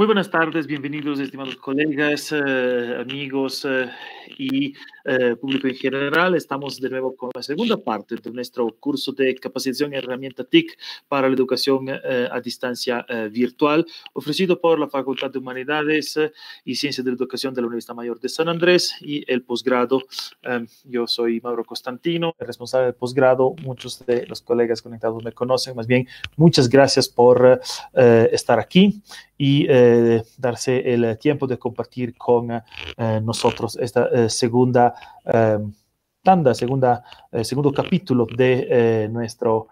Muy buenas tardes, bienvenidos estimados colegas, eh, amigos eh, y eh, público en general. Estamos de nuevo con la segunda parte de nuestro curso de capacitación y herramienta TIC para la educación a distancia virtual, ofrecido por la Facultad de Humanidades y Ciencias de la Educación de la Universidad Mayor de San Andrés y el posgrado. yo soy Mauro Constantino, el responsable del posgrado. Muchos de los colegas conectados me conocen. Más bien, muchas gracias por estar aquí y eh, darse el tiempo de compartir con eh, nosotros esta eh, segunda tanda, segunda, segundo capítulo de nuestro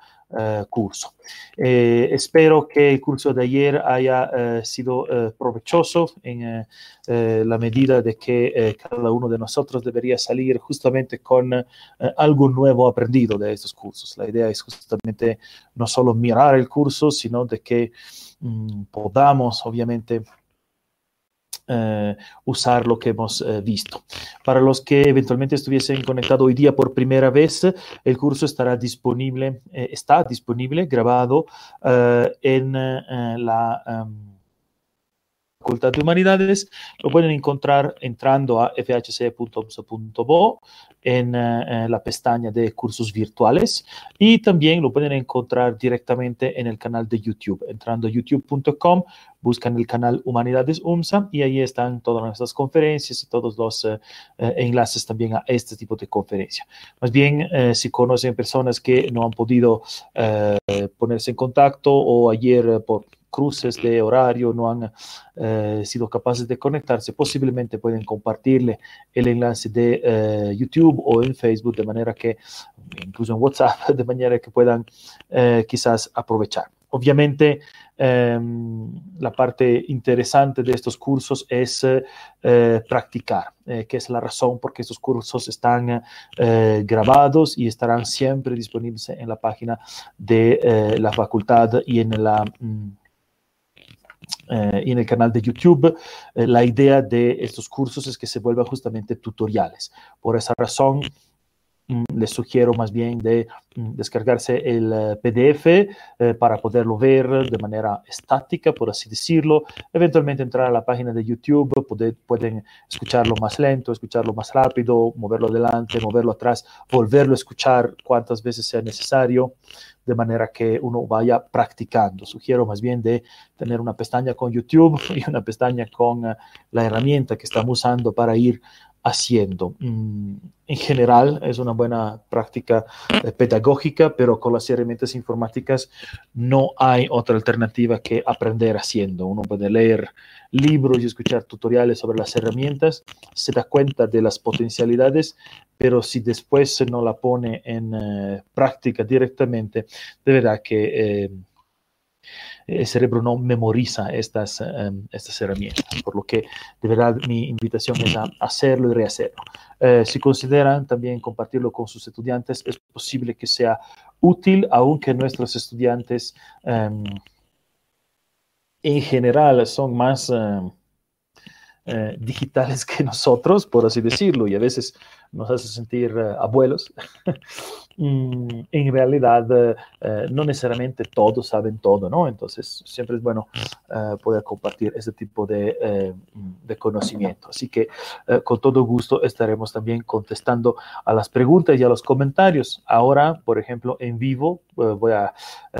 curso. espero que el curso de ayer haya sido provechoso en la medida de que cada uno de nosotros debería salir justamente con algo nuevo aprendido de estos cursos. La idea es justamente no solo mirar el curso, sino de que Mm, podamos, obviamente, eh, usar lo que hemos eh, visto. Para los que eventualmente estuviesen conectados hoy día por primera vez, el curso estará disponible, eh, está disponible, grabado en la em, Facultad de Humanidades. Lo pueden encontrar entrando a en eh, la pestaña de cursos virtuales y también lo pueden encontrar directamente en el canal de YouTube. Entrando a youtube.com, buscan el canal Humanidades UMSA y ahí están todas nuestras conferencias y todos los eh, eh, enlaces también a este tipo de conferencia. Más bien, si conocen personas que no han podido ponerse en contacto o ayer por cruces de horario no han eh, sido capaces de conectarse, posiblemente pueden compartirle el enlace de eh, YouTube o en Facebook de manera que, incluso en WhatsApp, de manera que puedan eh, quizás aprovechar. Obviamente, em, la parte interesante de estos cursos es practicar, que es la razón por qué estos cursos están grabados y estarán siempre disponibles en la página de la facultad y en la... Mm, eh, en el canal de YouTube. Eh, la idea de estos cursos es que se vuelvan justamente tutoriales. Por esa razón, les sugiero más bien de mm, descargarse el eh, PDF para poderlo ver de manera estática, por así decirlo. Eventualmente entrar a la página de YouTube, pueden escucharlo más lento, escucharlo más rápido, moverlo adelante, moverlo atrás, volverlo a escuchar cuantas veces sea necesario de manera que uno vaya practicando. Sugiero más bien de tener una pestaña con YouTube y una pestaña con eh, la herramienta que estamos usando para ir haciendo. Mm, en general es una buena práctica eh, pedagógica, pero con las herramientas informáticas no hay otra alternativa que aprender haciendo. Uno puede leer libros y escuchar tutoriales sobre las herramientas, se da cuenta de las potencialidades, pero si después no la pone en eh, práctica directamente, de verdad que... Eh, el cerebro no memoriza estas, em, estas herramientas, por lo que de verdad mi invitación es a hacerlo y rehacerlo. Eh, si consideran también compartirlo con sus estudiantes, es posible que sea útil, aunque nuestros estudiantes em, en general son más... Em, eh, digitales que nosotros, por así decirlo, y a veces nos hace sentir eh, abuelos. En realidad, eh, no necesariamente todos saben todo, ¿no? Entonces, siempre es bueno poder compartir ese tipo de, de conocimiento. Así que, con todo gusto, estaremos también contestando a las preguntas y a los comentarios. Ahora, por ejemplo, en vivo, voy a,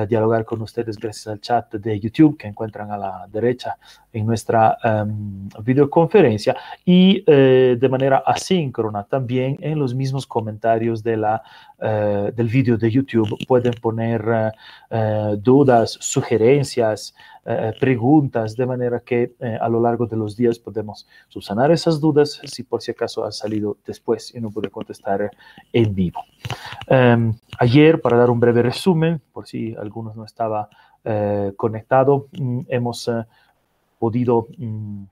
dialogar con ustedes gracias al chat de YouTube que encuentran a la derecha en nuestra um, videoconferencia y de manera asíncrona también en los mismos comentarios de la, uh, del vídeo de YouTube pueden poner uh, dudas, sugerencias, preguntas, de manera que a lo largo de los días podemos subsanar esas dudas si por si acaso han salido después y no puede contestar en vivo. Um, ayer, para dar un breve resumen, por si algunos no estaba conectado, um, hemos podido um,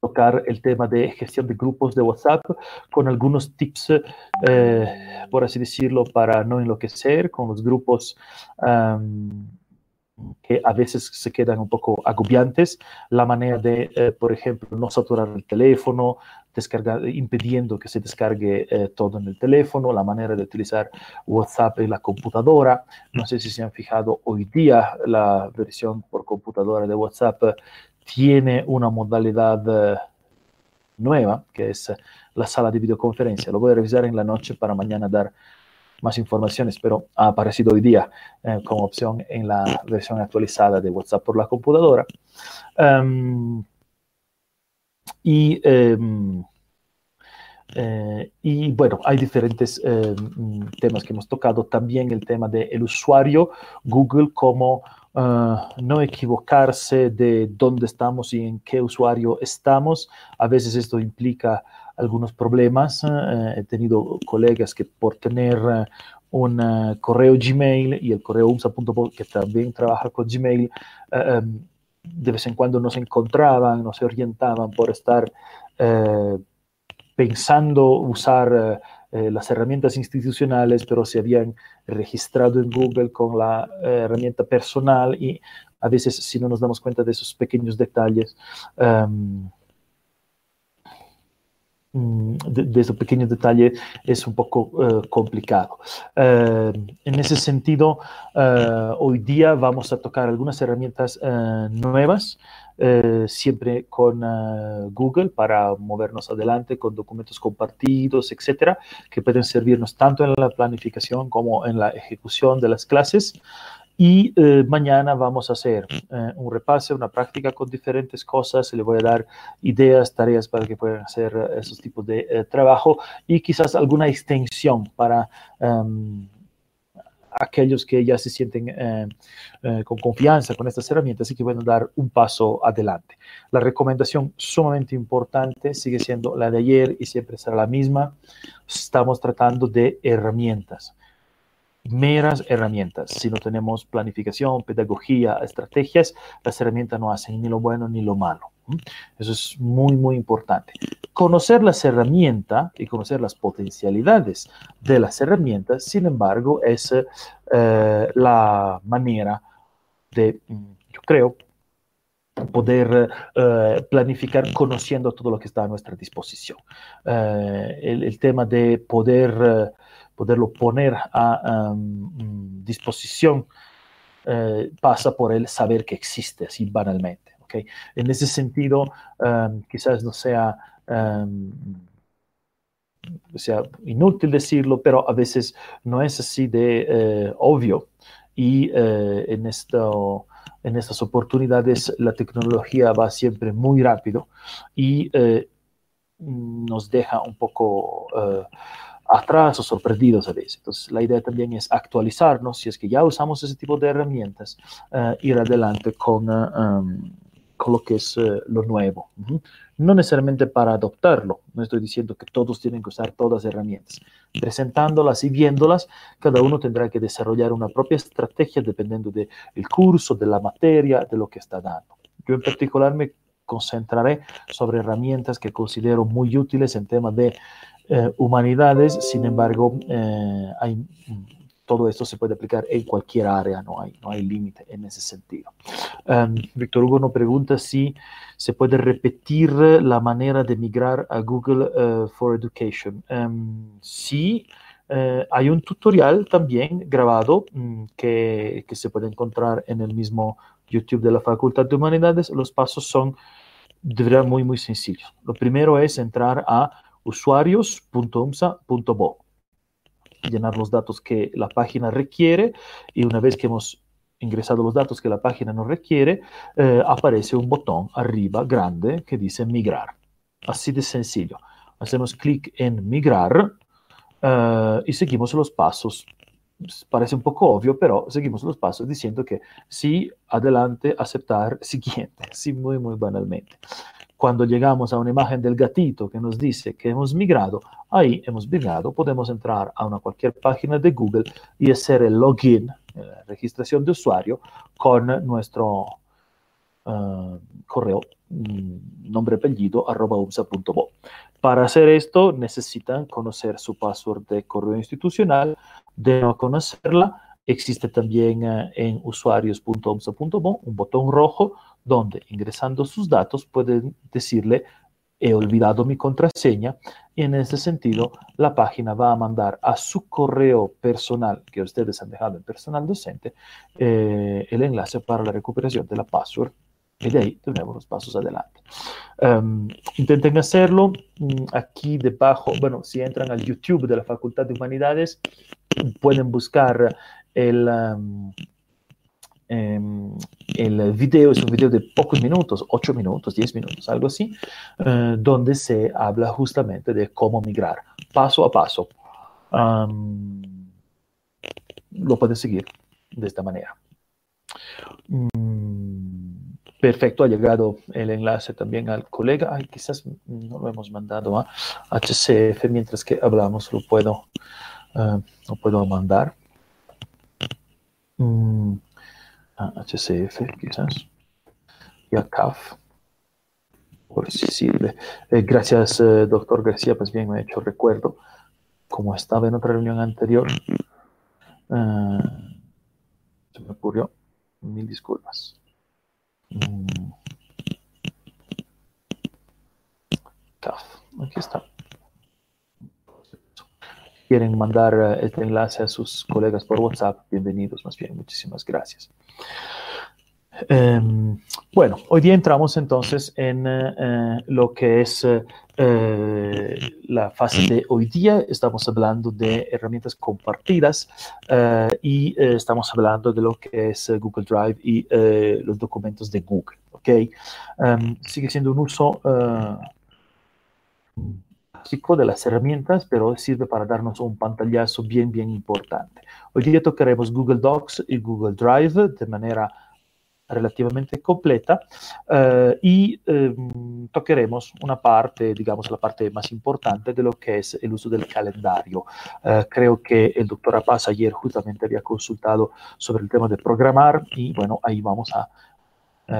tocar el tema de gestión de grupos de WhatsApp con algunos tips, eh, por así decirlo, para no enloquecer con los grupos que a veces se quedan un poco agobiantes. La manera de, eh, por ejemplo, no saturar el teléfono, descargar, impidiendo que se descargue eh, todo en el teléfono, la manera de utilizar WhatsApp en la computadora. No sé si se han fijado hoy día la versión por computadora de WhatsApp tiene una modalidad nueva, que es la sala de videoconferencia. Lo voy a revisar en la noche para mañana dar más informaciones, pero ha aparecido hoy día como opción en la versión actualizada de WhatsApp por la computadora. Em, y em, eh, y bueno, hay diferentes eh, mm, temas que hemos tocado. También el tema del usuario, Google, como eh, no equivocarse de dónde estamos y en qué usuario estamos. A veces esto implica algunos problemas. he tenido colegas que por tener un correo Gmail y el correo umsa.com que también trabaja con Gmail, em, de vez en cuando no se encontraban, no se orientaban por estar pensando usar eh, eh, las herramientas institucionales, pero se habían registrado en Google con la eh, herramienta personal y a veces si no nos damos cuenta de esos pequeños detalles, em, mm, de, esos pequeños detalles es un poco complicado. Em, en ese sentido, hoy día vamos a tocar algunas herramientas nuevas eh, siempre con eh, Google para movernos adelante con documentos compartidos, etcétera, que pueden servirnos tanto en la planificación como en la ejecución de las clases. Y eh, mañana vamos a hacer un repaso, una práctica con diferentes cosas. Le voy a dar ideas, tareas para que puedan hacer esos tipos de trabajo y quizás alguna extensión para em, aquellos que ya se sienten eh, eh, con confianza con estas herramientas y que pueden dar un paso adelante. La recomendación sumamente importante sigue siendo la de ayer y siempre será la misma. Estamos tratando de herramientas meras herramientas. Si no tenemos planificación, pedagogía, estrategias, las herramientas no hacen ni lo bueno ni lo malo. Eso es muy, muy importante. Conocer las herramientas y conocer las potencialidades de las herramientas, sin embargo, es eh, la manera de, mm, yo creo, poder eh, planificar conociendo todo lo que está a nuestra disposición. Eh, el, tema de poder poderlo poner a mm, disposición, eh, pasa por el saber que existe, así banalmente. ¿okay? En ese sentido, quizás no sea, sea inútil decirlo, pero a veces no es así de eh, obvio. Y eh, en, esto, en estas oportunidades la tecnología va siempre muy rápido y nos deja un poco atrás o sorprendidos a veces. Entonces, la idea también es actualizarnos, si es que ya usamos ese tipo de herramientas, uh, ir adelante con, uh, um, con, lo que es uh, lo nuevo. Uh -huh. No necesariamente para adoptarlo, no estoy diciendo que todos tienen que usar todas las herramientas. Presentándolas y viéndolas, cada uno tendrá que desarrollar una propia estrategia dependiendo del de curso, de la materia, de lo que está dando. Yo en particular me concentraré sobre herramientas que considero muy útiles en temas de eh, humanidades, sin embargo, eh, hay, todo esto se puede aplicar en cualquier área, no hay, no hay límite en ese sentido. Um, Víctor Hugo nos pregunta si se puede repetir la manera de migrar a Google uh, for Education. Um, sí, hay un tutorial también grabado um, que, que, se puede encontrar en el mismo YouTube de la Facultad de Humanidades. Los pasos son de verdad muy, muy sencillos. Lo primero es entrar a usuarios.umsa.bo. Llenar los datos que la página requiere y una vez que hemos ingresado los datos que la página nos requiere, eh, aparece un botón arriba grande que dice migrar. Así de sencillo. Hacemos clic en migrar uh, y seguimos los pasos. Parece un poco obvio, pero seguimos los pasos diciendo que sí, adelante, aceptar, siguiente. Sí, muy, muy banalmente cuando llegamos a una imagen del gatito que nos dice que hemos migrado, ahí hemos migrado, podemos entrar a una cualquier página de Google y hacer el login, la eh, registración de usuario con nuestro uh, correo mm, nombre apellido arroba umsa.bo. Para hacer esto necesitan conocer su password de correo institucional, de no conocerla, existe también uh, en usuarios.umsa.bo un botón rojo donde ingresando sus datos pueden decirle he olvidado mi contraseña y en ese sentido la página va a mandar a su correo personal que ustedes han dejado en personal docente eh, el enlace para la recuperación de la password Y de ahí tenemos los pasos adelante. Um, intenten hacerlo. Mm, aquí debajo, bueno, si entran al YouTube de la Facultad de Humanidades, pueden buscar el, um, el video, es un video de pocos minutos, 8 minutos, 10 minutos, algo así, uh, donde se habla justamente de cómo migrar paso a paso. Lo pueden seguir de esta manera. Mm, perfecto, ha llegado el enlace también al colega. Ay, quizás no lo hemos mandado a HCF mientras que hablamos, lo puedo, uh, puedo mandar. Mm, a HCF, quizás. Y a CAF. Por si sirve. Eh, gracias, eh, doctor García. Pues bien, me ha hecho recuerdo. Como estaba en otra reunión anterior, uh, se me ocurrió Mil disculpas. Mm. Aquí está. Quieren mandar eh, este enlace a sus colegas por WhatsApp. Bienvenidos, más bien. Muchísimas gracias. Em, bueno, hoy día entramos entonces en eh, eh, lo que es eh, la fase de hoy día. Estamos hablando de herramientas compartidas y estamos hablando de lo que es Google Drive y los documentos de Google. ¿ok? Em, sigue siendo un uso básico de las herramientas, pero sirve para darnos un pantallazo bien, bien importante. Hoy día tocaremos Google Docs y Google Drive de manera relativamente completa eh, y em, tocaremos una parte, digamos la parte más importante de lo que es el uso del calendario. Eh, creo que el doctor Apaz ayer justamente había consultado sobre el tema de programar y bueno, ahí vamos a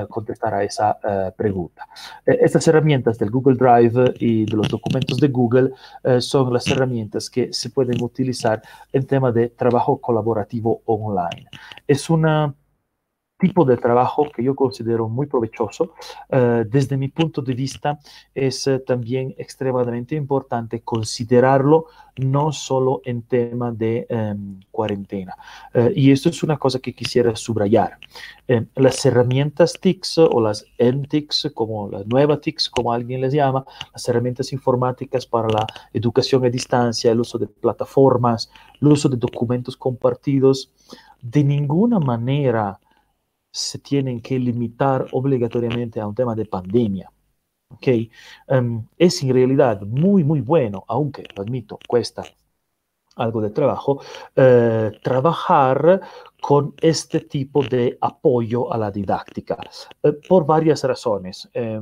contestar a esa pregunta. estas herramientas del Google Drive y de los documentos de Google son las herramientas que se pueden utilizar en tema de trabajo colaborativo online. Es una tipo de trabajo que yo considero muy provechoso. Uh, desde mi punto de vista, es uh, también extremadamente importante considerarlo no solo en tema de um, cuarentena. Uh, y esto es una cosa que quisiera subrayar. las herramientas TICS o las NTICS, como la nueva TICS, como alguien les llama, las herramientas informáticas para la educación a distancia, el uso de plataformas, el uso de documentos compartidos, de ninguna manera se tienen que limitar obligatoriamente a un tema de pandemia. ¿okay? Um, es en realidad muy, muy bueno, aunque, lo admito, cuesta algo de trabajo, eh, trabajar con este tipo de apoyo a la didáctica eh, por varias razones. Eh,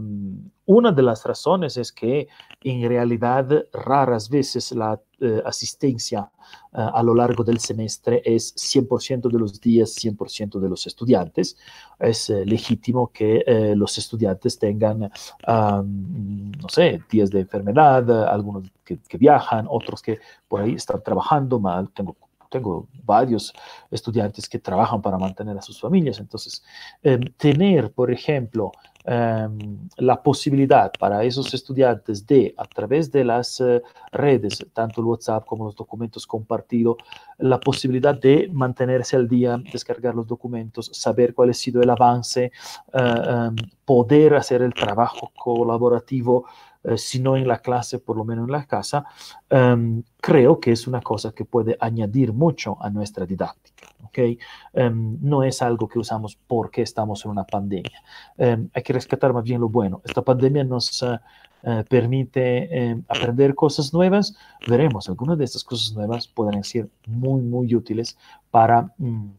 una de las razones es que en realidad raras veces la eh, asistencia eh, a lo largo del semestre es 100% de los días, 100% de los estudiantes. Es eh, legítimo que los estudiantes tengan, no sé, días de enfermedad, algunos que, viajan, otros que por ahí están trabajando mal. Tengo varios estudiantes que trabajan para mantener a sus familias. Entonces, eh, tener, por ejemplo, eh, la posibilidad para esos estudiantes de, a través de las uh, redes, tanto el WhatsApp como los documentos compartidos, la posibilidad de mantenerse al día, descargar los documentos, saber cuál ha sido el avance, um, poder hacer el trabajo colaborativo eh, si no en la clase, por lo menos en la casa, um, creo que es una cosa que puede añadir mucho a nuestra didáctica. ¿okay? Um, no es algo que usamos porque estamos en una pandemia. Um, hay que rescatar más bien lo bueno. Esta pandemia nos uh, uh, permite aprender cosas nuevas. Veremos, algunas de estas cosas nuevas pueden ser muy, muy útiles para... Um,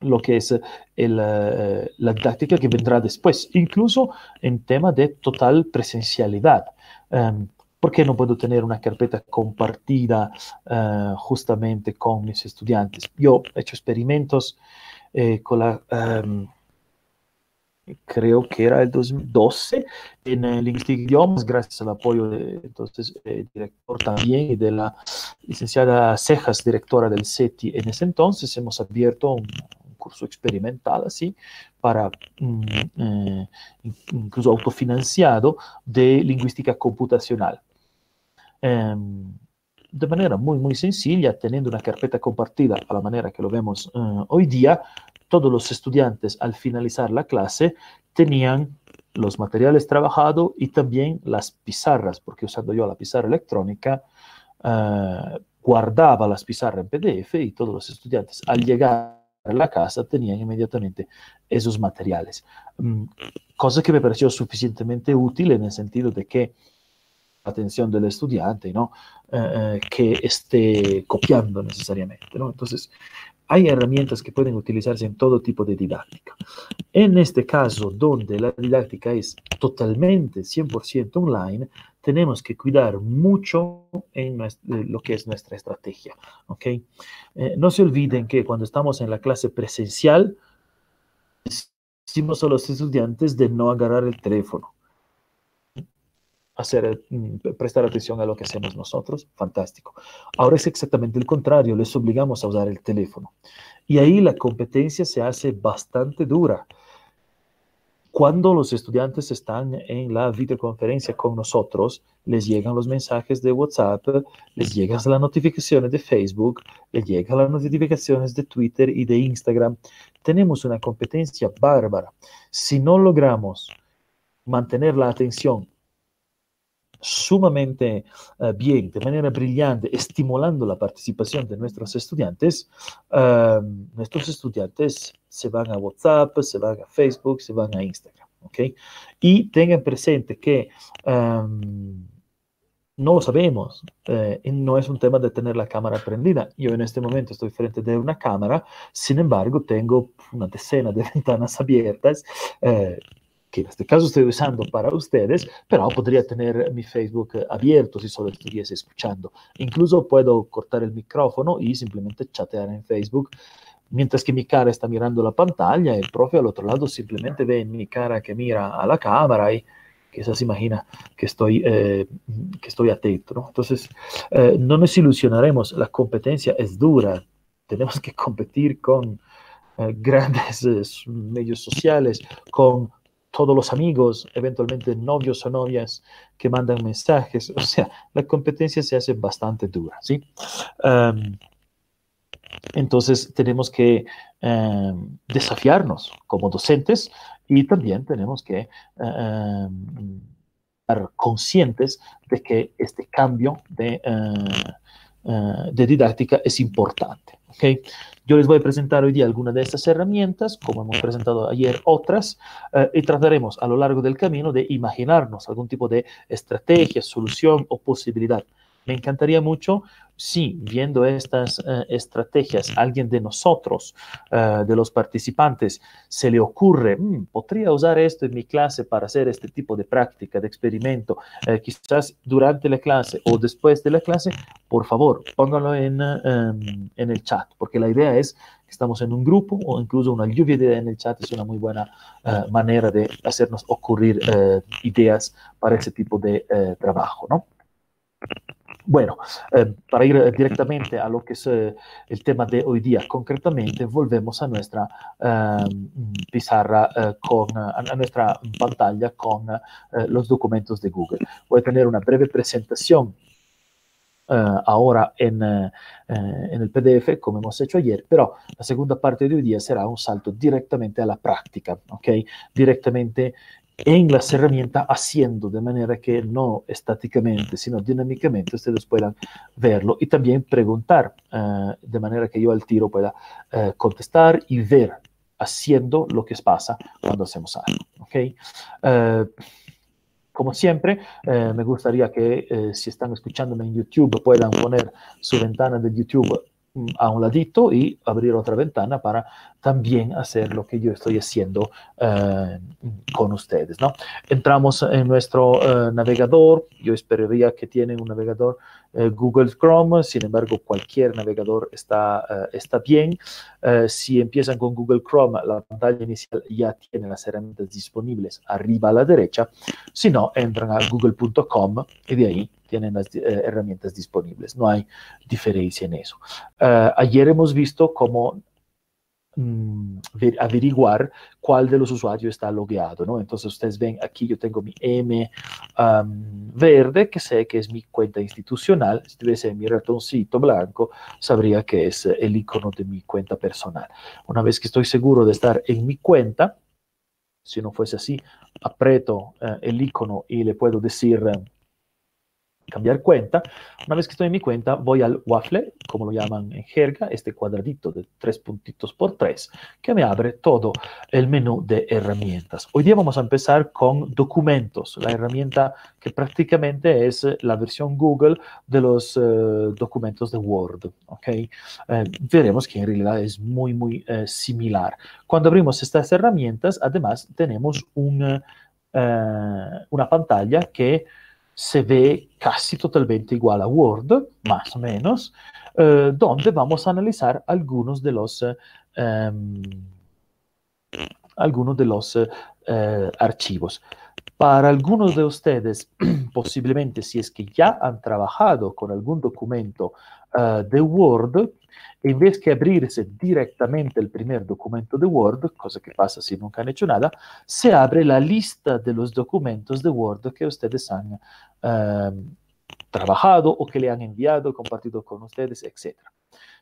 lo que es el, uh, la didáctica que vendrá después, incluso en tema de total presencialidad. Um, ¿Por qué no puedo tener una carpeta compartida justamente con mis estudiantes? Yo he hecho experimentos eh, con la... Um, creo que era el 2012 en el Lingüística Idiomas, gracias al apoyo de entonces eh, director también y de la licenciada Cejas, directora del CETI en ese entonces, hemos abierto un, curso experimental así, para mm, eh, incluso autofinanciado de lingüística computacional. Eh, de manera muy, muy sencilla, teniendo una carpeta compartida a la manera que lo vemos uh, hoy día, todos los estudiantes al finalizar la clase tenían los materiales trabajados y también las pizarras, porque usando yo la pizarra electrónica, uh, guardaba las pizarras en PDF y todos los estudiantes al llegar la casa tenían inmediatamente esos materiales. Um, cosa que me pareció suficientemente útil en el sentido de que la atención del estudiante, ¿no? Uh, que esté copiando necesariamente, ¿no? Entonces, hay herramientas que pueden utilizarse en todo tipo de didáctica. En este caso, donde la didáctica es totalmente 100% online, tenemos que cuidar mucho en lo que es nuestra estrategia. ¿okay? Eh, no se olviden que cuando estamos en la clase presencial, decimos a los estudiantes de no agarrar el teléfono hacer, mm, prestar atención a lo que hacemos nosotros, fantástico. Ahora es exactamente el contrario, les obligamos a usar el teléfono. Y ahí la competencia se hace bastante dura. Cuando los estudiantes están en la videoconferencia con nosotros, les llegan los mensajes de WhatsApp, les llegan las notificaciones de Facebook, les llegan las notificaciones de Twitter y de Instagram. Tenemos una competencia bárbara. Si no logramos mantener la atención sumamente uh, bien, de manera brillante, estimulando la participación de nuestros estudiantes, uh, nuestros estudiantes se van a WhatsApp, se van a Facebook, se van a Instagram. ¿ok? Y tengan presente que um, no lo sabemos, eh, no es un tema de tener la cámara prendida. Yo en este momento estoy frente de una cámara, sin embargo tengo una decena de ventanas abiertas. Eh, que en este caso estoy usando para ustedes, pero podría tener mi Facebook abierto si solo estuviese escuchando. Incluso puedo cortar el micrófono y simplemente chatear en Facebook. Mientras que mi cara está mirando la pantalla, el profe al otro lado simplemente ve mi cara que mira a la cámara y quizás imagina que estoy, eh, que estoy atento. ¿no? Entonces, eh, no nos ilusionaremos, la competencia es dura, tenemos que competir con eh, grandes eh, medios sociales, con todos los amigos, eventualmente novios o novias que mandan mensajes. O sea, la competencia se hace bastante dura, ¿sí? Entonces tenemos que um, desafiarnos como docentes y también tenemos que um, estar conscientes de que este cambio de, uh, uh, de didáctica es importante. ¿okay? Yo les voy a presentar hoy día algunas de estas herramientas, como hemos presentado ayer otras, eh, y trataremos a lo largo del camino de imaginarnos algún tipo de estrategia, solución o posibilidad. Me encantaría mucho si viendo estas uh, estrategias, alguien de nosotros, uh, de los participantes, se le ocurre, mmm, podría usar esto en mi clase para hacer este tipo de práctica, de experimento, uh, quizás durante la clase o después de la clase, por favor, póngalo en, um, en el chat, porque la idea es que estamos en un grupo o incluso una lluvia de ideas en el chat es una muy buena manera de hacernos ocurrir ideas para ese tipo de trabajo, ¿no? Bueno, eh, para ir eh, directamente a lo que es eh, el tema de hoy día, concretamente, volvemos a nuestra em, pizarra con, a nuestra pantalla con los documentos de Google. Voy a tener una breve presentación Uh, ahora en, uh, en, el PDF, como hemos hecho ayer, pero la segunda parte de hoy día será un salto directamente a la práctica, ¿ok? Directamente en las herramientas haciendo de manera que no estáticamente, sino dinámicamente ustedes puedan verlo y también preguntar uh, de manera que yo al tiro pueda uh, contestar y ver haciendo lo que pasa cuando hacemos algo. ¿okay? Uh, como siempre, me gustaría que si están escuchándome en YouTube puedan poner su ventana de YouTube a un ladito y abrir otra ventana para también hacer lo que yo estoy haciendo uh, con ustedes. ¿no? Entramos en nuestro uh, navegador, yo esperaría que tienen un navegador uh, Google Chrome, sin embargo cualquier navegador está, está bien. si empiezan con Google Chrome, la pantalla inicial ya tiene las herramientas disponibles arriba a la derecha, si no, entran a google.com y de ahí tienen las eh, herramientas disponibles. No hay diferencia en eso. Ayer hemos visto cómo mm, averiguar cuál de los usuarios está logueado, ¿no? Entonces ustedes ven aquí yo tengo mi M verde, que sé que es mi cuenta institucional. Si tuviese mi ratoncito blanco, sabría que es el icono de mi cuenta personal. Una vez que estoy seguro de estar en mi cuenta, si no fuese así, aprieto eh, el icono y le puedo decir cambiar cuenta. Una vez que estoy en mi cuenta, voy al waffle, como lo llaman en jerga, este cuadradito de tres puntitos por tres, que me abre todo el menú de herramientas. Hoy día vamos a empezar con documentos, la herramienta que prácticamente es la versión Google de los eh, documentos de Word. ¿okay? Eh, veremos que en realidad es muy, muy eh, similar. Cuando abrimos estas herramientas, además tenemos una pantalla que se ve casi totalmente igual a Word, más o menos, eh, donde vamos a analizar algunos de los, em, algunos de los eh, archivos. Para algunos de ustedes, posiblemente si es que ya han trabajado con algún documento eh, de Word, en vez que abrirse directamente el primer documento de Word, cosa que pasa si nunca han hecho nada, se abre la lista de los documentos de Word que ustedes han Em, trabajado o que le han enviado, compartido con ustedes, etc.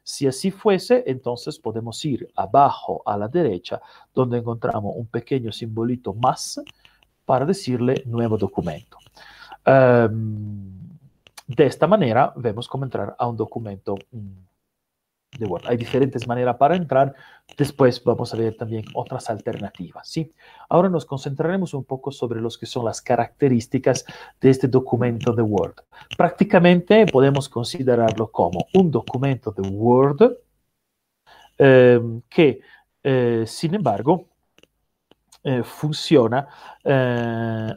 Si así fuese, entonces podemos ir abajo a la derecha, donde encontramos un pequeño simbolito más para decirle nuevo documento. Em, de esta manera, vemos cómo entrar a un documento mm, Hay diferentes maneras para entrar. Después vamos a ver también otras alternativas. ¿sí? Ahora nos concentraremos un poco sobre los que son las características de este documento de Word. Prácticamente podemos considerarlo como un documento de Word eh, que, eh, sin embargo, eh, funciona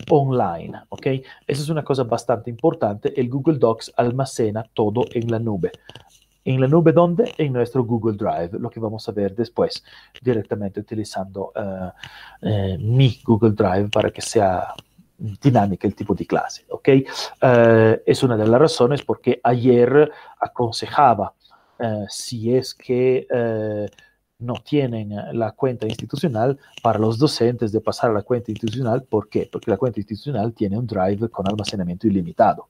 online. ¿ok? Esa es una cosa bastante importante. El Google Docs almacena todo en la nube. En la nube, ¿dónde? En nuestro Google Drive, lo que vamos a ver después, directamente utilizando uh, eh, mi Google Drive para que sea dinámica el tipo de clase, ¿ok? Uh, es una de las razones porque ayer aconsejaba, si es que no tienen la cuenta institucional, para los docentes de pasar a la cuenta institucional, ¿por qué? Porque la cuenta institucional tiene un drive con almacenamiento ilimitado.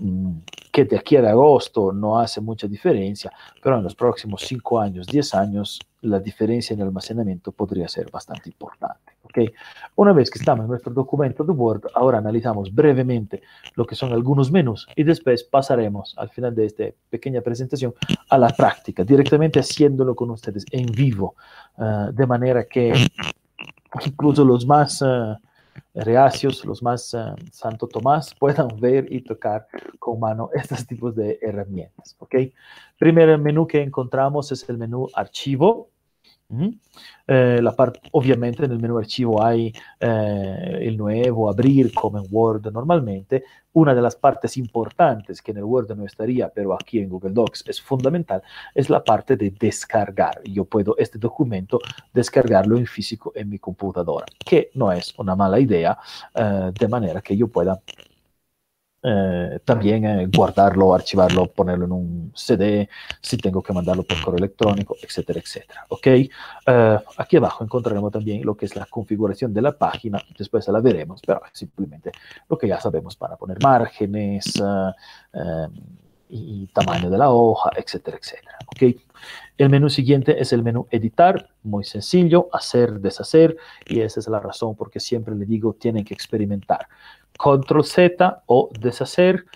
Mm, que de aquí a agosto no hace mucha diferencia, pero en los próximos 5 años, 10 años, la diferencia en el almacenamiento podría ser bastante importante. ¿okay? Una vez que estamos en nuestro documento de Word, ahora analizamos brevemente lo que son algunos menús y después pasaremos al final de esta pequeña presentación a la práctica, directamente haciéndolo con ustedes en vivo, uh, de manera que incluso los más... Uh, reacios, los más uh, Santo Tomás, puedan ver y tocar con mano estos tipos de herramientas. ¿ok? Primer menú que encontramos es el menú archivo. Eh, la parte, archivo hay eh, el nuevo, abrir como en Word normalmente. Una de las partes importantes que en el Word no estaría, pero aquí en Google Docs es fundamental, es la parte de descargar. Yo puedo este documento descargarlo en físico en mi computadora, que no es una mala idea, eh, de manera que yo pueda eh, también eh, guardarlo, archivarlo, ponerlo en un CD, si tengo que mandarlo por correo electrónico, etcétera, etcétera. ¿Ok? Eh, aquí abajo encontraremos también lo que es la configuración de la página, después la veremos, pero simplemente lo que ya sabemos para poner márgenes y tamaño de la hoja, etcétera, etcétera. ¿Ok? El menú siguiente es el menú editar, muy sencillo, hacer, deshacer, y esa es la razón porque siempre le digo, tienen que experimentar. Control Z o deshacer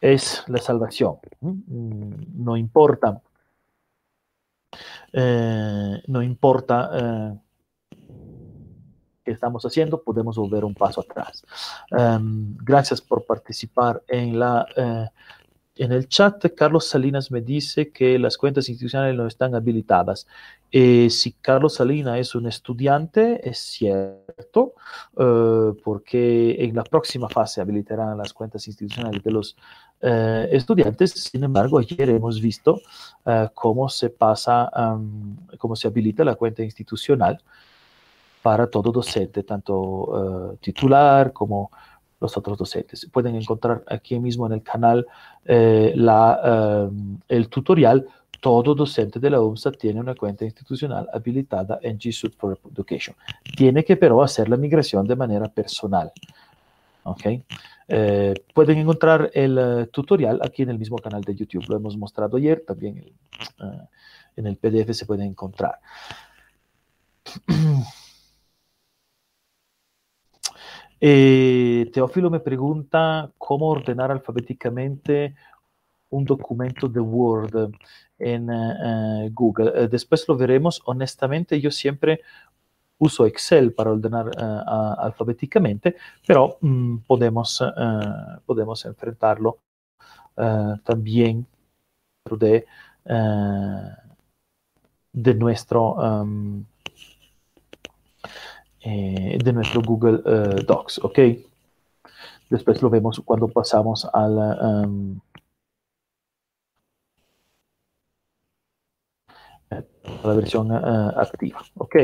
es la salvación. Mm, no importa. Eh, no importa eh, qué estamos haciendo, podemos volver un paso atrás. Em, gracias por participar en la eh, en el chat, Carlos Salinas me dice que las cuentas institucionales no están habilitadas. Eh, si Carlos Salinas es un estudiante, es cierto, eh, porque en la próxima fase habilitarán las cuentas institucionales de los eh, estudiantes. Sin embargo, ayer hemos visto cómo se pasa, cómo se habilita la cuenta institucional para todo docente, tanto titular como los otros docentes. Pueden encontrar aquí mismo en el canal eh, la, eh, el tutorial todo docente de la UMSA tiene una cuenta institucional habilitada en G Suite for Education. Tiene que pero hacer la migración de manera personal. ¿ok? Eh, pueden encontrar el uh, tutorial aquí en el mismo canal de YouTube. Lo hemos mostrado ayer, también uh, en el PDF se puede encontrar. Eh, Teófilo me pregunta cómo ordenar alfabéticamente un documento de Word en uh, Google. después lo veremos. Honestamente, yo siempre uso Excel para ordenar alfabéticamente, pero um, podemos, podemos enfrentarlo también de, de, nuestro, um, eh, de nuestro Google Docs, ¿ok? Después lo vemos cuando pasamos a la, um, a la versión activa, ¿ok?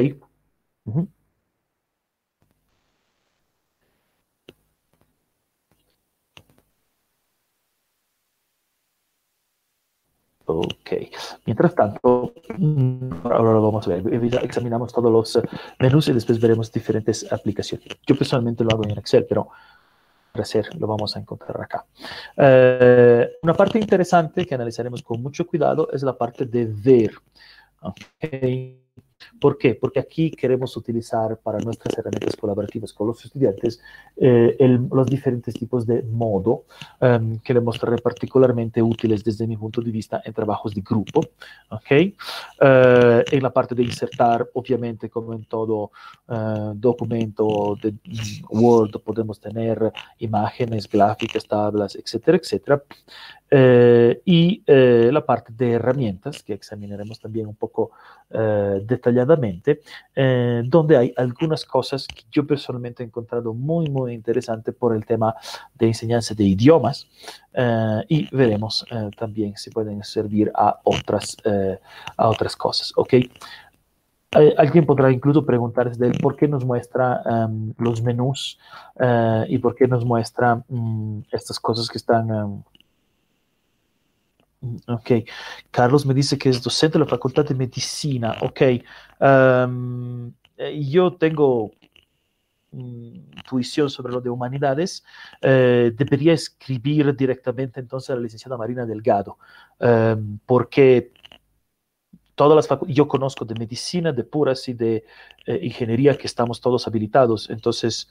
Ok, mientras tanto, ahora lo vamos a ver. Examinamos todos los menús y después veremos diferentes aplicaciones. Yo personalmente lo hago en Excel, pero para hacer lo vamos a encontrar acá. Eh, una parte interesante que analizaremos con mucho cuidado es la parte de ver. Okay. ¿Por qué? Porque aquí queremos utilizar para nuestras herramientas colaborativas con los estudiantes eh, el, los diferentes tipos de modo um, que le mostraré particularmente útiles desde mi punto de vista en trabajos de grupo. ¿okay? Uh, en la parte de insertar, obviamente, como en todo uh, documento de Word, podemos tener imágenes, gráficas, tablas, etcétera, etcétera. Eh, y eh, la parte de herramientas, que examinaremos también un poco eh, detalladamente, eh, donde hay algunas cosas que yo personalmente he encontrado muy, muy interesante por el tema de enseñanza de idiomas eh, y veremos también si pueden servir a otras, a otras cosas. ¿ok? Alguien podrá incluso preguntarse de por qué nos muestra um, los menús y por qué nos muestra um, estas cosas que están um, Ok, Carlos me dice que es docente de la Facultad de Medicina. Ok, um, yo tengo intuición sobre lo de humanidades, eh, debería escribir directamente entonces a la licenciada Marina Delgado, eh, porque todas las yo conozco de medicina, de puras y de eh, ingeniería que estamos todos habilitados, entonces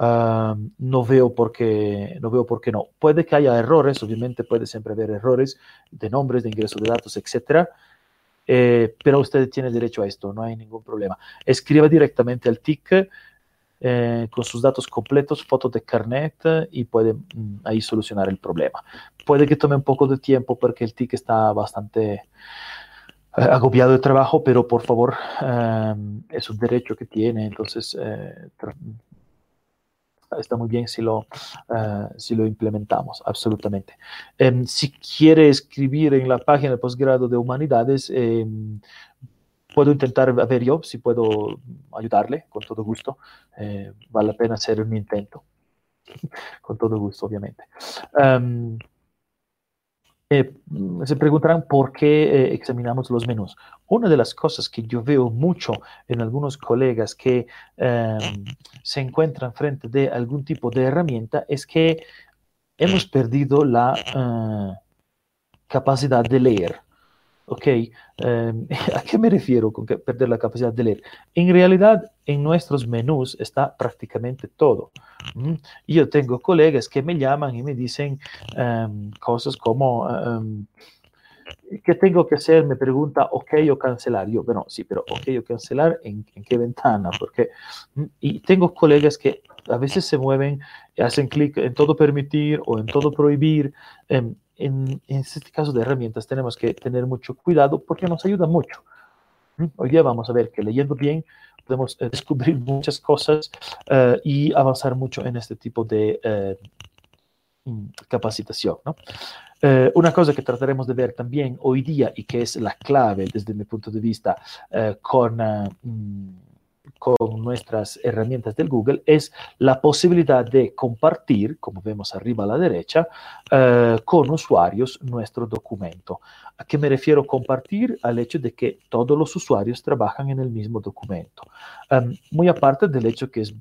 Uh, no veo por qué no veo por qué no. Puede que haya errores, obviamente puede siempre haber errores de nombres, de ingreso de datos, etcétera. Eh, pero usted tiene derecho a esto, no hay ningún problema. Escriba directamente al TIC eh, con sus datos completos, fotos de carnet y puede mm, ahí solucionar el problema. Puede que tome un poco de tiempo porque el TIC está bastante eh, agobiado de trabajo, pero por favor, es un derecho que tiene, entonces está muy bien si lo, uh, si lo implementamos, absolutamente. Um, si quiere escribir en la página de posgrado de humanidades, um, puedo intentar ver yo si puedo ayudarle con todo gusto. Eh, vale la pena hacer un intento. con todo gusto, obviamente. Um, eh, se preguntarán por qué eh, examinamos los menús. Una de las cosas que yo veo mucho en algunos colegas que eh, se encuentran frente de algún tipo de herramienta es que hemos perdido la eh, capacidad de leer. ¿Ok? Eh, ¿A qué me refiero con que perder la capacidad de leer? En realidad, en nuestros menús está prácticamente todo. ¿Mm? Yo tengo colegas que me llaman y me dicen um, cosas como, um, ¿qué tengo que hacer? Me pregunta, ok o cancelar. Yo, bueno, sí, pero ok o cancelar, ¿en, en qué ventana? Porque, y tengo colegas que a veces se mueven, hacen clic en todo permitir o en todo prohibir. En, en, este caso de herramientas tenemos que tener mucho cuidado porque nos ayuda mucho. ¿Mm? Hoy día vamos a ver que leyendo bien podemos eh, descubrir muchas cosas uh, y avanzar mucho en este tipo de uh, capacitación. ¿no? Uh, una cosa que trataremos de ver también hoy día y que es la clave desde mi punto de vista con mm, con nuestras herramientas del Google es la posibilidad de compartir, como vemos arriba a la derecha, eh, con usuarios nuestro documento. ¿A qué me refiero compartir? Al hecho de que todos los usuarios trabajan en el mismo documento. Um, muy aparte del hecho que es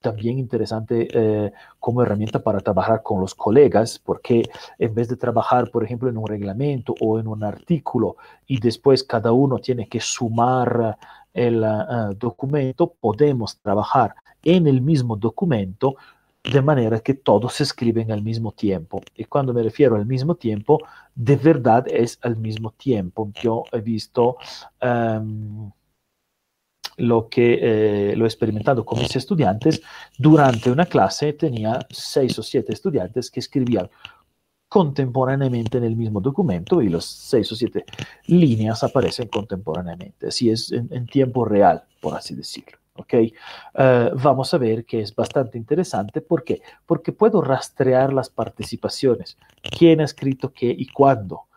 también interesante eh, como herramienta para trabajar con los colegas, porque en vez de trabajar, por ejemplo, en un reglamento o en un artículo y después cada uno tiene que sumar el uh, documento, podemos trabajar en el mismo documento de manera que todos se escriben al mismo tiempo. Y cuando me refiero al mismo tiempo, de verdad es al mismo tiempo. Yo he visto um, lo que eh, lo he experimentado con mis estudiantes. Durante una clase tenía seis o siete estudiantes que escribían contemporáneamente en el mismo documento y los seis o siete líneas aparecen contemporáneamente. Así es en, tiempo real, por así decirlo. ¿ok? Uh, vamos a ver que es bastante interesante. ¿Por qué? Porque puedo rastrear las participaciones. ¿Quién ha escrito qué y cuándo?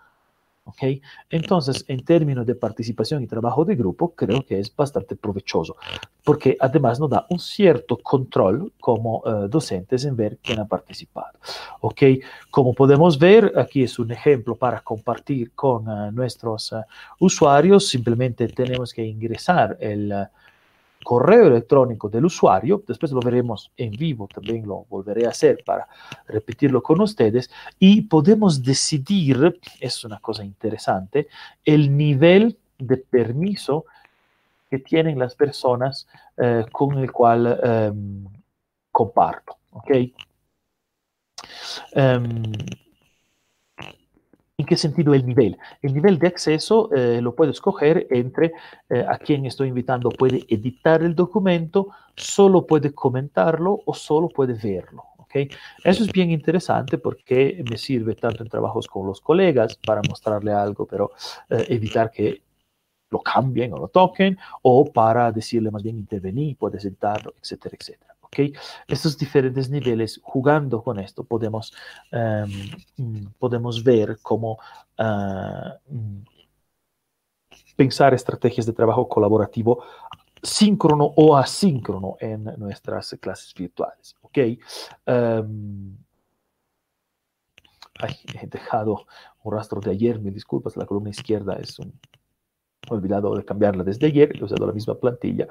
¿Ok? Entonces, en términos de participación y trabajo de grupo, creo que es bastante provechoso, porque además nos da un cierto control como uh, docentes en ver quién ha participado, ¿ok? Como podemos ver, aquí es un ejemplo para compartir con uh, nuestros uh, usuarios, simplemente tenemos que ingresar el correo electrónico del usuario, después lo veremos en vivo, también lo volveré a hacer para repetirlo con ustedes, y podemos decidir, es una cosa interesante, el nivel de permiso que tienen las personas eh, con el cual eh, comparto. ¿ok? Um, ¿En qué sentido el nivel? El nivel de acceso eh, lo puedo escoger entre eh, a quien estoy invitando puede editar el documento, solo puede comentarlo o solo puede verlo. ¿okay? Eso es bien interesante porque me sirve tanto en trabajos con los colegas para mostrarle algo, pero eh, evitar que lo cambien o lo toquen, o para decirle más bien intervenir, puede sentarlo, etcétera, etcétera. Estos diferentes niveles, jugando con esto, podemos, um, podemos ver cómo uh, pensar estrategias de trabajo colaborativo síncrono o asíncrono en nuestras clases virtuales. ¿ok? Ay, he dejado un rastro de ayer, me disculpas, la columna izquierda es un olvidado de cambiarla desde ayer, he usado la misma plantilla.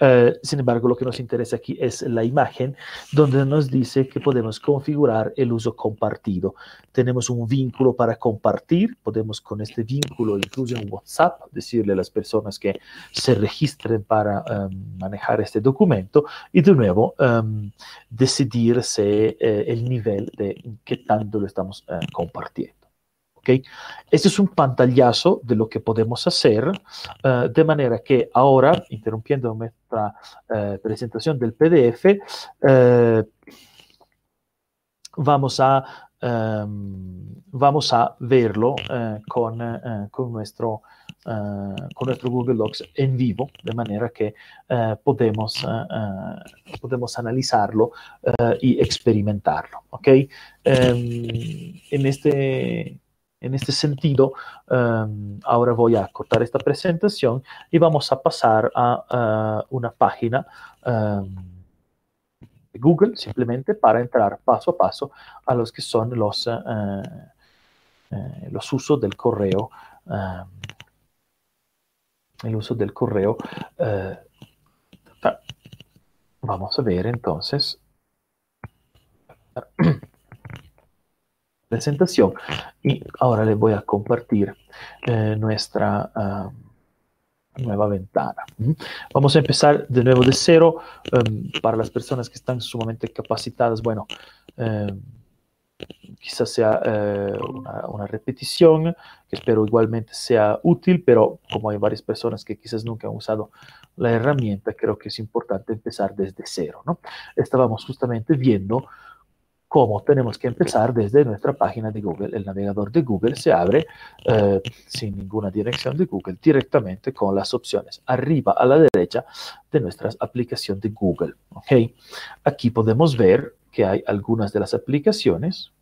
Uh, sin embargo, lo que nos interesa aquí es la imagen donde nos dice que podemos configurar el uso compartido. Tenemos un vínculo para compartir, podemos con este vínculo, incluso en WhatsApp, decirle a las personas que se registren para um, manejar este documento y de nuevo um, decidirse eh, el nivel de qué tanto lo estamos uh, compartiendo. Este es un pantallazo de lo que podemos hacer, uh, de manera que ahora, interrumpiendo nuestra uh, presentación del PDF, uh, vamos a um, vamos a verlo con, con, nuestro, con nuestro Google Docs en vivo, de manera que podemos, podemos analizarlo y experimentarlo. ¿okay? Um, en este en este sentido, um, ahora voy a cortar esta presentación y vamos a pasar a una página um, de Google simplemente para entrar paso a paso a los que son los, uh, uh, los usos del correo. Um, el uso del correo. vamos a ver entonces. Presentación y ahora les voy a compartir eh, nuestra uh, nueva ventana. Vamos a empezar de nuevo de cero um, para las personas que están sumamente capacitadas. Bueno, eh, quizás sea eh, una, una, repetición, que espero igualmente sea útil, pero como hay varias personas que quizás nunca han usado la herramienta, creo que es importante empezar desde cero. ¿no? Estábamos justamente viendo cómo tenemos que empezar desde nuestra página de Google. El navegador de Google se abre eh, sin ninguna dirección de Google, directamente con las opciones arriba a la derecha de nuestra aplicación de Google. ¿okay? Aquí podemos ver que hay algunas de las aplicaciones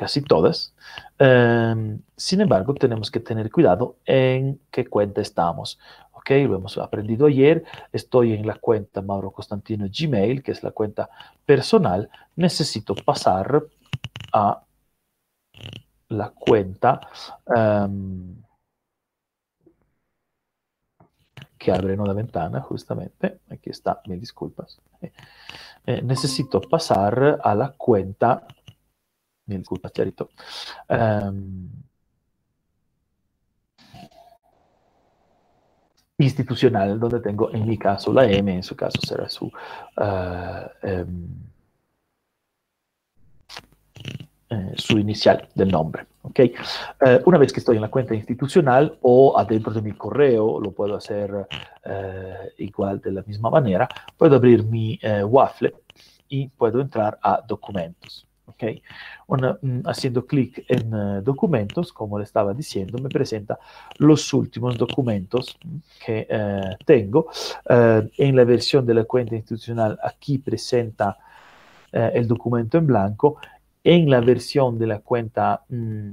casi todas. Em, sin embargo, tenemos que tener cuidado en qué cuenta estamos. ¿ok? Lo hemos aprendido ayer. Estoy en la cuenta Mauro Constantino Gmail, que es la cuenta personal. Necesito pasar a la cuenta um, que abre una ventana, justamente. Aquí está, me disculpas. Eh, necesito pasar a la cuenta, institucional, donde tengo en mi caso la M, en su caso será su, uh, um, eh, inicial del nombre. ¿okay? Eh, una vez que estoy en la cuenta institucional o adentro de mi correo, lo puedo hacer eh, igual de la misma manera, puedo abrir mi Waffle y puedo entrar a documentos. Okay. Mm, haciendo clic en uh, documentos, como le estaba diciendo, me presenta los últimos documentos que uh, tengo. Uh, en la versión de la cuenta institucional, aquí presenta el documento en blanco. En la versión de la cuenta mm,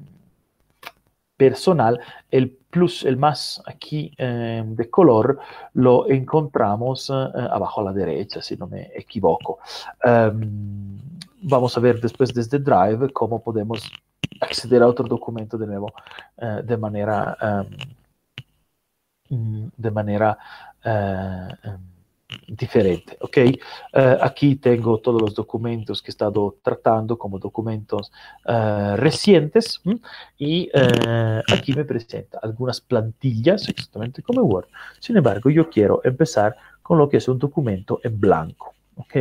personal, el plus, el más aquí de color, lo encontramos abajo a la derecha, si no me equivoco. Um, vamos a ver después desde Drive cómo podemos acceder a otro documento de nuevo de manera um, de manera um, diferente, ¿ok? Uh, aquí tengo todos los documentos que he estado tratando como documentos recientes y aquí me presenta algunas plantillas exactamente como Word. Sin embargo, yo quiero empezar con lo que es un documento en blanco. ¿Ok?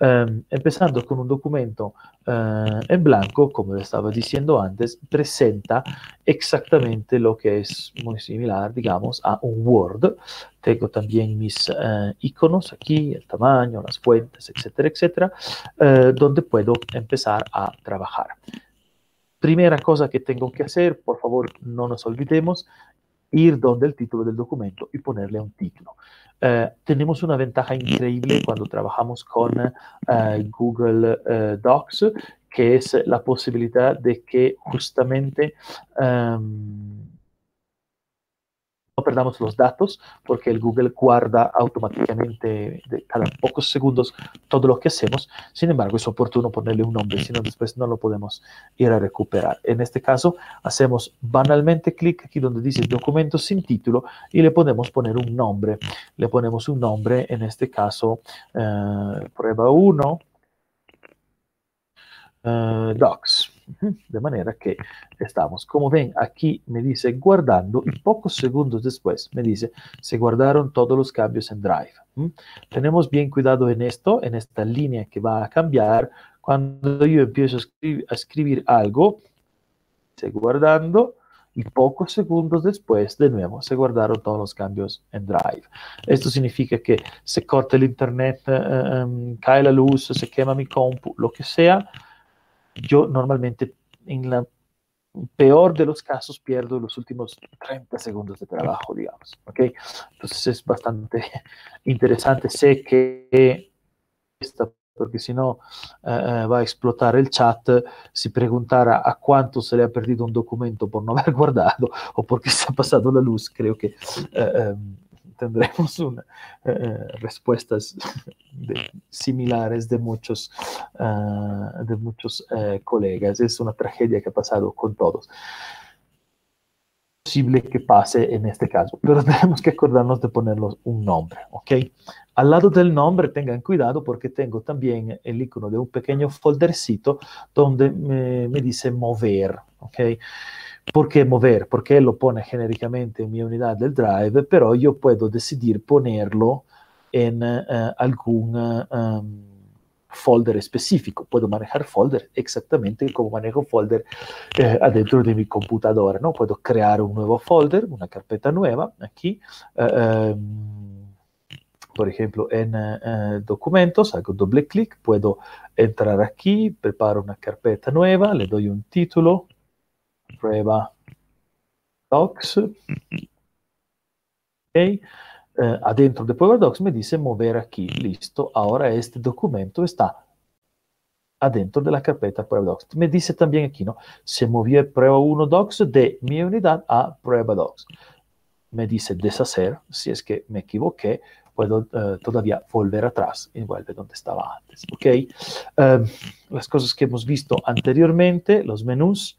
Um, empezando con un documento uh, en blanco, como le estaba diciendo antes, presenta exactamente lo que es muy similar, digamos, a un Word. Tengo también mis uh, iconos aquí, el tamaño, las fuentes, etcétera, etcétera, uh, donde puedo empezar a trabajar. Primera cosa que tengo que hacer, por favor, no nos olvidemos, ir donde el título del documento y ponerle un título. Uh, tenemos una ventaja increíble cuando trabajamos con uh, Google uh, Docs, que es la posibilidad de que justamente um, no perdamos los datos porque el Google guarda automáticamente de cada pocos segundos todo lo que hacemos. Sin embargo, es oportuno ponerle un nombre, si no después no lo podemos ir a recuperar. En este caso, hacemos banalmente clic aquí donde dice documento sin título y le podemos poner un nombre. Le ponemos un nombre, en este caso, eh, prueba 1, eh, docs. De manera que estamos, como ven, aquí me dice guardando y pocos segundos después me dice se guardaron todos los cambios en Drive. ¿Mm? Tenemos bien cuidado en esto, en esta línea que va a cambiar. Cuando yo empiezo a escribir, a escribir algo, se guardando y pocos segundos después, de nuevo, se guardaron todos los cambios en Drive. Esto significa que se corta el internet, eh, um, cae la luz, se quema mi compu, lo que sea, yo normalmente en la peor de los casos pierdo los últimos 30 segundos de trabajo, digamos. ¿ok? Entonces es bastante interesante. Sé que esta, porque si no uh, va a explotar el chat, si preguntara a cuánto se le ha perdido un documento por no haber guardado o porque se ha pasado la luz, creo que um, tendremos una, uh, respuestas de, similares de muchos, uh, de muchos uh, colegas. Es una tragedia que ha pasado con todos. posible que pase en este caso, pero tenemos que acordarnos de ponerlos un nombre, ¿ok? Al lado del nombre tengan cuidado porque tengo también el icono de un pequeño foldercito donde me, me dice mover, ¿ok? ¿Por qué mover? Porque lo pone genéricamente en mi unidad del drive, pero yo puedo decidir ponerlo en uh, algún uh, um, folder específico. Puedo manejar folder exactamente como manejo folder eh, adentro de mi computadora. ¿no? Puedo crear un nuevo folder, una carpeta nueva aquí. Um, por ejemplo, en documentos, hago doble clic, puedo entrar aquí, preparo una carpeta nueva, le doy un título, prueba docs. Ok. Uh, adentro de prueba docs me dice mover aquí. Listo. Ahora este documento está adentro de la carpeta prueba docs. Me dice también aquí, ¿no? Se movió prueba 1 docs de mi unidad a prueba docs. Me dice deshacer, si es que me equivoqué, puedo uh, todavía volver atrás y vuelve donde estaba antes. ¿Ok? Uh, las cosas que hemos visto anteriormente, los menús,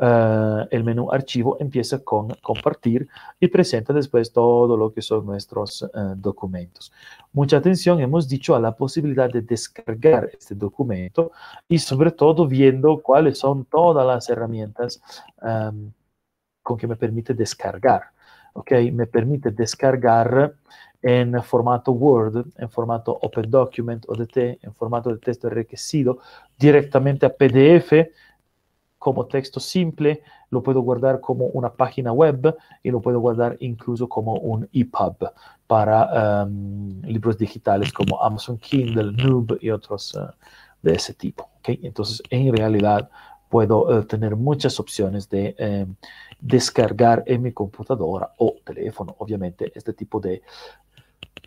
Uh, el menú archivo empieza con compartir y presenta después todo lo que son nuestros uh, documentos. Mucha atención hemos dicho a la posibilidad de descargar este documento y sobre todo viendo cuáles son todas las herramientas um, con que me permite descargar. ¿ok? Me permite descargar en formato Word, en formato Open Document ODT, en formato de texto enriquecido, directamente a PDF, como texto simple, lo puedo guardar como una página web y lo puedo guardar incluso como un EPUB para um, libros digitales como Amazon Kindle, Noob y otros uh, de ese tipo. Entonces, en realidad, puedo uh, tener muchas opciones de um, descargar en mi computadora o teléfono, obviamente, este tipo de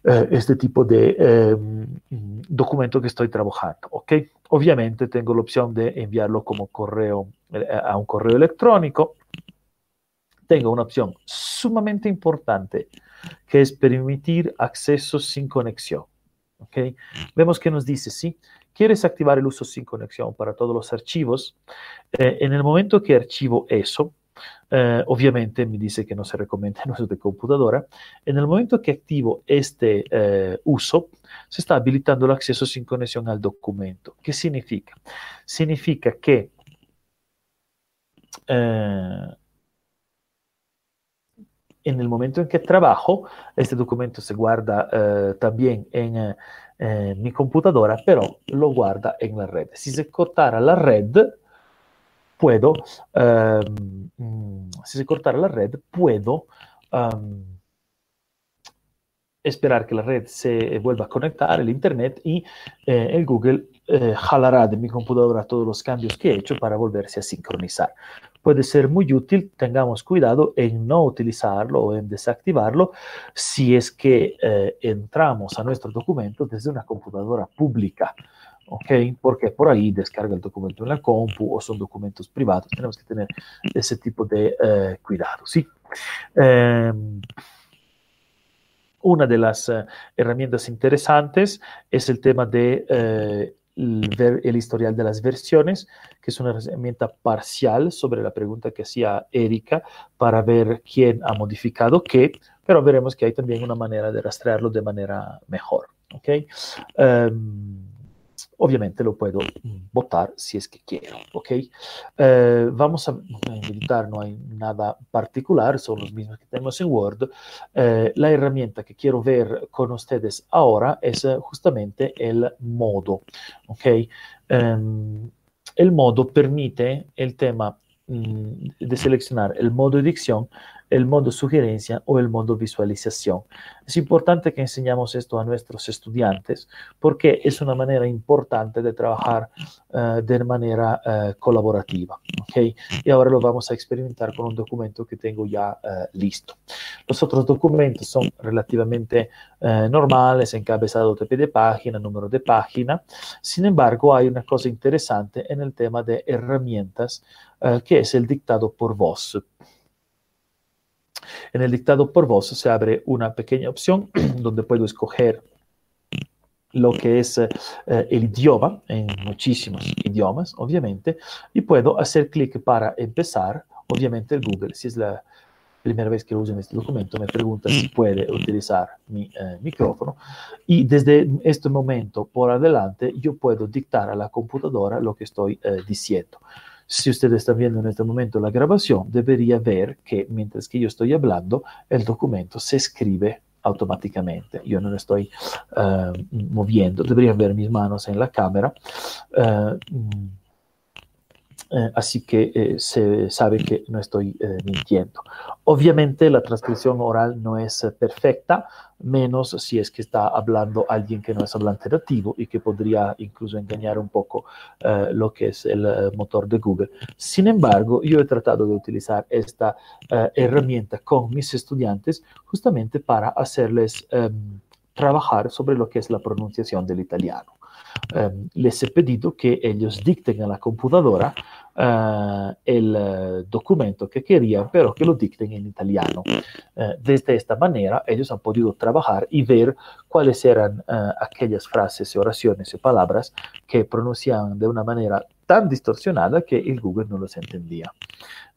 eh, este tipo de eh, documento que estoy trabajando. ¿ok? Obviamente tengo la opción de enviarlo como correo eh, a un correo electrónico. Tengo una opción sumamente importante que es permitir acceso sin conexión. ¿ok? Vemos que nos dice, sí, quieres activar el uso sin conexión para todos los archivos. Eh, en el momento que archivo eso, eh, obviamente me dice que no se recomienda el uso de computadora. En el momento que activo este eh, uso, se está habilitando el acceso sin conexión al documento. ¿Qué significa? Significa que eh, en momento en que trabajo, este documento se guarda eh, también en eh, mi computadora, pero lo guarda en la red. Si se cortara la red, puedo, um, si se cortara la red, puedo um, esperar que la red se vuelva a conectar, el Internet, y eh, el Google eh, jalará de mi computadora todos los cambios que he hecho para volverse a sincronizar. Puede ser muy útil, tengamos cuidado en no utilizarlo o en desactivarlo si es que eh, entramos a nuestro documento desde una computadora pública. ¿Ok? Porque por ahí descarga el documento en la compu o son documentos privados. Tenemos que tener ese tipo de eh, cuidado, ¿sí? Eh, una de las uh, herramientas interesantes es el tema de uh, el, el, historial de las versiones, que es una herramienta parcial sobre la pregunta que hacía Erika para ver quién ha modificado qué, pero veremos que hay también una manera de rastrearlo de manera mejor. ¿okay? Um, obviamente lo puedo votar si es que quiero, ¿ok? Eh, vamos a editar, no hay nada particular, son los mismos que tenemos en Word. Eh, la herramienta que quiero ver con ustedes ahora es eh, justamente el modo, ¿ok? Um, el modo permite el tema mm, de seleccionar el modo edición el modo sugerencia o el modo visualización. Es importante que enseñamos esto a nuestros estudiantes porque es una manera importante de trabajar uh, de manera uh, colaborativa. ¿okay? Y ahora lo vamos a experimentar con un documento que tengo ya uh, listo. Los otros documentos son relativamente normales, encabezado de de página, número de página. Sin embargo, hay una cosa interesante en el tema de herramientas que es el dictado por voz. En el dictado por voz se abre una pequeña opción donde puedo escoger lo que es eh, el idioma, en muchísimos idiomas, obviamente, y puedo hacer clic para empezar. Obviamente el Google, si es la primera vez que lo uso en este documento, me pregunta si puede utilizar mi eh, micrófono y desde este momento por adelante yo puedo dictar a la computadora lo que estoy eh, diciendo. Si ustedes están viendo en este momento la grabación, debería ver que mientras que yo estoy hablando, el documento se escribe automáticamente. Yo no estoy uh, moviendo. Deberían ver mis manos en la cámara. Uh, eh, así que eh, se sabe que no estoy eh, mintiendo. Obviamente la transcripción oral no es perfecta, menos si es que está hablando alguien que no es hablante nativo y que podría incluso engañar un poco lo que es el motor de Google. Sin embargo, yo he tratado de utilizar esta herramienta con mis estudiantes justamente para hacerles em, trabajar sobre lo que es la pronunciación del italiano. Um, les he pedido que ellos dicten a la computadora uh, el uh, documento que querían, pero que lo dicten en italiano. Uh, desde esta manera, ellos han podido trabajar y ver cuáles eran aquellas frases, oraciones y palabras que pronunciaban de una manera tan distorsionada que el Google no los entendía.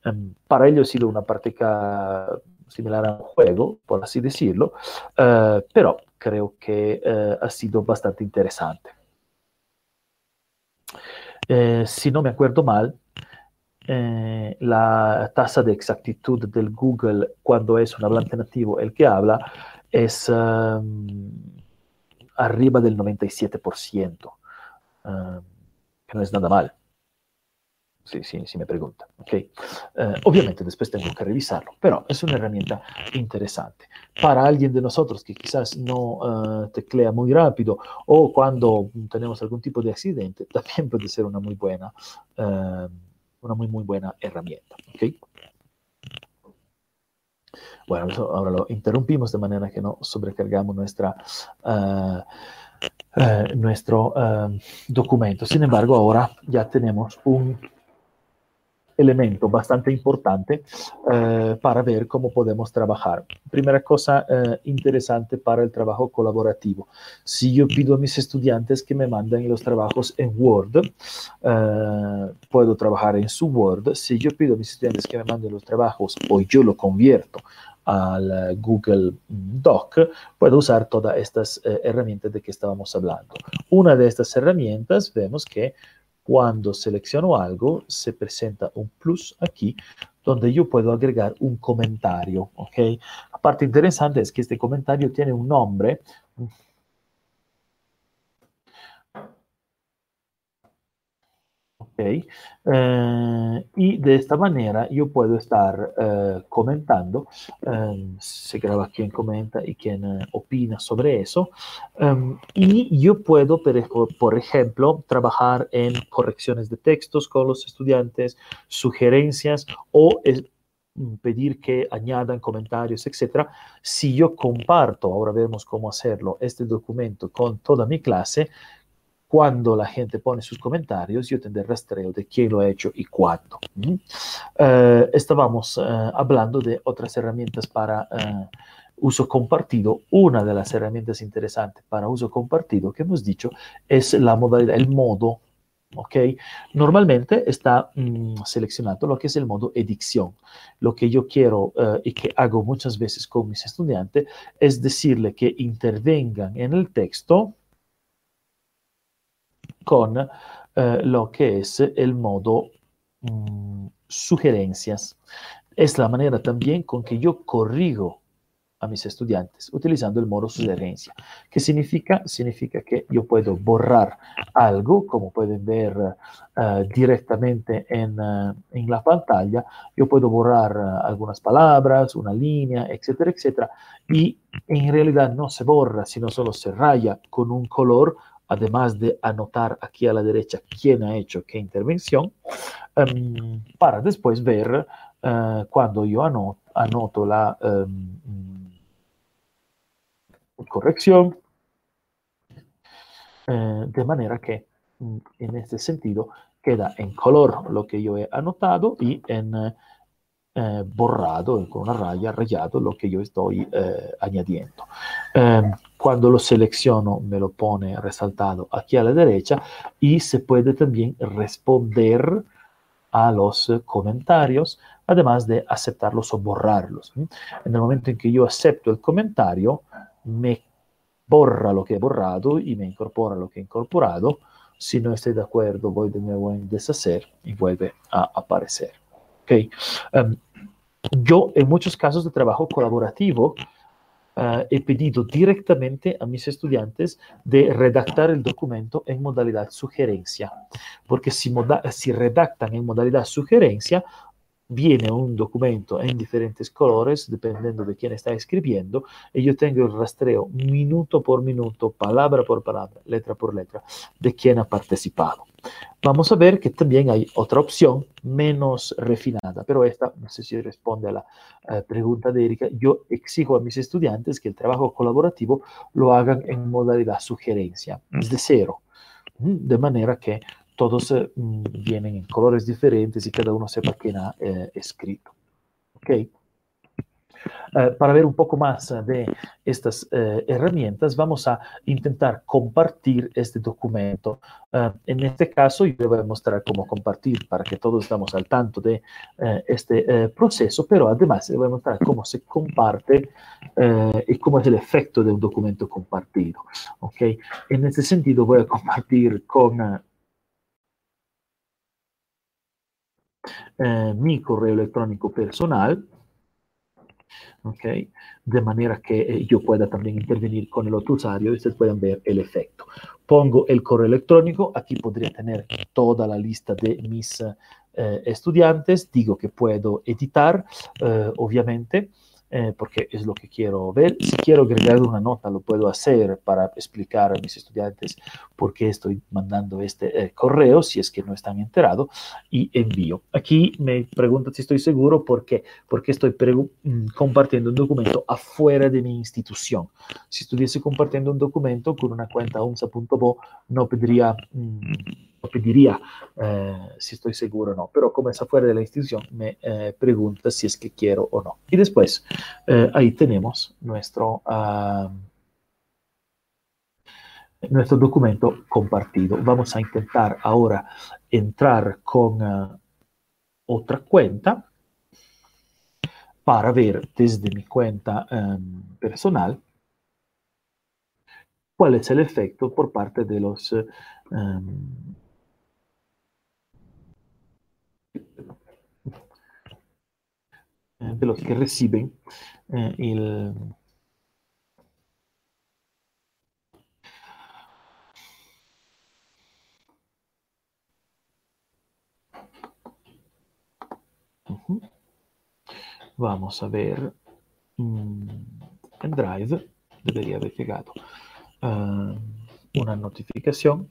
Um, para ellos ha sido una práctica similar a un juego, por así decirlo, pero creo que ha sido bastante interesante. Eh, si no me acuerdo mal, eh, la tasa de exactitud del Google cuando es un hablante nativo el que habla es um, arriba del 97%, um, ehm, que no es nada mal si, si, si me preguntan. ¿okay? Eh, obviamente después tengo que revisarlo, pero es una herramienta interesante. Para alguien de nosotros que quizás no uh, teclea muy rápido o cuando tenemos algún tipo de accidente, también puede ser una muy buena, uh, una muy, muy buena herramienta. ¿okay? Bueno, ahora lo interrumpimos de manera que no sobrecargamos nuestra... Eh, nuestro eh, documento. Sin embargo, ahora ya tenemos un elemento bastante importante eh, para ver cómo podemos trabajar. Primera cosa eh, interesante para el trabajo colaborativo. Si yo pido a mis estudiantes que me manden los trabajos en Word, eh, puedo trabajar en su Word. Si yo pido a mis estudiantes que me manden los trabajos o yo lo convierto al Google Doc, puedo usar todas estas herramientas de que estábamos hablando. Una de estas herramientas vemos que cuando selecciono algo, se presenta un plus aquí donde yo puedo agregar un comentario, ¿ok? La parte interesante es que este comentario tiene un nombre, Okay. Eh, y de esta manera yo puedo estar eh, comentando, eh, se graba quien comenta y quien eh, opina sobre eso, em, y yo puedo, por, ejemplo, trabajar en correcciones de textos con los estudiantes, sugerencias o pedir que añadan comentarios, etcétera. Si yo comparto, ahora vemos cómo hacerlo, este documento con toda mi clase, cuando la gente pone sus comentarios, yo tendré rastreo de quién lo ha hecho y cuándo. ¿Mm? Eh, estábamos eh, hablando de otras herramientas para eh, uso compartido. Una de las herramientas interesantes para uso compartido que hemos dicho es la modalidad, el modo. ¿ok? Normalmente está mm, seleccionado lo que es el modo edición. Lo que yo quiero y que hago muchas veces con mis estudiantes es decirle que intervengan en el texto con eh, lo que es el modo mm, sugerencias. Es la manera también con que yo corrijo a mis estudiantes utilizando el modo sugerencia. ¿Qué significa? Significa que yo puedo borrar algo, como pueden ver uh, directamente en, uh, en, la pantalla. Yo puedo borrar uh, algunas palabras, una línea, etcétera, etcétera. Y en realidad no se borra, sino solo se raya con un color además de anotar aquí a la derecha quién ha hecho qué intervención, um, para después ver uh, cuando yo anoto, la um, corrección, uh, de manera que um, en este sentido queda en color lo que yo he anotado y en uh, eh, borrado con una raya, rayado lo que yo estoy eh, añadiendo. Eh, cuando lo selecciono me lo pone resaltado aquí a la derecha y se puede también responder a los comentarios, además de aceptarlos o borrarlos. En el momento en que yo acepto el comentario, me borra lo que he borrado y me incorpora lo que he incorporado. Si no estoy de acuerdo, voy de nuevo en deshacer y vuelve a aparecer. Okay. Um, yo en muchos casos de trabajo colaborativo uh, he pedido directamente a mis estudiantes de redactar el documento en modalidad sugerencia, porque si, moda si redactan en modalidad sugerencia, viene un documento en diferentes colores, dependiendo de quién está escribiendo, y yo tengo el rastreo minuto por minuto, palabra por palabra, letra por letra, de quién ha participado. Vamos a ver que también hay otra opción menos refinada, pero esta, no sé si responde a la uh, pregunta de Erika, yo exijo a mis estudiantes que el trabajo colaborativo lo hagan en modalidad sugerencia, de cero, de manera que todos eh, vienen en colores diferentes y cada uno sepa quién ha eh, escrito. ¿Okay? Uh, para ver un poco más de estas uh, herramientas, vamos a intentar compartir este documento. En este caso, yo voy a mostrar cómo compartir para que todos estemos al tanto de este proceso, pero además les voy a mostrar cómo se comparte y cómo es el efecto de un documento compartido. ¿okay? En este sentido, voy a compartir con eh, mi correo electrónico personal, ¿ok? De manera que eh, yo pueda también intervenir con el otro usuario y ustedes puedan ver el efecto. Pongo el correo electrónico, aquí podría tener toda la lista de mis eh, estudiantes, digo que puedo editar, eh, obviamente, eh, porque es lo que quiero ver. Si quiero agregar una nota, lo puedo hacer para explicar a mis estudiantes por qué estoy mandando este eh, correo, si es que no están enterados, y envío. Aquí me preguntan si estoy seguro, ¿por qué? Porque estoy mm, compartiendo un documento afuera de mi institución. Si estuviese compartiendo un documento con una cuenta unsa.bo, no pediría... Mm, pediría eh, si estoy seguro o no, pero como está fuera de la institución, me eh, pregunta si es que quiero o no. Y después, eh, ahí tenemos nuestro, uh, nuestro documento compartido. Vamos a intentar ahora entrar con uh, otra cuenta para ver desde mi cuenta um, personal cuál es el efecto por parte de los um, de los que reciben eh, el, Vamos a ver mm, en Drive, debería haber llegado uh, una notificación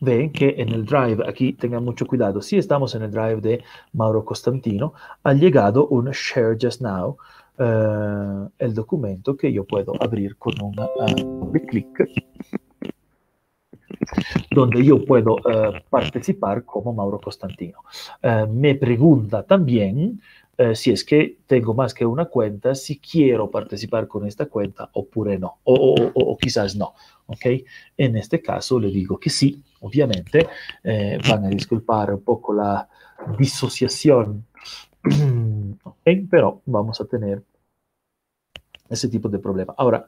Ven que en el drive, aquí tengan mucho cuidado, si estamos en el drive de Mauro Costantino, ha llegado un Share Just Now, uh, el documento que yo puedo abrir con un uh, clic, donde yo puedo uh, participar como Mauro Costantino. me pregunta también eh, si es que tengo más que una cuenta, si quiero participar con esta cuenta oppure no, o, quizás no. ¿ok? En este caso le digo que sí, obviamente, eh, van a disculpar un poco la disociación. Pero vamos a tener ese tipo de problema. Ahora,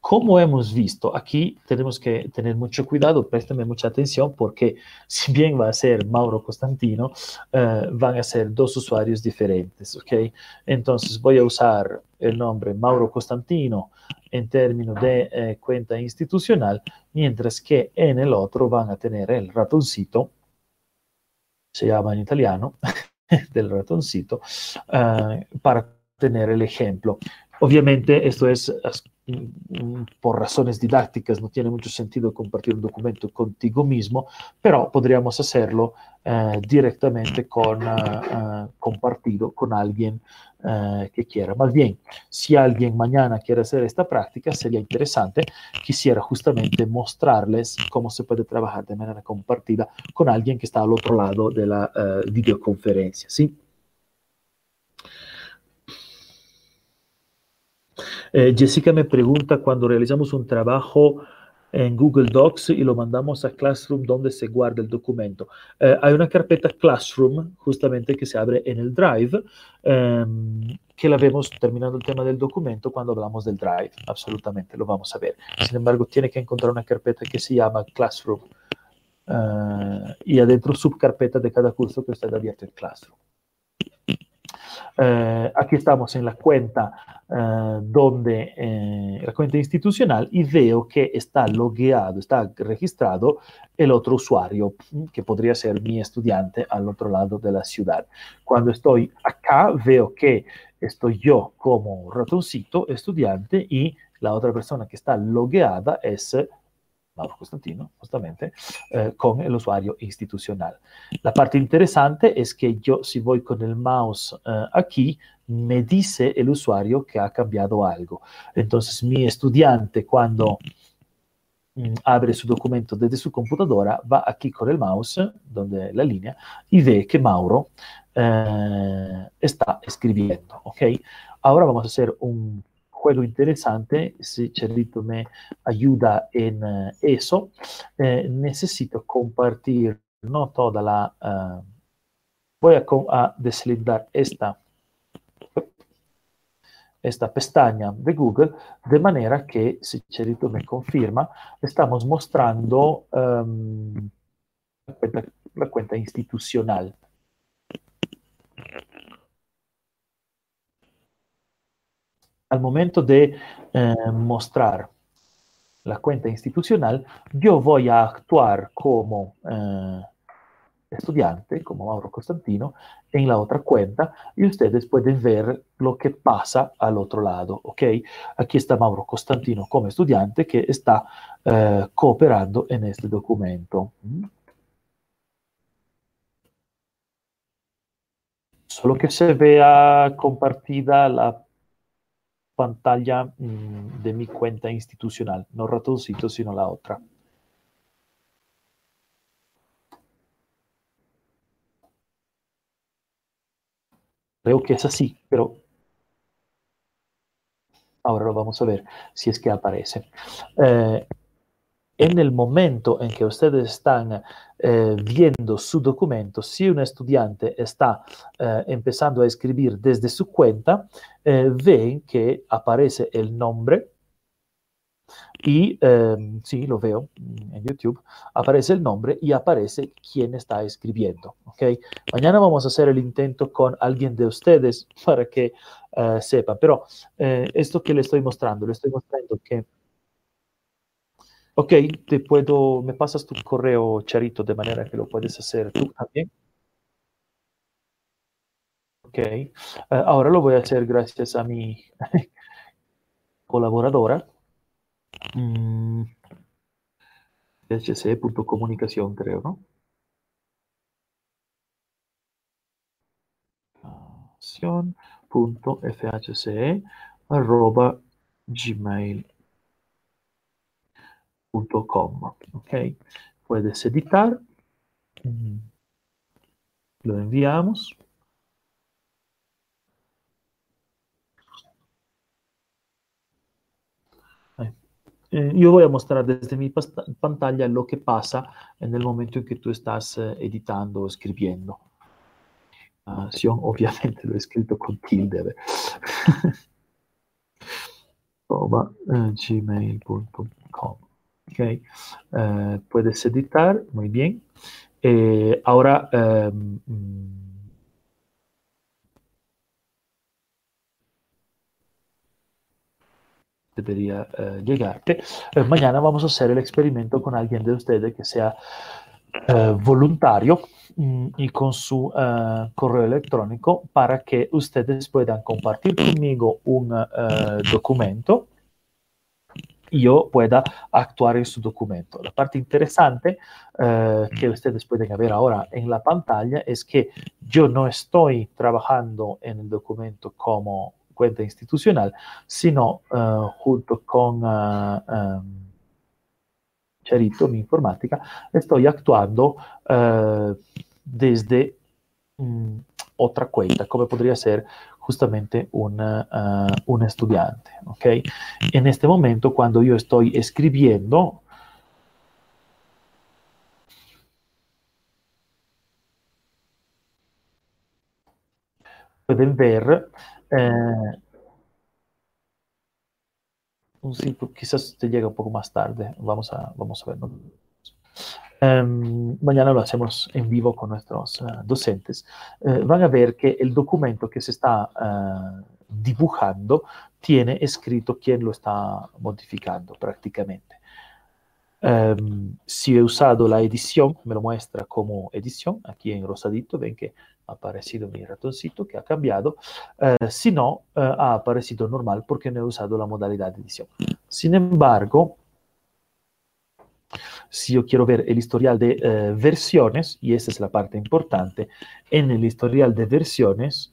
como hemos visto, aquí tenemos que tener mucho cuidado, préstame mucha atención, porque si bien va a ser Mauro Costantino, uh, van a ser dos usuarios diferentes, ¿ok? Entonces voy a usar el nombre Mauro Costantino en términos de eh, cuenta institucional, mientras que en el otro van a tener el ratoncito, se llama en italiano, del ratoncito, uh, para tener el ejemplo. Obviamente esto es Mm, por razones didácticas no tiene mucho sentido compartir un documento contigo mismo, pero podríamos hacerlo eh, directamente con, uh, uh, compartido con alguien uh, que quiera. Más bien, si alguien mañana quiere hacer esta práctica, sería interesante, quisiera justamente mostrarles cómo se puede trabajar de manera compartida con alguien que está al otro lado de la videoconferencia, ¿sí? Eh, Jessica me pregunta cuando realizamos un trabajo en Google Docs y lo mandamos a Classroom donde se guarda el documento. Eh, hay una carpeta Classroom justamente que se abre en el Drive, ehm, que la vemos terminando el tema del documento cuando hablamos del Drive. Absolutamente, lo vamos a ver. Sin embargo, tiene que encontrar una carpeta que se llama Classroom uh, y adentro subcarpeta de cada curso que está abierto en Classroom. Eh, aquí estamos en la cuenta eh, donde eh, la cuenta institucional y veo que está logueado, está registrado el otro usuario, que podría ser mi estudiante al otro lado de la ciudad. Cuando estoy acá, veo que estoy yo como ratoncito estudiante y la otra persona que está logueada es Mauro Constantino, justamente, eh, con el usuario institucional. La parte interesante es que yo, si voy con el mouse eh, aquí, me dice el usuario que ha cambiado algo. Entonces, mi estudiante, cuando mm, abre su documento desde su computadora, va aquí con el mouse, donde la línea, y ve que Mauro eh, está escribiendo. ¿ok? Ahora vamos a hacer un juego interesante, si Charlito me ayuda en uh, eso, eh, necesito compartir no toda la... Uh, voy a, a, deslindar esta, esta pestaña de Google, de manera que, si Charlito me confirma, estamos mostrando um, la, cuenta, institucional. Al momento de eh, mostrar la cuenta institucional, yo voy a actuar como eh, estudiante, como Mauro Constantino, en la otra cuenta y ustedes pueden ver lo que pasa al otro lado, ¿ok? Aquí está Mauro Constantino como estudiante que está eh, cooperando en este documento. Solo que se vea compartida la pantalla mmm, de mi cuenta institucional, no ratoncito, sino la otra. Creo que es así, pero ahora lo vamos a ver si es que aparece. Eh, en el momento en que ustedes están eh, viendo su documento, si un estudiante está eh, empezando a escribir desde su cuenta, eh, ven que aparece el nombre y em, sí, lo veo en YouTube, aparece el nombre y aparece quién está escribiendo. ¿okay? Mañana vamos a hacer el intento con alguien de ustedes para que uh, sepa, pero uh, esto que le estoy mostrando, le estoy mostrando que Ok, te puedo, me pasas tu correo, Charito, de manera que lo puedes hacer tú también. Ok, uh, ahora lo voy a hacer gracias a mi colaboradora. Mm. hc.comunicación, creo, ¿no? .fhce arroba gmail .com, ok. Puedes editar, lo enviamos. Eh, yo voy a mostrar desde mi pantalla lo que pasa en el momento en que tú estás eh, editando o escribiendo. Uh, sí, obviamente lo he escrito con tilde. Uh, gmail.com. Ok, uh, puedes editar, muy bien. Eh, ahora, um, debería uh, llegarte. Mañana vamos a hacer el experimento con alguien de ustedes que sea voluntario um, y con su correo electrónico para que ustedes puedan compartir conmigo un documento yo pueda actuar en su documento. La parte interesante eh, que ustedes pueden ver ahora en la pantalla es que yo no estoy trabajando en el documento como cuenta institucional, sino uh, junto con uh, um, Charito, mi informática, estoy actuando desde um, otra cuenta, como podría ser justamente una, uh, un estudiante. ¿ok? En este momento, cuando yo estoy escribiendo, pueden ver, eh, sí, quizás te llega un poco más tarde, vamos a, vamos a ver. Em, mañana lo hacemos en vivo con nuestros docentes, van a ver que el documento que se está dibujando tiene escrito quién lo está modificando prácticamente. Em, si he usado la edición, me lo muestra como edición, aquí en rosadito, ven que ha aparecido mi ratoncito que ha cambiado, si no, ha aparecido normal porque no he usado la modalidad de edición. Sin embargo, si yo quiero ver el historial de eh, versiones, y esa es la parte importante, en el historial de versiones,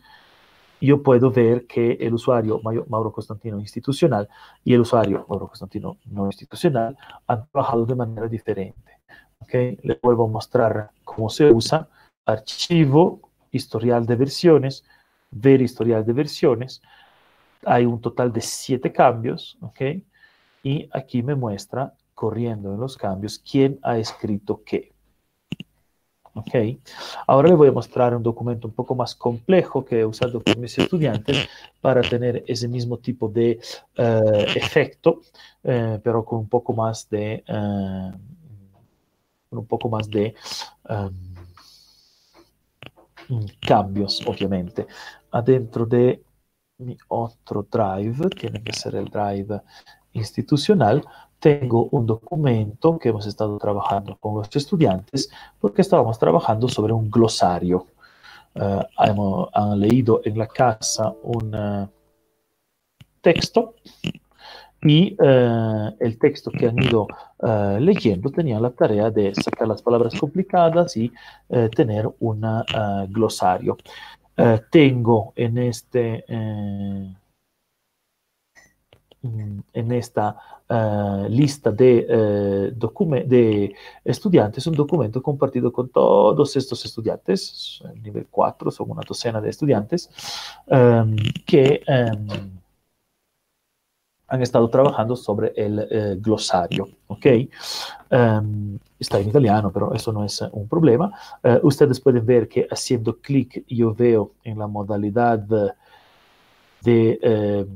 yo puedo ver que el usuario Mauro Constantino institucional y el usuario Mauro Constantino no institucional han trabajado de manera diferente. ¿okay? Les vuelvo a mostrar cómo se usa archivo, historial de versiones, ver historial de versiones. Hay un total de siete cambios, ¿ok? Y aquí me muestra, corriendo en los cambios, quién ha escrito qué. ¿Ok? Ahora les voy a mostrar un documento un poco más complejo que he usado con mis estudiantes para tener ese mismo tipo de eh, efecto, eh, pero con un poco más de, eh, un poco más de cambios, obviamente. Adentro de mi otro drive, tiene que ser el drive institucional, tengo un documento que hemos estado trabajando con los estudiantes porque estábamos trabajando sobre un glosario. Uh, hemos, han leído en la casa un uh, texto y uh, el texto que han ido leyendo tenía la tarea de sacar las palabras complicadas y tener un glosario. tengo en este en esta uh, lista de, uh, de, estudiantes un documento compartido con todos estos estudiantes, nivel 4, son una docena de estudiantes, um, que um, han estado trabajando sobre el uh, glosario, ¿ok? Um, está en italiano, pero eso no es un problema. ustedes pueden ver que haciendo clic yo veo en la modalidad de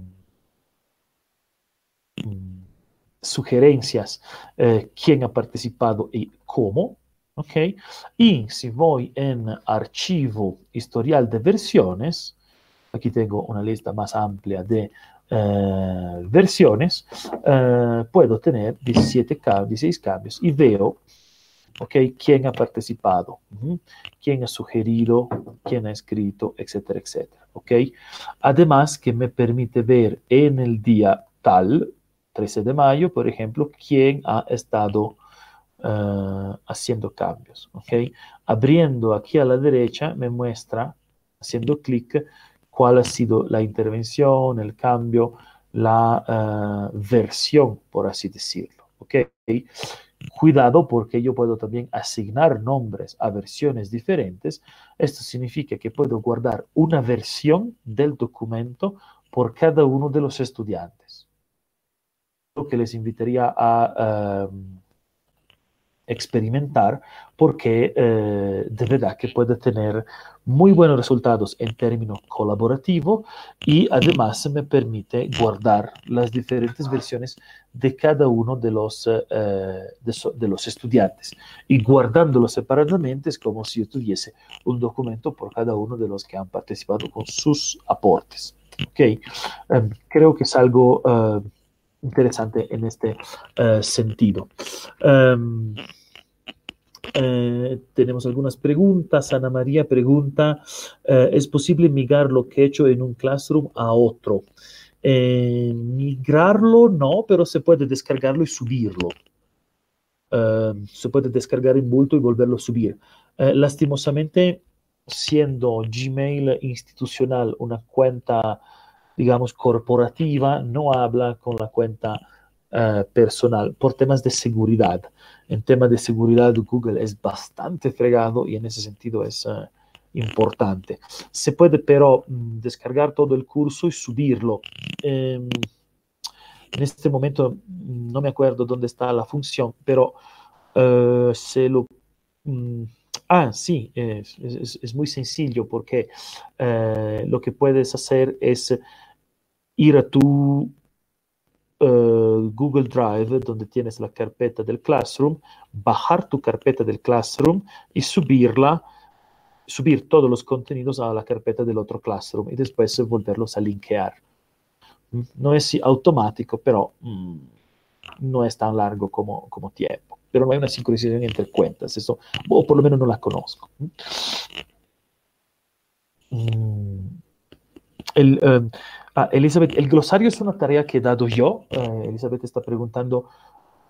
sugerencias, eh, quién ha participado y cómo. ¿ok? Y si voy en archivo historial de versiones, aquí tengo una lista más amplia de eh, versiones, eh, puedo tener 17 cambios, 16 cambios y veo ¿ok? quién ha participado, quién ha sugerido, quién ha escrito, etcétera, etcétera. ¿ok? Además que me permite ver en el día tal 13 de mayo, por ejemplo, quién ha estado uh, haciendo cambios. ¿okay? Abriendo aquí a la derecha me muestra, haciendo clic, cuál ha sido la intervención, el cambio, la uh, versión, por así decirlo. ¿okay? Cuidado porque yo puedo también asignar nombres a versiones diferentes. Esto significa que puedo guardar una versión del documento por cada uno de los estudiantes que les invitaría a um, experimentar porque eh, de verdad que puede tener muy buenos resultados en términos colaborativo y además me permite guardar las diferentes versiones de cada uno de los, eh, de, so, de, los estudiantes y guardándolo separadamente es como si yo tuviese un documento por cada uno de los que han participado con sus aportes. Okay. Um, creo que es algo uh, interesante en este uh, sentido. Um, eh, tenemos algunas preguntas. Ana María pregunta, eh, ¿es posible migrar lo que he hecho en un classroom a otro? Eh, migrarlo no, pero se puede descargarlo y subirlo. se puede descargar en bulto y volverlo a subir. lastimosamente, siendo Gmail institucional una cuenta digamos, corporativa no habla con la cuenta uh, personal por temas de seguridad. En temas de seguridad, Google es bastante fregado y en ese sentido es uh, importante. Se puede pero mh, descargar todo el curso y subirlo. Eh, en este momento no me acuerdo dónde está la función, pero uh, se lo... Mh, Ah, sí, es, muy sencillo porque eh, lo que puedes hacer es ir a tu uh, Google Drive, donde tienes la carpeta del Classroom, bajar tu carpeta del Classroom y subirla, subir todos los contenidos a la carpeta del otro Classroom y después volverlos a linkear. No es automático, pero mm, no es tan largo como, como tiempo. Pero no hay una sincronización entre cuentas, eso, o por lo menos no la conozco. Mm. El, um, ah, Elizabeth, el glosario es una tarea que he dado yo. Uh, Elizabeth está preguntando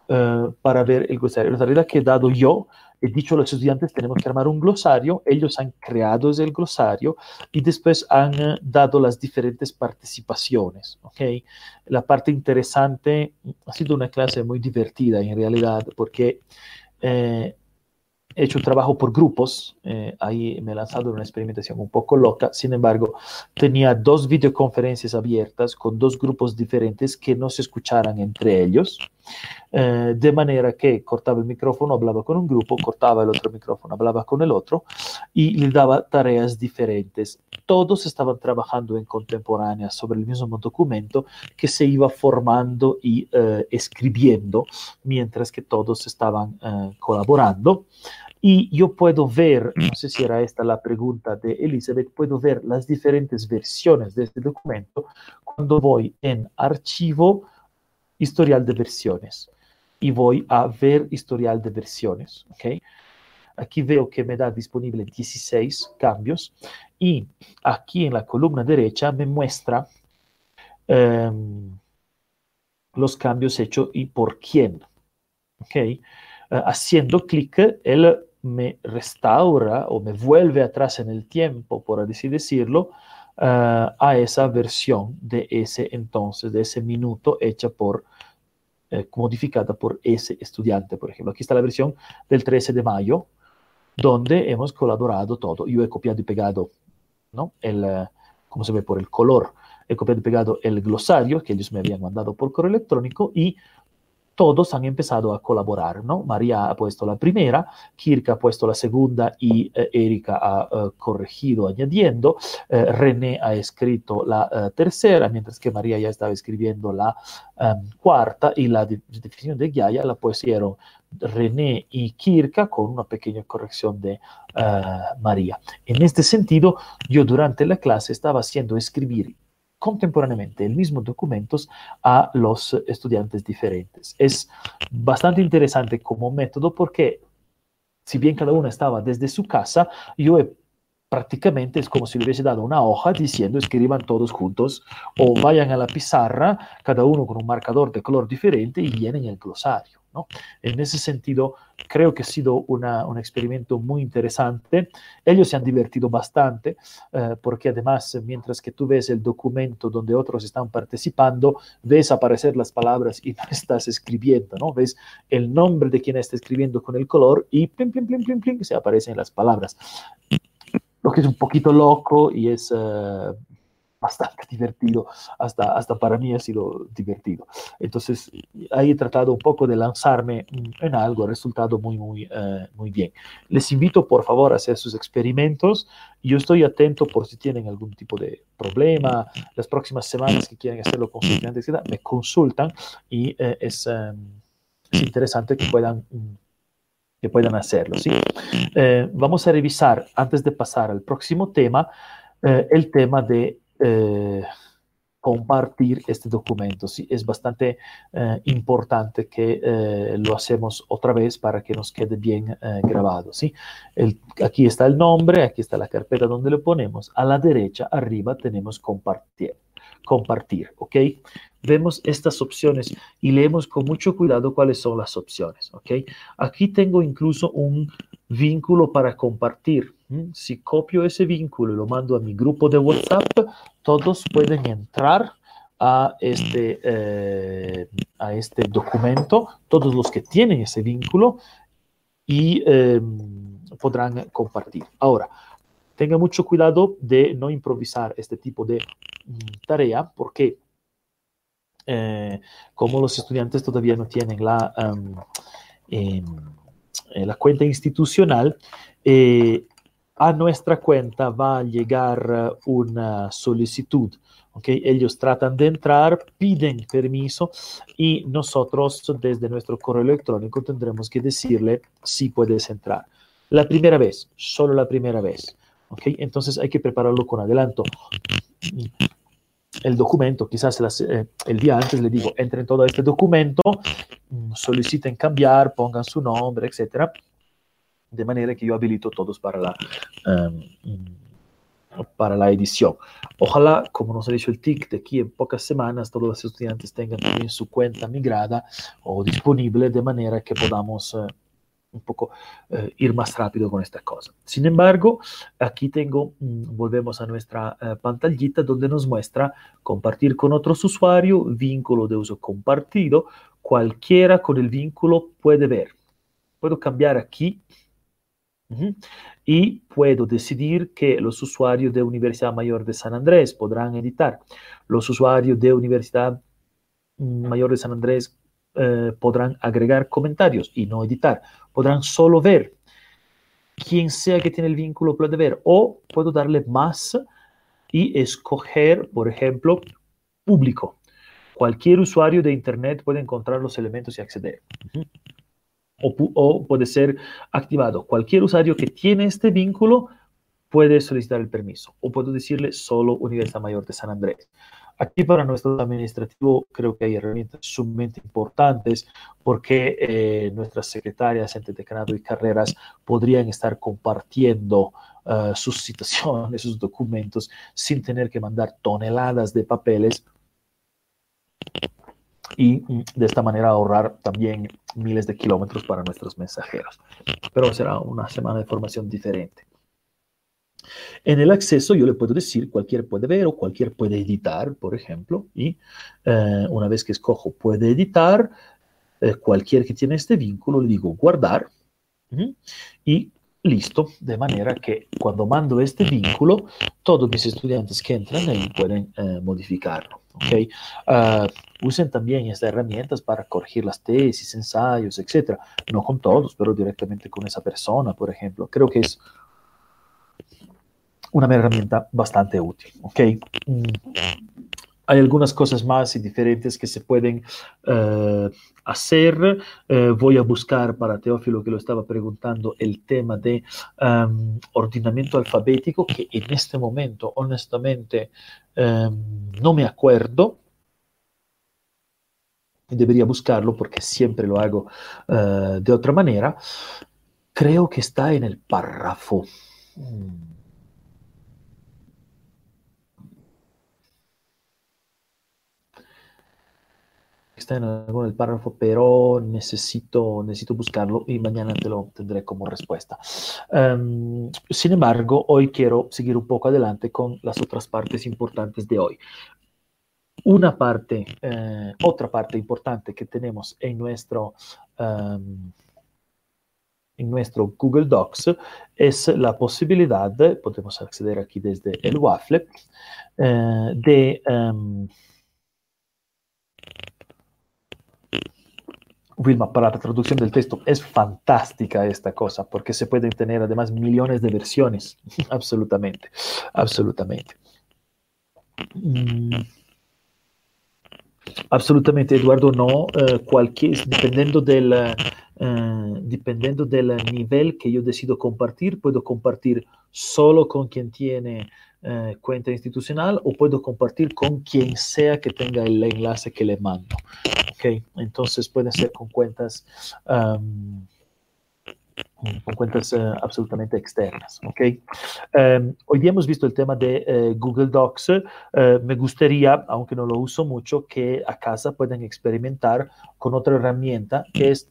uh, para ver el glosario. La tarea que he dado yo, he dicho a los estudiantes, tenemos que armar un glosario. Ellos han creado el glosario y después han uh, dado las diferentes participaciones. ¿okay? La parte interesante ha sido una clase muy divertida en realidad porque... Eh, he hecho trabajo por grupos, eh, ahí me he lanzado en una experimentación un poco loca, sin embargo, tenía dos videoconferencias abiertas con dos grupos diferentes que no se escucharan entre ellos, eh, de manera que cortaba el micrófono, hablaba con un grupo, cortaba el otro micrófono, hablaba con el otro y le daba tareas diferentes. Todos estaban trabajando en contemporánea sobre el mismo documento que se iba formando y eh, escribiendo mientras que todos estaban colaborando. Y yo puedo ver, no sé si era esta la pregunta de Elizabeth, puedo ver las diferentes versiones de este documento cuando voy en archivo, historial de versiones y voy a ver historial de versiones. ¿okay? Aquí veo que me da disponible 16 cambios y aquí en la columna derecha me muestra um, los cambios hechos y por quién. ¿okay? Uh, haciendo clic, él me restaura o me vuelve atrás en el tiempo, por así decirlo, uh, a esa versión de ese entonces, de ese minuto hecha por, eh, modificada por ese estudiante, por ejemplo. Aquí está la versión del 13 de mayo, donde hemos colaborado todo. Yo he copiado y pegado, ¿no? El, uh, como se ve por el color, he copiado y pegado el glosario que ellos me habían mandado por correo electrónico y todos han empezado a colaborar, ¿no? María ha puesto la primera, Kirk ha puesto la segunda y eh, Erika ha uh, corregido añadiendo, eh, René ha escrito la uh, tercera, mientras que María ya estaba escribiendo la um, cuarta y la de definición de Gaia la pusieron René y Kirka con una pequeña corrección de María. En este sentido, yo durante la clase estaba haciendo escribir contemporáneamente el mismo documentos a los estudiantes diferentes. Es bastante interesante como método porque si bien cada uno estaba desde su casa, yo prácticamente es como si le hubiese dado una hoja diciendo escriban todos juntos o vayan a la pizarra, cada uno con un marcador de color diferente y vienen el glosario. ¿No? En ese sentido, creo que ha sido una, un experimento muy interesante. Ellos se han divertido bastante eh, porque además, mientras que tú ves el documento donde otros están participando, ves aparecer las palabras y no estás escribiendo, ¿no? Ves el nombre de quien está escribiendo con el color y plim, plim, plim, plim, plim, se aparecen las palabras. Lo que es un poquito loco y es... Uh, bastante divertido, hasta, hasta para mí ha sido divertido. Entonces, ahí he tratado un poco de lanzarme en algo, ha resultado muy, muy, uh, muy bien. Les invito, por favor, a hacer sus experimentos. Yo estoy atento por si tienen algún tipo de problema. Las próximas semanas que quieren hacerlo con estudiantes, me consultan y uh, es, um, es, interesante que puedan... que puedan hacerlo. ¿sí? Eh, vamos a revisar, antes de pasar al próximo tema, eh, el tema de eh, compartir este documento. Sí, es bastante eh, importante que eh, lo hacemos otra vez para que nos quede bien grabado. ¿sí? Aquí está el nombre, aquí está la carpeta donde lo ponemos. A la derecha, arriba, tenemos compartir. Compartir, ¿ok? Vemos estas opciones y leemos con mucho cuidado cuáles son las opciones, ¿ok? Aquí tengo incluso un vínculo para compartir. Si copio ese vínculo y lo mando a mi grupo de WhatsApp, todos pueden entrar a este, eh, a este documento, todos los que tienen ese vínculo y eh, podrán compartir. Ahora, tenga mucho cuidado de no improvisar este tipo de mm, tarea porque eh, como los estudiantes todavía no tienen la, um, eh, la cuenta institucional, eh, a nuestra cuenta va a llegar una solicitud ellos tratan de entrar, piden permiso y nosotros desde nuestro correo electrónico tendremos que decirle si puedes entrar. La primera vez, solo la primera vez. Entonces hay que prepararlo con adelanto. El documento, quizás eh, el día antes le digo, entren todo este documento, soliciten cambiar, pongan su nombre, etcétera, de manera que yo habilito todos para la, um, para la edición. Ojalá, como nos ha dicho el TIC, de aquí en pocas semanas todos los estudiantes tengan también su cuenta migrada o disponible de manera que podamos eh, un poco eh, ir más rápido con esta cosa. Sin embargo, aquí tengo, mm, volvemos a nuestra eh, pantallita donde nos muestra compartir con otros usuarios, vínculo de uso compartido, cualquiera con el vínculo puede ver. Puedo cambiar aquí y puedo decidir que los usuarios de Universidad Mayor de San Andrés podrán editar, los usuarios de Universidad Mayor de San Andrés eh, podrán agregar comentarios y no editar, podrán solo ver. Quien sea que tiene el vínculo puede ver o puedo darle más y escoger, por ejemplo, público. Cualquier usuario de Internet puede encontrar los elementos y acceder o, puede ser activado. Cualquier usuario que tiene este vínculo puede solicitar el permiso o puedo decirle solo Universidad Mayor de San Andrés. Aquí para nuestro administrativo creo que hay herramientas sumamente importantes porque eh, nuestras secretarias entre decanato y carreras podrían estar compartiendo uh, sus situaciones, sus documentos sin tener que mandar toneladas de papeles y de esta manera ahorrar también miles de kilómetros para nuestros mensajeros. Pero será una semana de formación diferente. En el acceso yo le puedo decir cualquier puede ver o cualquier puede editar, por ejemplo, y eh, una vez que escojo puede editar, eh, cualquier que tiene este vínculo le digo guardar y listo, de manera que cuando mando este vínculo, todos mis estudiantes que entran ahí pueden eh, modificarlo. ¿okay? Uh, usen también estas herramientas para corregir las tesis, ensayos, etc. No con todos, pero directamente con esa persona, por ejemplo. Creo que es una herramienta bastante útil. ¿okay? Hay algunas cosas más y diferentes que se pueden uh, hacer. Uh, voy a buscar para Teófilo, que lo estaba preguntando, el tema de um, ordenamiento alfabético, que en este momento, honestamente, um, no me acuerdo. Debería buscarlo porque siempre lo hago uh, de otra manera. Creo que está en el párrafo. Mm. Está en algún el párrafo, pero necesito, necesito buscarlo y mañana te lo tendré como respuesta. Um, sin embargo, hoy quiero seguir un poco adelante con las otras partes importantes de hoy. Una parte, eh, otra parte importante que tenemos en nuestro, um, en nuestro Google Docs es la posibilidad, podemos acceder aquí desde el Waffle, eh, de... Um, Wilma, para la traducción del texto, es fantástica esta cosa, porque se pueden tener además millones de versiones. absolutamente, absolutamente. Mm. Absolutamente, Eduardo, no. Uh, cualquier, dependiendo del, uh, dependiendo del nivel que yo decido compartir, puedo compartir solo con quien tiene uh, cuenta institucional o puedo compartir con quien sea que tenga el enlace que le mando. Ok, entonces pueden ser con cuentas, con cuentas uh, absolutamente externas. Ok, um, hoy hemos visto el tema de uh, Google Docs. Me gustaría, aunque no lo uso mucho, que a casa puedan experimentar con otra herramienta que es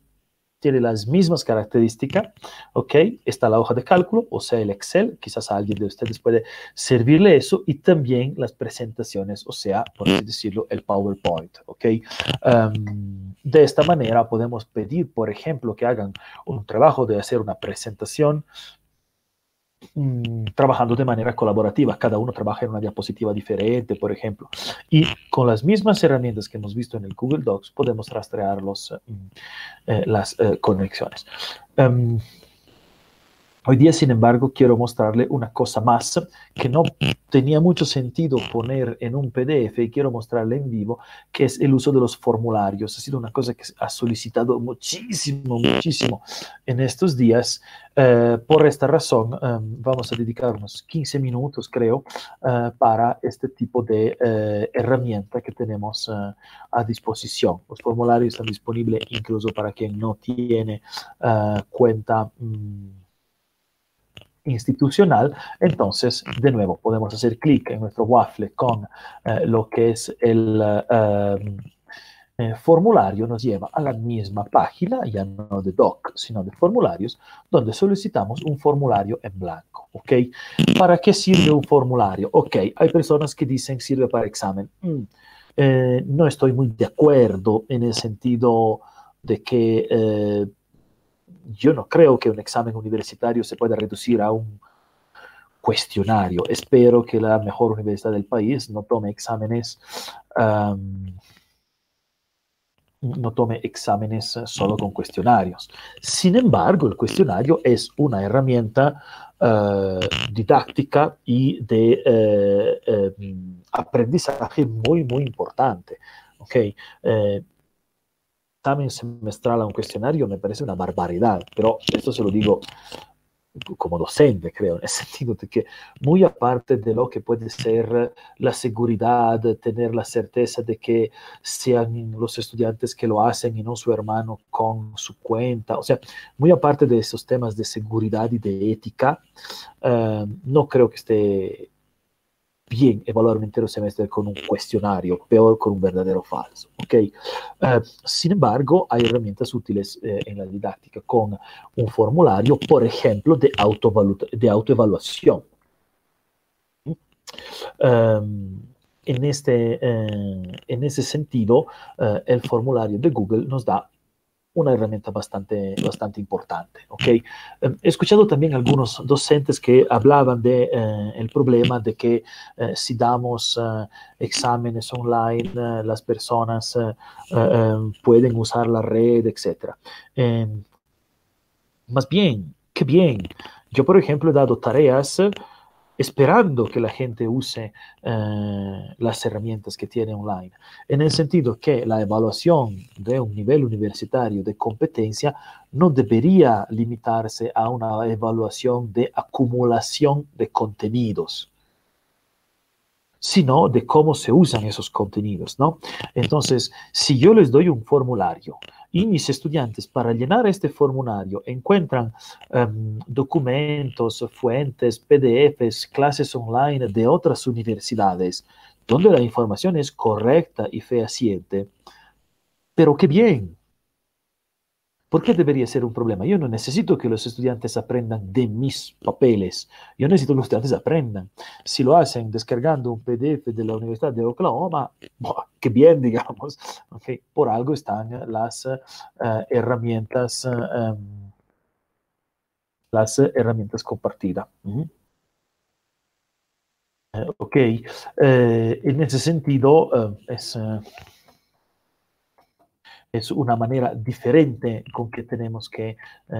tiene las mismas características, ¿ok? Está la hoja de cálculo, o sea, el Excel, quizás a alguien de ustedes puede servirle eso, y también las presentaciones, o sea, por así decirlo, el PowerPoint, ¿ok? De esta manera podemos pedir, por ejemplo, que hagan un trabajo de hacer una presentación Mm, trabajando de manera colaborativa. Cada uno trabaja en una diapositiva diferente, por ejemplo. Y con las mismas herramientas que hemos visto en el Google Docs, podemos rastrear los, mm, eh, las eh, conexiones. Um, Hoy día, sin embargo, quiero mostrarle una cosa más que no tenía mucho sentido poner en un PDF y quiero mostrarle en vivo, que es el uso de los formularios. Ha sido una cosa que ha solicitado muchísimo, muchísimo en estos días. Eh, por esta razón, eh, vamos a dedicar unos 15 minutos, creo, eh, para este tipo de herramienta que tenemos a disposición. Los formularios están disponibles incluso para quien no tiene cuenta. Mmm, institucional, entonces de nuevo podemos hacer clic en nuestro waffle con eh, lo que es el eh, eh, formulario, nos lleva a la misma página, ya no de doc, sino de formularios, donde solicitamos un formulario en blanco. ¿ok? ¿Para qué sirve un formulario? Ok, hay personas que dicen sirve para examen. Mm, no estoy muy de acuerdo en el sentido de que yo no creo que un examen universitario se pueda reducir a un cuestionario. Espero que la mejor universidad del país no tome exámenes, no tome exámenes solo con cuestionarios. Sin embargo, el cuestionario es una herramienta eh, didáctica y de eh, em, aprendizaje muy, muy importante. Okay examen semestral a un cuestionario me parece una barbaridad, pero esto se lo digo como docente, creo, en el sentido de que muy aparte de lo que puede ser la seguridad, tener la certeza de que sean los estudiantes que lo hacen y no su hermano con su cuenta, o sea, muy aparte de esos temas de seguridad y de ética, eh, no creo que esté bien evaluar un entero semestre con un cuestionario, peor con un verdadero falso. ¿okay? Uh, sin embargo, hay herramientas útiles eh, en la didáctica con un formulario, por ejemplo, de, de autoevaluación. Um, en, este, eh, en ese sentido, el formulario de Google nos da una herramienta bastante, bastante importante. ¿okay? Em, he escuchado también algunos docentes que hablaban del de, eh, el problema de que eh, si damos eh, exámenes online, las personas em, pueden usar la red, etc. Em, más bien, qué bien. Yo, por ejemplo, he dado tareas esperando que la gente use eh, las herramientas que tiene online, en el sentido que la evaluación de un nivel universitario de competencia no debería limitarse a una evaluación de acumulación de contenidos sino de cómo se usan esos contenidos, ¿no? Entonces, si yo les doy un formulario y mis estudiantes para llenar este formulario encuentran um, documentos, fuentes, PDFs, clases online de otras universidades, donde la información es correcta y fehaciente, pero qué bien, ¿Por qué debería ser un problema? Yo no necesito que los estudiantes aprendan de mis papeles. Yo necesito que los estudiantes aprendan. Si lo hacen descargando un PDF de la Universidad de Oklahoma, qué bien, digamos. Okay. Por algo están las uh, herramientas, uh, um, las herramientas compartidas. -huh. ok, en ese sentido es es una manera diferente con que tenemos que eh,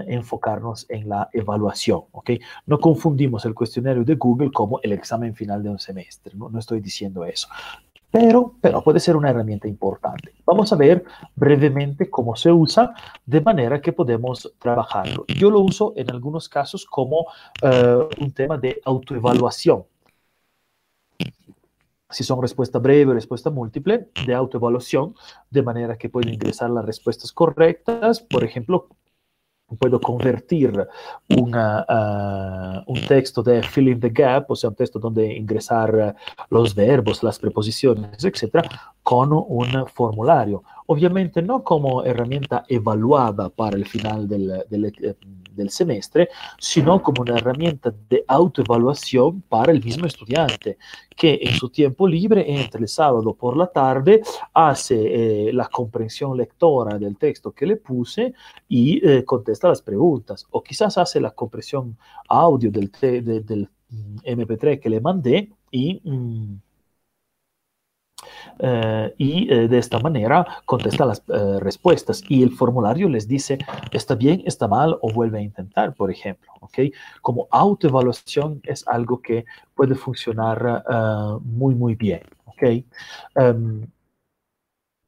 enfocarnos en la evaluación. ¿okay? No confundimos el cuestionario de Google como el examen final de un semestre, no, no estoy diciendo eso. Pero, pero, puede ser una herramienta importante. Vamos a ver brevemente cómo se usa de manera que podemos trabajarlo. Yo lo uso en algunos casos como uh, un tema de autoevaluación si son respuesta breve o respuesta múltiple, de autoevaluación, de manera que puedo ingresar las respuestas correctas. Por ejemplo, puedo convertir una, uh, un texto de fill in the gap, o sea, un texto donde ingresar los verbos, las preposiciones, etcétera, con un formulario. Obviamente no como herramienta evaluada para el final del, eh, del semestre, sino como una herramienta de autoevaluación para el mismo estudiante, que en su tiempo libre, entre el sábado por la tarde, hace eh, la comprensión lectora del texto que le puse y eh, contesta las preguntas, o quizás hace la comprensión audio del, de, del MP3 mm, que le mandé y... Mm, Eh, y de esta manera contesta las respuestas y el formulario les dice está bien, está mal o vuelve a intentar, por ejemplo. ¿okay? Como autoevaluación es algo que puede funcionar muy, muy bien. ¿okay? Em,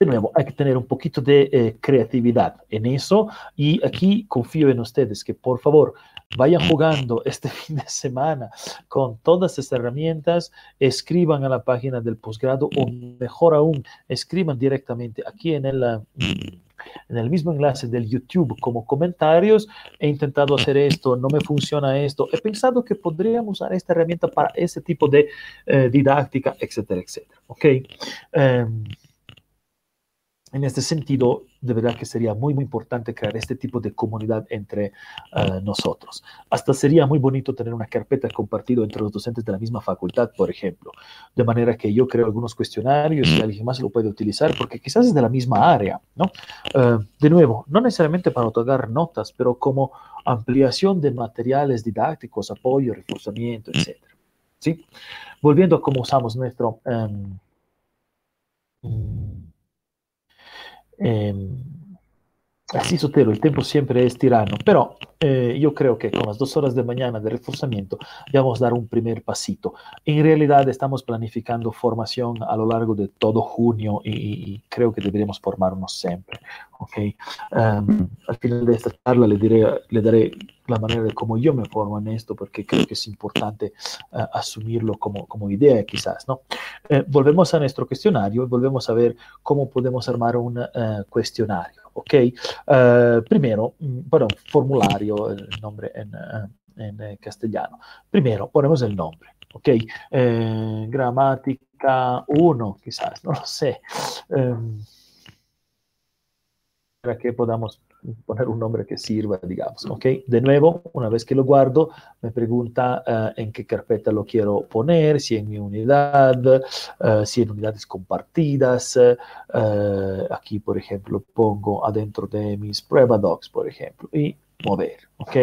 de nuevo, hay que tener un poquito de eh, creatividad en eso y aquí confío en ustedes que por favor vayan jugando este fin de semana con todas estas herramientas, escriban a la página del posgrado o mejor aún, escriban directamente aquí en el, en el mismo enlace del YouTube como comentarios. He intentado hacer esto, no me funciona esto. He pensado que podríamos usar esta herramienta para ese tipo de eh, didáctica, etcétera, etcétera. ¿Ok? Em, en este sentido, de verdad que sería muy, muy importante crear este tipo de comunidad entre eh, nosotros. Hasta sería muy bonito tener una carpeta compartida entre los docentes de la misma facultad, por ejemplo, de manera que yo creo algunos cuestionarios y alguien más lo puede utilizar, porque quizás es de la misma área, ¿no? Eh, de nuevo, no necesariamente para otorgar notas, pero como ampliación de materiales didácticos, apoyo, reforzamiento, etc. ¿Sí? Volviendo a cómo usamos nuestro... Em, Eh, así Sotero, el tiempo siempre es tirano, pero eh, creo que con las dos horas de mañana de reforzamiento vamos a dar un primer pasito. En realidad estamos planificando formación a lo largo de todo junio y, creo que deberíamos formarnos siempre. ¿okay? Um, al final de esta charla le, diré, le daré la manera de cómo yo me formo en esto, porque creo que es importante uh, asumirlo como, como idea quizás. ¿no? Eh, volvemos a nuestro cuestionario y volvemos a ver cómo podemos armar un uh, cuestionario. ¿Ok? Uh, primero, mm, bueno, formulario, el nombre en, en castellano. Primero, ponemos el nombre. ¿ok? Eh, gramática 1, quizás, no lo sé. Um, para que podamos poner un nombre que sirva, digamos. ¿ok? De nuevo, una vez que lo guardo, me pregunta uh, en qué carpeta lo quiero poner, si en mi unidad, uh, si en unidades compartidas. Uh, aquí, por ejemplo, pongo adentro de mis prueba docs, por ejemplo, y mover. ¿ok?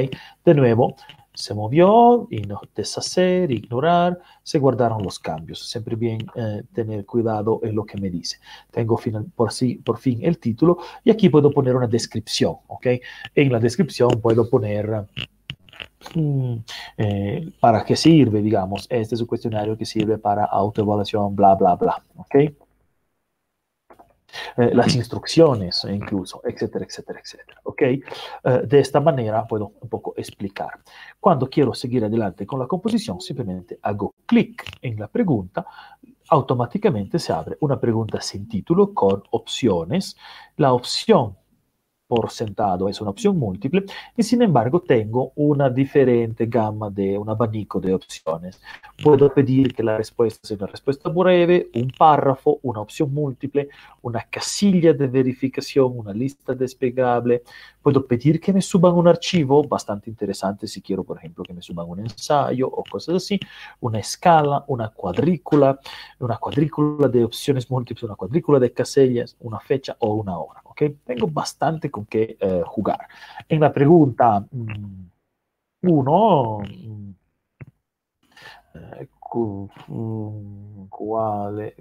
De nuevo, se movió, y no deshacer, ignorar, se guardaron los cambios. Siempre bien eh, tener cuidado en lo que me dice. Tengo final, por, sí, por fin el título y aquí puedo poner una descripción, ¿ok? En la descripción puedo poner... Mm, eh, para qué sirve, digamos, este es un cuestionario que sirve para autoevaluación, bla, bla, bla, ¿ok? Eh, las instrucciones incluso, etcétera, etcétera, etcétera. ¿Ok? Eh, de esta manera puedo un poco explicar. Cuando quiero seguir adelante con la composición, simplemente hago clic en la pregunta, automáticamente se abre una pregunta sin título con opciones. La opción por sentado es una opción múltiple y sin embargo tengo una diferente gama de un abanico de opciones. Puedo pedir que la respuesta sea una respuesta breve, un párrafo, una opción múltiple, una casilla de verificación, una lista desplegable. Puedo pedir que me suban un archivo bastante interesante si quiero, por ejemplo, que me suban un ensayo o cosas así, una escala, una cuadrícula, una cuadrícula de opciones múltiples, una cuadrícula de casillas, una fecha o una hora. ¿Ok? Tengo bastante con qué eh, jugar. En la pregunta 1, mm, eh, ¿cuáles,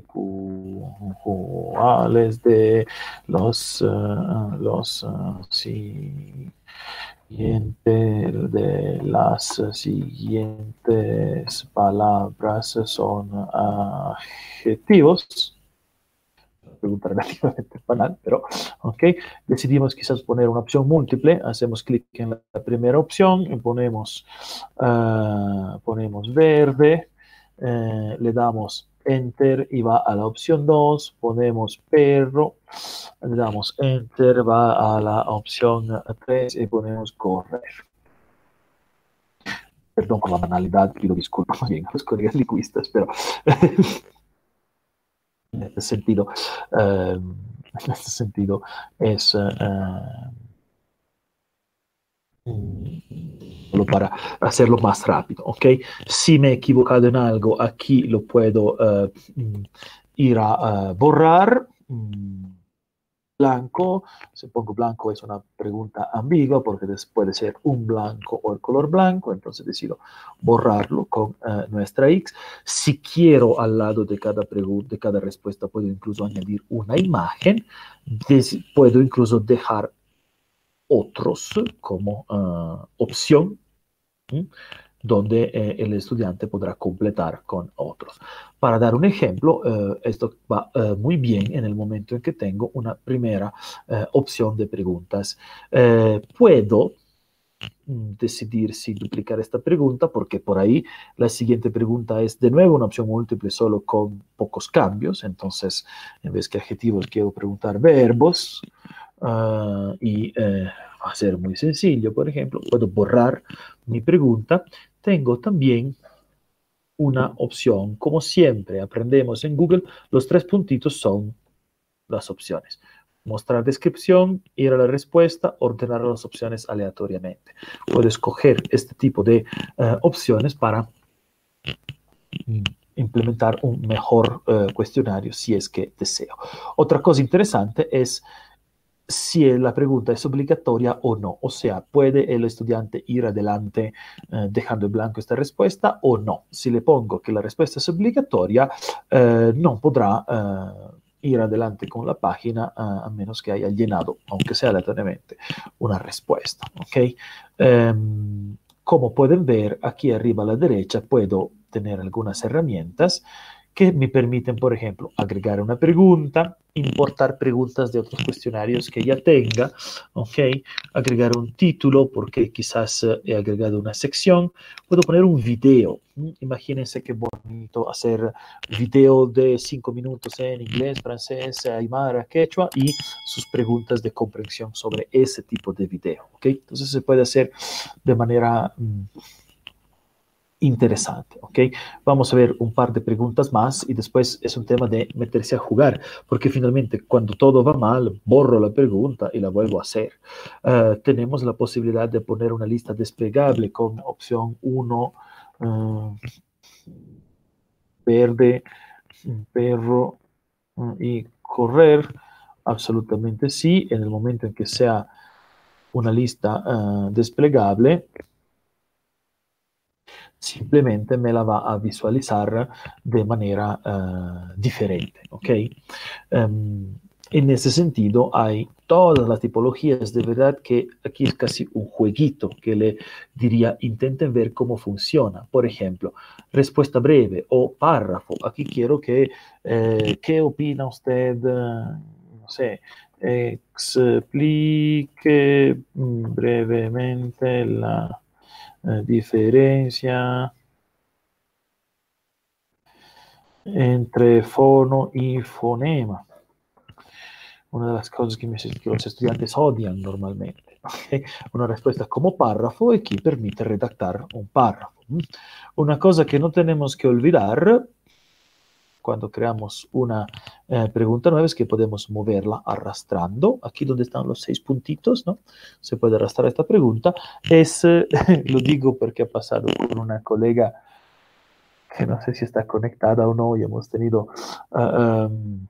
cuáles de los, uh, los uh, de las siguientes palabras son adjetivos? Pregunta relativamente banal, pero ok, decidimos quizás poner una opción múltiple, hacemos clic en la primera opción ponemos, uh, ponemos verde, eh, le damos enter y va a la opción 2, ponemos perro, le damos enter, va a la opción 3 y ponemos correr. Perdón por la banalidad, pido disculpas bien a los colegas lingüistas, pero en este sentido, eh, este sentido es solo para hacerlo más rápido, ¿ok? Si me he equivocado en algo, aquí lo puedo uh, ir a uh, borrar. Blanco. Si pongo blanco es una pregunta ambigua porque puede ser un blanco o el color blanco, entonces decido borrarlo con uh, nuestra X. Si quiero al lado de cada de cada respuesta, puedo incluso añadir una imagen. puedo incluso dejar otros como uh, opción. Donde eh, el estudiante podrá completar con otros. Para dar un ejemplo, eh, esto va eh, muy bien en el momento en que tengo una primera opción de preguntas. puedo mm, decidir si duplicar esta pregunta porque por ahí la siguiente pregunta es de nuevo una opción múltiple solo con pocos cambios. Entonces, en vez que adjetivos, quiero preguntar verbos. Uh, y va a ser muy sencillo, por ejemplo, puedo borrar mi pregunta tengo también una opción. Como siempre aprendemos en Google, los tres puntitos son las opciones. Mostrar descripción, ir a la respuesta, ordenar las opciones aleatoriamente. Puedo escoger este tipo de uh, opciones para implementar un mejor uh, cuestionario si es que deseo. Otra cosa interesante es si la pregunta es obligatoria o no. O sea, ¿puede el estudiante ir adelante eh, dejando en blanco esta respuesta o no? Si le pongo que la respuesta es obligatoria, eh, no podrá eh, ir adelante con la página a menos que haya llenado, aunque sea aleatoriamente, una respuesta. ¿okay? Um, como pueden ver, aquí arriba a la derecha puedo tener algunas herramientas que me permiten, por ejemplo, agregar una pregunta, importar preguntas de otros cuestionarios que ya tenga, ¿ok? Agregar un título porque quizás eh, he agregado una sección. Puedo poner un video. Imagínense qué bonito hacer video de cinco minutos en inglés, francés, aymara, quechua y sus preguntas de comprensión sobre ese tipo de video, ¿ok? Entonces se puede hacer de manera... Mm, interesante, ¿ok? Vamos a ver un par de preguntas más y después es un tema de meterse a jugar, porque finalmente cuando todo va mal, borro la pregunta y la vuelvo a hacer. Uh, tenemos la posibilidad de poner una lista desplegable con opción 1, uh, eh, verde, perro uh, y correr. Absolutamente sí, en el momento en que sea una lista desplegable, simplemente me la va a visualizar de manera uh, diferente, ¿ok? Um, en ese sentido, hay todas las tipologías, de verdad que aquí es casi un jueguito que le diría, intenten ver cómo funciona. Por ejemplo, respuesta breve o párrafo. Aquí quiero que, eh, ¿qué opina usted? No sé, explique brevemente la eh, diferencia entre fono y fonema. Una de las cosas que, que los estudiantes odian normalmente. Una respuesta como párrafo y que permite redactar un párrafo. Una cosa que no tenemos que olvidar cuando creamos una eh, pregunta nueva es que podemos moverla arrastrando. Aquí donde están los seis puntitos, ¿no? Se puede arrastrar esta pregunta. Es, eh, lo digo porque ha pasado con una colega que no sé si está conectada o no y hemos tenido... Uh, um,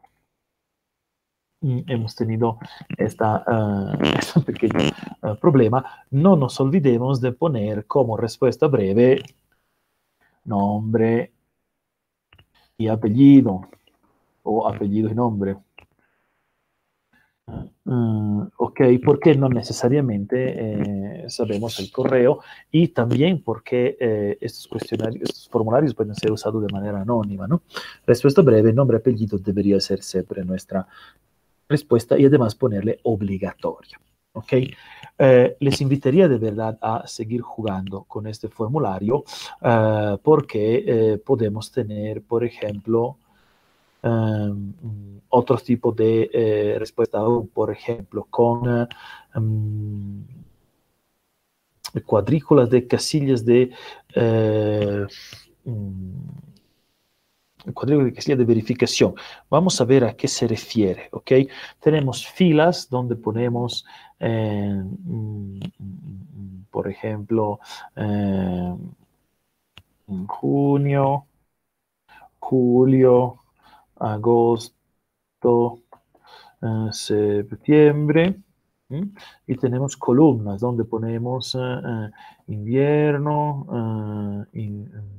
hemos tenido esta, uh, este pequeño uh, problema. No nos olvidemos de poner como respuesta breve nombre, y apellido o apellido y nombre. Uh, ok, porque no necesariamente eh, sabemos el correo y también porque eh, estos cuestionarios, estos formularios pueden ser usados de manera anónima, ¿no? Respuesta breve, nombre, apellido debería ser siempre nuestra respuesta y además ponerle obligatoria. ¿Ok? Eh, les invitaría de verdad a seguir jugando con este formulario uh, porque eh, podemos tener, por ejemplo, um, otro tipo de eh, respuesta, por ejemplo, con um, cuadrículas de casillas de um, cuadrícula de casilla de verificación. Vamos a ver a qué se refiere, ¿ok? Tenemos filas donde ponemos, eh, mm, por ejemplo, eh, junio, julio, agosto, eh, septiembre. Y tenemos columnas donde ponemos invierno,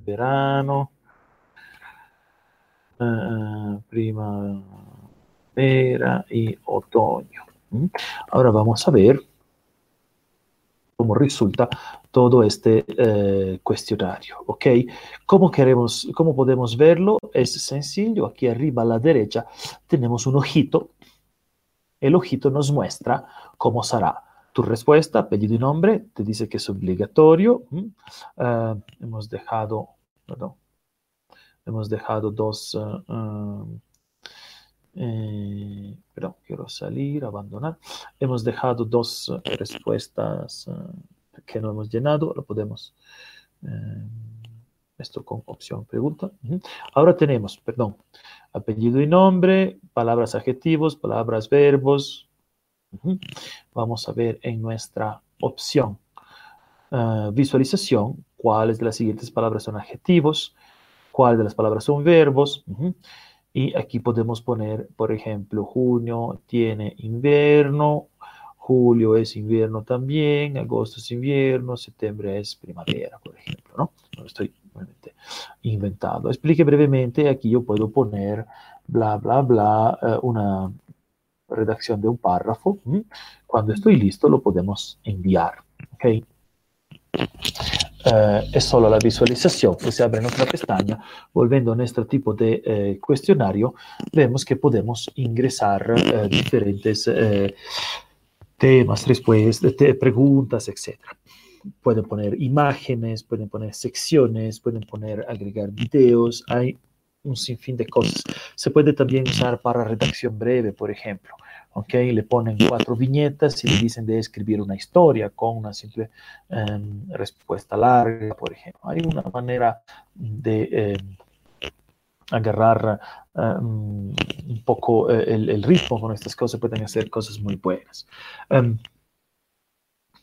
verano, primavera y otoño. Ahora vamos a ver cómo resulta todo este eh, cuestionario, ¿ok? ¿Cómo, queremos, ¿Cómo podemos verlo? Es sencillo, aquí arriba a la derecha tenemos un ojito, el ojito nos muestra cómo será tu respuesta, apellido y nombre, te dice que es obligatorio, uh, hemos dejado, hemos dejado dos, uh, perdón, quiero salir, abandonar. Hemos dejado dos respuestas que no hemos llenado, lo podemos, esto con opción pregunta. Ahora tenemos, perdón, apellido y nombre, palabras adjetivos, palabras verbos. Vamos a ver en nuestra opción visualización cuáles de las siguientes palabras son adjetivos, cuáles de las palabras son verbos. Y aquí podemos poner, por ejemplo, junio tiene invierno, julio es invierno también, agosto es invierno, septiembre es primavera, por ejemplo, ¿no? No estoy inventando. Explique brevemente, aquí yo puedo poner bla, bla, bla, eh, una redacción de un párrafo. Cuando estoy listo lo podemos enviar, ¿ok? Eh, es solo la visualización que se abre otra pestaña. Volviendo a nuestro tipo de eh, cuestionario, vemos que podemos ingresar eh, diferentes eh, temas, respuestas, te preguntas, etc. Pueden poner imágenes, pueden poner secciones, pueden poner, agregar videos, hay un sinfín de cosas. Se puede también usar para redacción breve, por ejemplo. ¿ok? Le ponen cuatro viñetas y le dicen de escribir una historia con una simple eh, respuesta larga, por ejemplo. Hay una manera de eh, agarrar um, un poco eh, el, el, ritmo con estas cosas, pueden hacer cosas muy buenas. Um,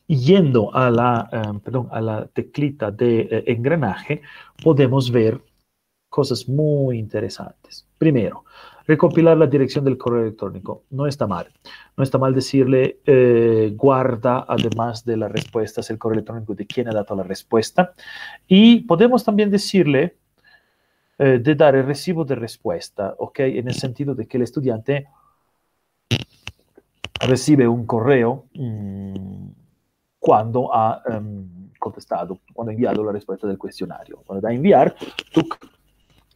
yendo a la, perdón, a la teclita de engranaje, podemos ver cosas muy interesantes. Primero, recopilar la dirección del correo electrónico. No está mal. No está mal decirle, eh, guarda, además de las respuestas, el correo electrónico de quien ha dado la respuesta. Y podemos también decirle eh, de dar el recibo de respuesta, ¿ok? En el sentido de que el estudiante recibe un correo mmm, cuando ha um, contestado, cuando ha enviado la respuesta del cuestionario. Cuando da a enviar, tú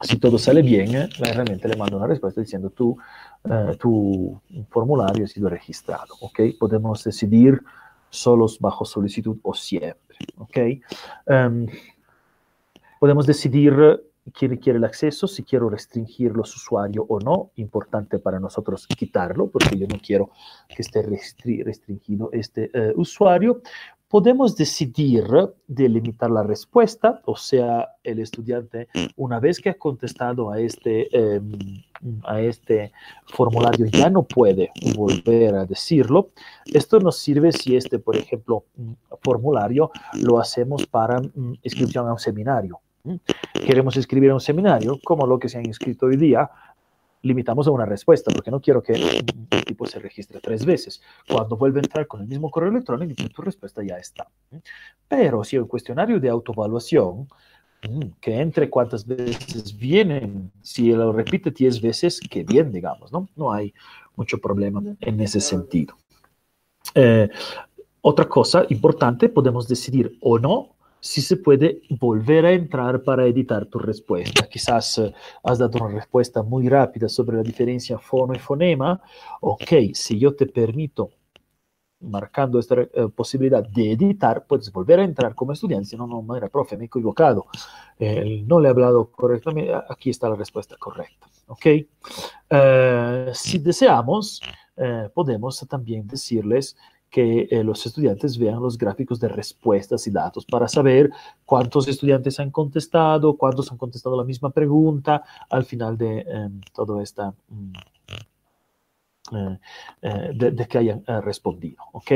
si todo sale bien, la herramienta le manda una respuesta diciendo tu, uh, tu formulario ha sido registrado, ¿ok? Podemos decidir solos bajo solicitud o siempre, ¿ok? Um, podemos decidir quién quiere el acceso, si quiero restringir los usuarios o no, importante para nosotros quitarlo, porque yo no quiero que esté restringido este uh, usuario podemos decidir delimitar la respuesta, o sea, el estudiante, una vez que ha contestado a este, eh, a este formulario, ya no puede volver a decirlo. Esto nos sirve si este, por ejemplo, formulario lo hacemos para mm, inscripción a un seminario. Queremos escribir a un seminario, como lo que se han inscrito hoy día, limitamos a una respuesta, porque no quiero que un tipo se registre tres veces. Cuando vuelve a entrar con el mismo correo electrónico, tu respuesta ya está. Pero si un cuestionario de autoevaluación, mm, que entre cuántas veces vienen, si lo repite 10 veces, que bien, digamos, ¿no? No hay mucho problema en ese sentido. Eh, otra cosa importante, podemos decidir o no si se puede volver a entrar para editar tu respuesta. Quizás uh, has dado una respuesta muy rápida sobre la diferencia fono y fonema. Ok, si yo te permito, marcando esta uh, posibilidad de editar, puedes volver a entrar como estudiante. No, no, no era profe, me he equivocado. Eh, no le he hablado correctamente. Aquí está la respuesta correcta. Ok. Uh, si deseamos, podemos también decirles que eh, los estudiantes vean los gráficos de respuestas y datos para saber cuántos estudiantes han contestado, cuántos han contestado la misma pregunta al final de eh, toda esta... Mm, eh, eh, de, de, que hayan eh, respondido. ¿ok?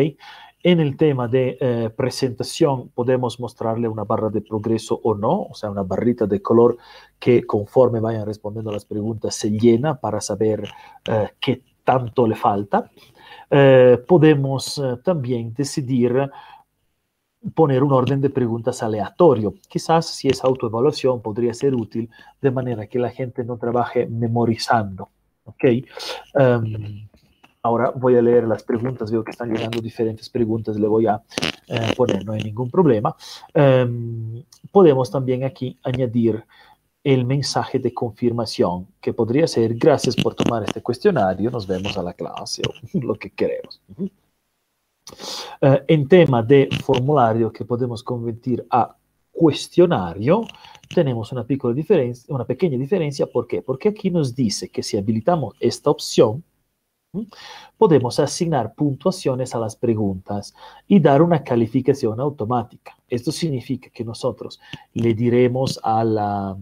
En el tema de presentación podemos mostrarle una barra de progreso o no, o sea, una barrita de color que conforme vayan respondiendo las preguntas se llena para saber qué tanto le falta. Eh, podemos eh, también decidir poner un orden de preguntas aleatorio. Quizás si es autoevaluación podría ser útil de manera que la gente no trabaje memorizando. ¿ok? Em, ahora voy a leer las preguntas, veo que están llegando diferentes preguntas, le voy a eh, poner, no hay ningún problema. Em, podemos también aquí añadir el mensaje de confirmación, que podría ser gracias por tomar este cuestionario, nos vemos a la clase o lo que queremos. Eh, en tema de formulario que podemos convertir a cuestionario, tenemos una, diferencia, una pequeña diferencia. ¿Por qué? Porque aquí nos dice que si habilitamos esta opción, podemos asignar puntuaciones a las preguntas y dar una calificación automática. Esto significa que nosotros le diremos a la,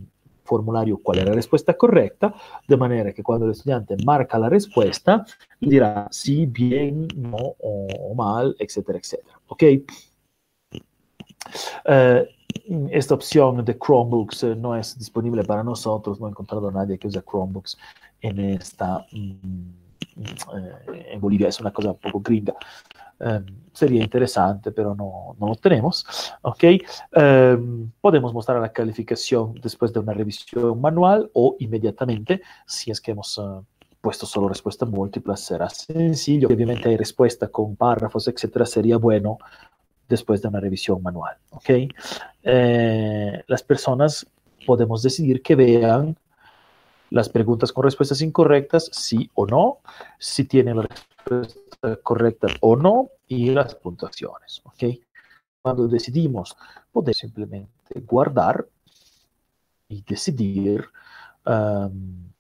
formulario cuál era la respuesta correcta, de manera que cuando el estudiante marca la respuesta, dirá sí, bien, no o mal, etcétera, etcétera. ¿Ok? Uh, esta opción de Chromebooks uh, no es disponible para nosotros, no he encontrado a nadie que use Chromebooks en esta, um, uh, en Bolivia, es una cosa un poco gringa. Eh, sería interesante, pero no, no, lo tenemos. ¿ok? Eh, podemos mostrar la calificación después de una revisión manual o inmediatamente, si es que hemos uh, puesto solo respuesta múltiples, será sencillo. Obviamente hay respuesta con párrafos, etcétera, sería bueno después de una revisión manual. ¿ok? Eh, las personas podemos decidir que vean las preguntas con respuestas incorrectas, sí o no, si tienen la respuesta correcta o no y las puntuaciones. ¿ok? Cuando decidimos, podemos simplemente guardar y decidir um,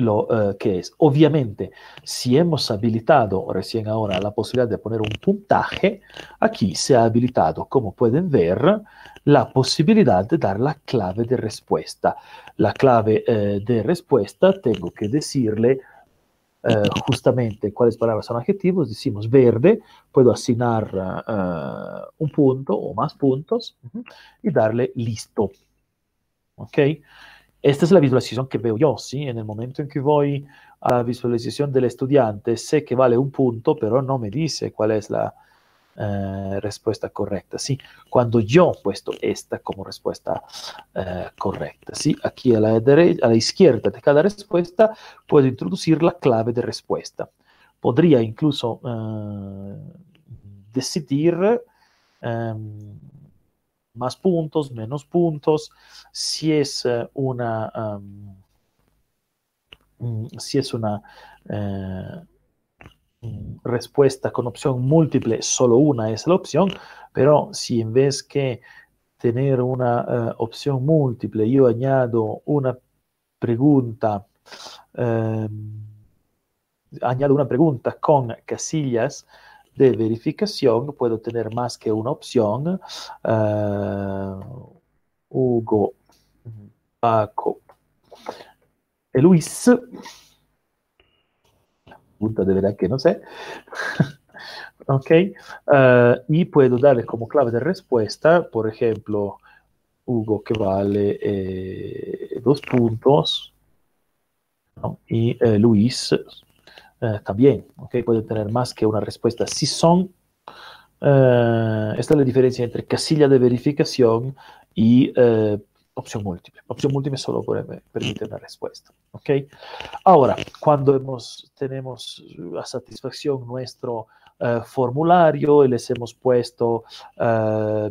lo uh, que es. Obviamente, si hemos habilitado recién ahora la posibilidad de poner un puntaje, aquí se ha habilitado, como pueden ver, la posibilidad de dar la clave de respuesta. La clave eh, de respuesta tengo que decirle eh, justamente cuáles palabras son adjetivos, decimos verde, puedo asignar uh, un punto o más puntos y darle listo. ¿Ok? Esta es la visualización que veo yo, ¿sí? En el momento en que voy a la visualización del estudiante, sé que vale un punto, pero no me dice cuál es la, eh, respuesta correcta. ¿sí? Cuando yo puesto esta como respuesta eh, correcta. ¿sí? Aquí a la, a la izquierda de cada respuesta puedo introducir la clave de respuesta. Podría incluso eh, decidir em, más puntos, menos puntos, si es una, um, si es una respuesta con opción múltiple, solo una es la opción, pero si en vez que tener una uh, opción múltiple, yo añado una pregunta, eh, añado una pregunta con casillas de verificación, puedo tener más que una opción. Uh, Hugo, Paco, e Luis de verdad que no sé. ok, uh, y puedo darle como clave de respuesta, por ejemplo, Hugo que vale eh, dos puntos, y eh, Luis eh, también, ok, puede tener más que una respuesta. Si son, esta es la diferencia entre casilla de verificación y opción múltiple. Opción múltiple solo permite una respuesta. ¿ok? Ahora, cuando hemos, tenemos a satisfacción nuestro uh, formulario y les hemos puesto uh,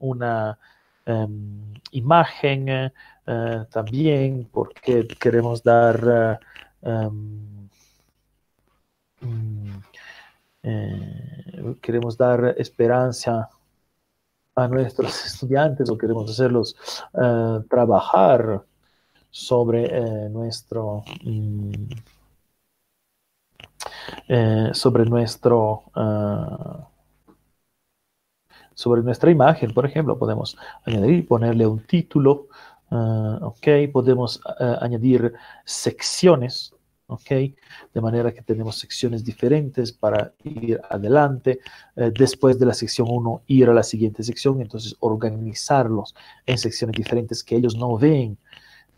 una um, imagen uh, también porque queremos dar um, um, queremos dar esperanza a nuestros estudiantes o queremos hacerlos uh, trabajar sobre eh, nuestro mm, eh, sobre nuestro sobre nuestra imagen, por ejemplo, podemos añadir, ponerle un título, ok, podemos añadir secciones, ¿ok? De manera que tenemos secciones diferentes para ir adelante. Eh, después de la sección 1, ir a la siguiente sección, entonces organizarlos en secciones diferentes que ellos no ven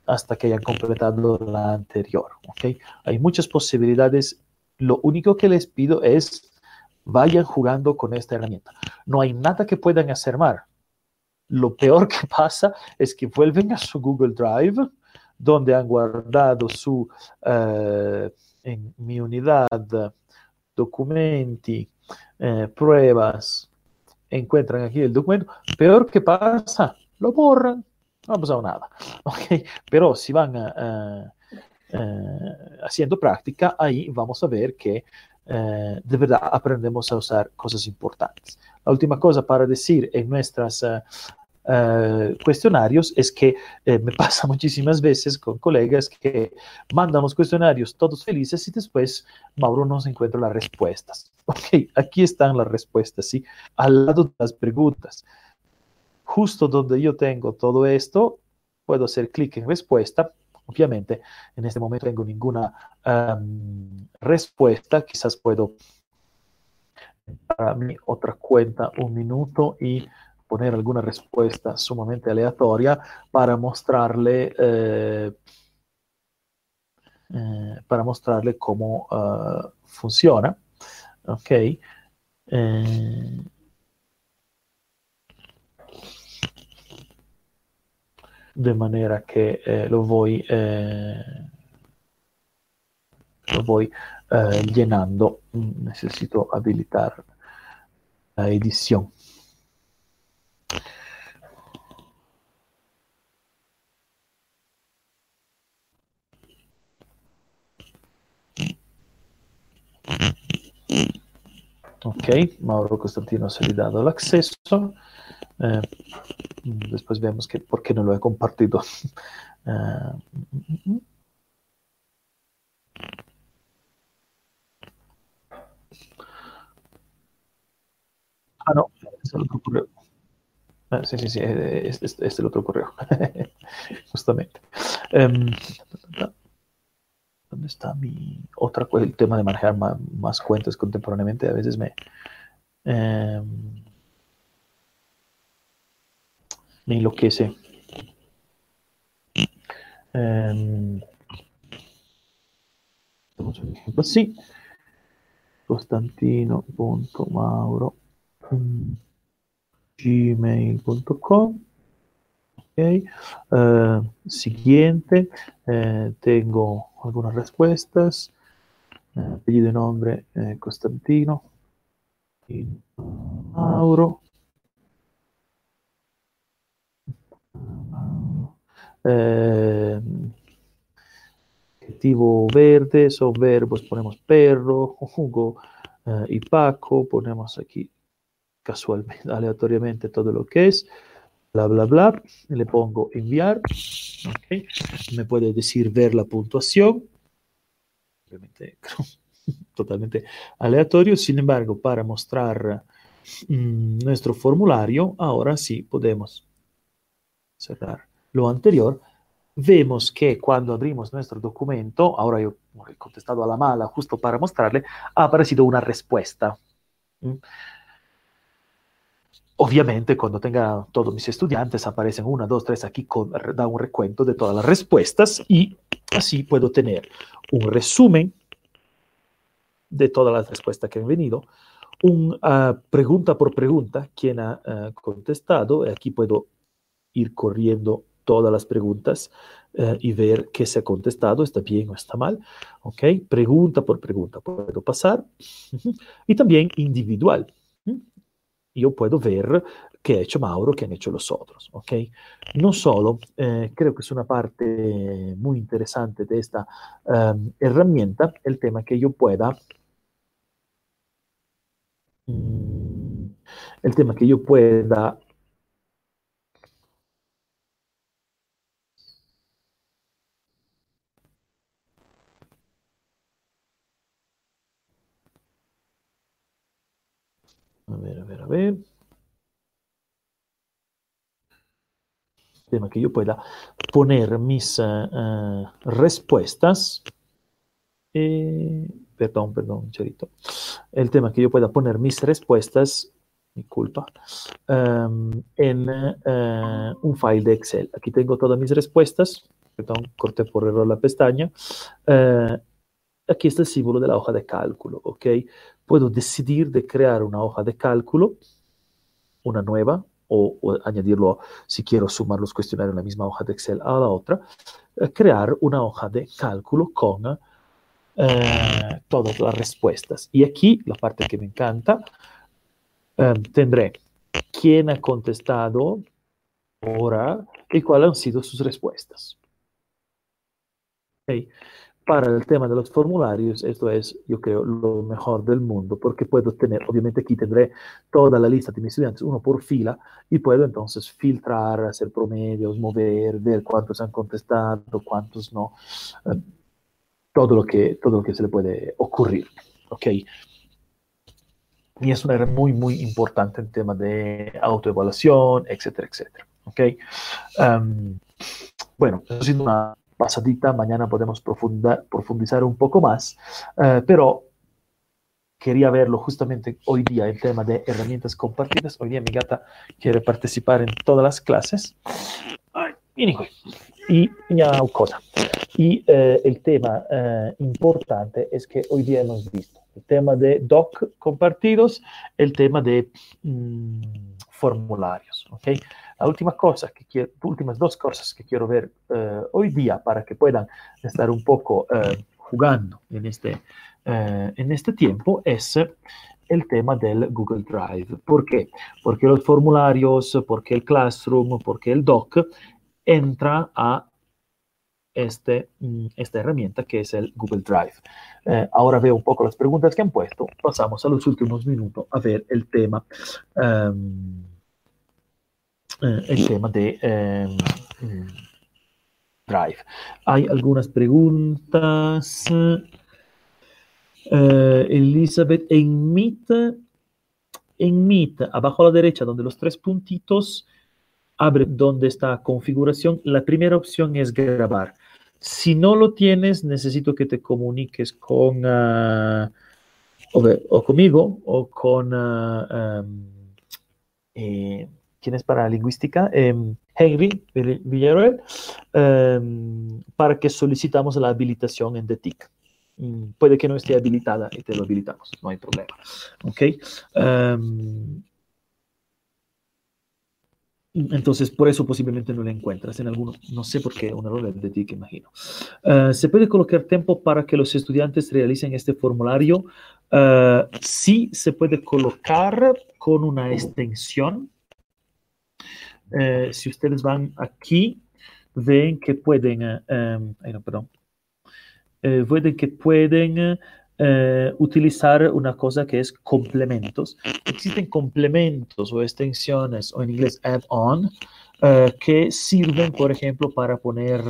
hasta que hayan completado la anterior. ¿okay? Hay muchas posibilidades. Lo único que les pido es vayan jugando con esta herramienta. No hay nada que puedan hacer mal. Lo peor que pasa es que vuelven a su Google Drive, donde han guardado su, uh, en mi unidad, documenti, eh, pruebas, encuentran aquí el documento. Peor que pasa, lo borran, no ha pasado nada. Pero si van uh, uh, haciendo práctica, ahí vamos a ver que eh, de verdad aprendemos a usar cosas importantes. La última cosa para decir en nuestros uh, cuestionarios es que eh, me pasa muchísimas veces con colegas que mandan los cuestionarios todos felices y después Mauro no se encuentra las respuestas. Ok, aquí están las respuestas, ¿sí? Al lado de las preguntas. Justo donde yo tengo todo esto, puedo hacer clic en respuesta Obviamente, en este momento tengo ninguna respuesta, quizás puedo para mi otra cuenta un minuto y poner alguna respuesta sumamente aleatoria para mostrarle eh, eh, para mostrarle cómo uh, funciona ok eh, de manera que eh, lo voy, eh, lo eh, llenando. Necesito habilitar la edición. Ok, Mauro Costantino se le ha dado el acceso. Eh, después vemos que por qué no lo he compartido. Ah, no. Ah, sí, sí, sí, este, es el otro correo. Justamente. Um, ¿Dónde está mi otra el tema de manejar más, más cuentas contemporáneamente? A veces me... Um, me enloquece. Um, así. Constantino.mauro gmail.com okay. Uh, siguiente uh, tengo algunas respuestas. Uh, apellido y nombre Constantino. Mauro. Eh, adjetivo verde, son verbos, ponemos perro, jugo eh, y Paco, ponemos aquí casualmente, aleatoriamente todo lo que es, bla, bla, bla, le pongo enviar, me puede decir ver la puntuación, obviamente totalmente aleatorio, sin embargo, para mostrar mm, nuestro formulario, ahora sí podemos cerrar lo anterior, vemos que cuando abrimos nuestro documento, ahora yo he contestado a la mala justo para mostrarle, ha aparecido una respuesta. Obviamente, cuando tenga todos mis estudiantes, aparecen una, dos, tres, aquí con, da un recuento de todas las respuestas y así puedo tener un resumen de todas las respuestas que han venido, un uh, pregunta por pregunta, quién ha uh, contestado, aquí puedo ir corriendo todas las preguntas eh, y ver qué se ha contestado, está bien o está mal. ¿Ok? Pregunta por pregunta puedo pasar. y también individual. Yo puedo ver qué ha hecho Mauro, qué han hecho los otros. ¿Ok? No solo, eh, creo que es una parte muy interesante de esta um, herramienta, el tema que yo pueda... Mm, el tema que yo pueda A ver. Tema que yo pueda poner mis uh, respuestas. Eh, perdón, perdón, Charito. El tema que yo pueda poner mis respuestas, mi culpa, um, en uh, un file de Excel. Aquí tengo todas mis respuestas. perdón, corté por error la pestaña. Aquí está el símbolo de la hoja de cálculo, ¿ok? Puedo decidir de crear una hoja de cálculo, una nueva, o, o, añadirlo si quiero sumar los cuestionarios en la misma hoja de Excel a la otra, eh, crear una hoja de cálculo con eh, todas las respuestas. Y aquí la parte que me encanta, eh, tendré quién ha contestado ahora y cuáles han sido sus respuestas. Okay. Para el tema de los formularios, esto es, yo creo, lo mejor del mundo, porque puedo tener, obviamente aquí tendré toda la lista de mis estudiantes, uno por fila, y puedo entonces filtrar, hacer promedios, mover, ver cuántos han contestado, cuántos no, eh, todo, lo que, todo lo que se le puede ocurrir. ¿ok? Y es una área muy, muy importante en tema de autoevaluación, etcétera, etcétera. ¿ok? Um, bueno, siendo una pasadita, mañana podemos profundizar un poco más, uh, pero quería verlo justamente hoy día, el tema de herramientas compartidas. Hoy día mi gata quiere participar en todas las clases. Ay. Y ya cosa. Y eh, el tema eh, importante es que hoy día hemos visto el tema de doc compartidos, el tema de mmm, formularios. ¿okay? La última cosa que quiero, últimas dos cosas que quiero ver eh, hoy día para que puedan estar un poco eh, jugando en este, eh, en este tiempo es el tema del Google Drive. ¿Por qué? Porque los formularios, porque el Classroom, porque el Doc entra a este, mm, esta herramienta que es el Google Drive. Ahora veo un poco las preguntas que han puesto. Pasamos a los últimos minutos a ver el tema, eh, el tema de um, Drive. Hay algunas preguntas. Uh, Elizabeth, en Meet, en Meet, abajo a la derecha, donde los tres puntitos, abre donde está configuración. La primera opción es grabar. Si no lo tienes, necesito que te comuniques con uh, o, o, conmigo o con uh, um, eh, ¿quién es para lingüística? Eh, Henry Villarreal, um, para que solicitamos la habilitación en DETIC. Mm, puede que no esté habilitada y te lo habilitamos, no hay problema. ¿Ok? Um, entonces, por eso posiblemente no la encuentras en alguno, no sé por qué, un error de ti que imagino. Uh, ¿Se puede colocar tiempo para que los estudiantes realicen este formulario? Uh, sí, se puede colocar con una extensión. Uh, si ustedes van aquí, ven que pueden, um, ay, no, perdón, ven que pueden eh, utilizar una cosa que es complementos. Existen complementos o extensiones, o en inglés add-on, eh, que sirven, por ejemplo, para poner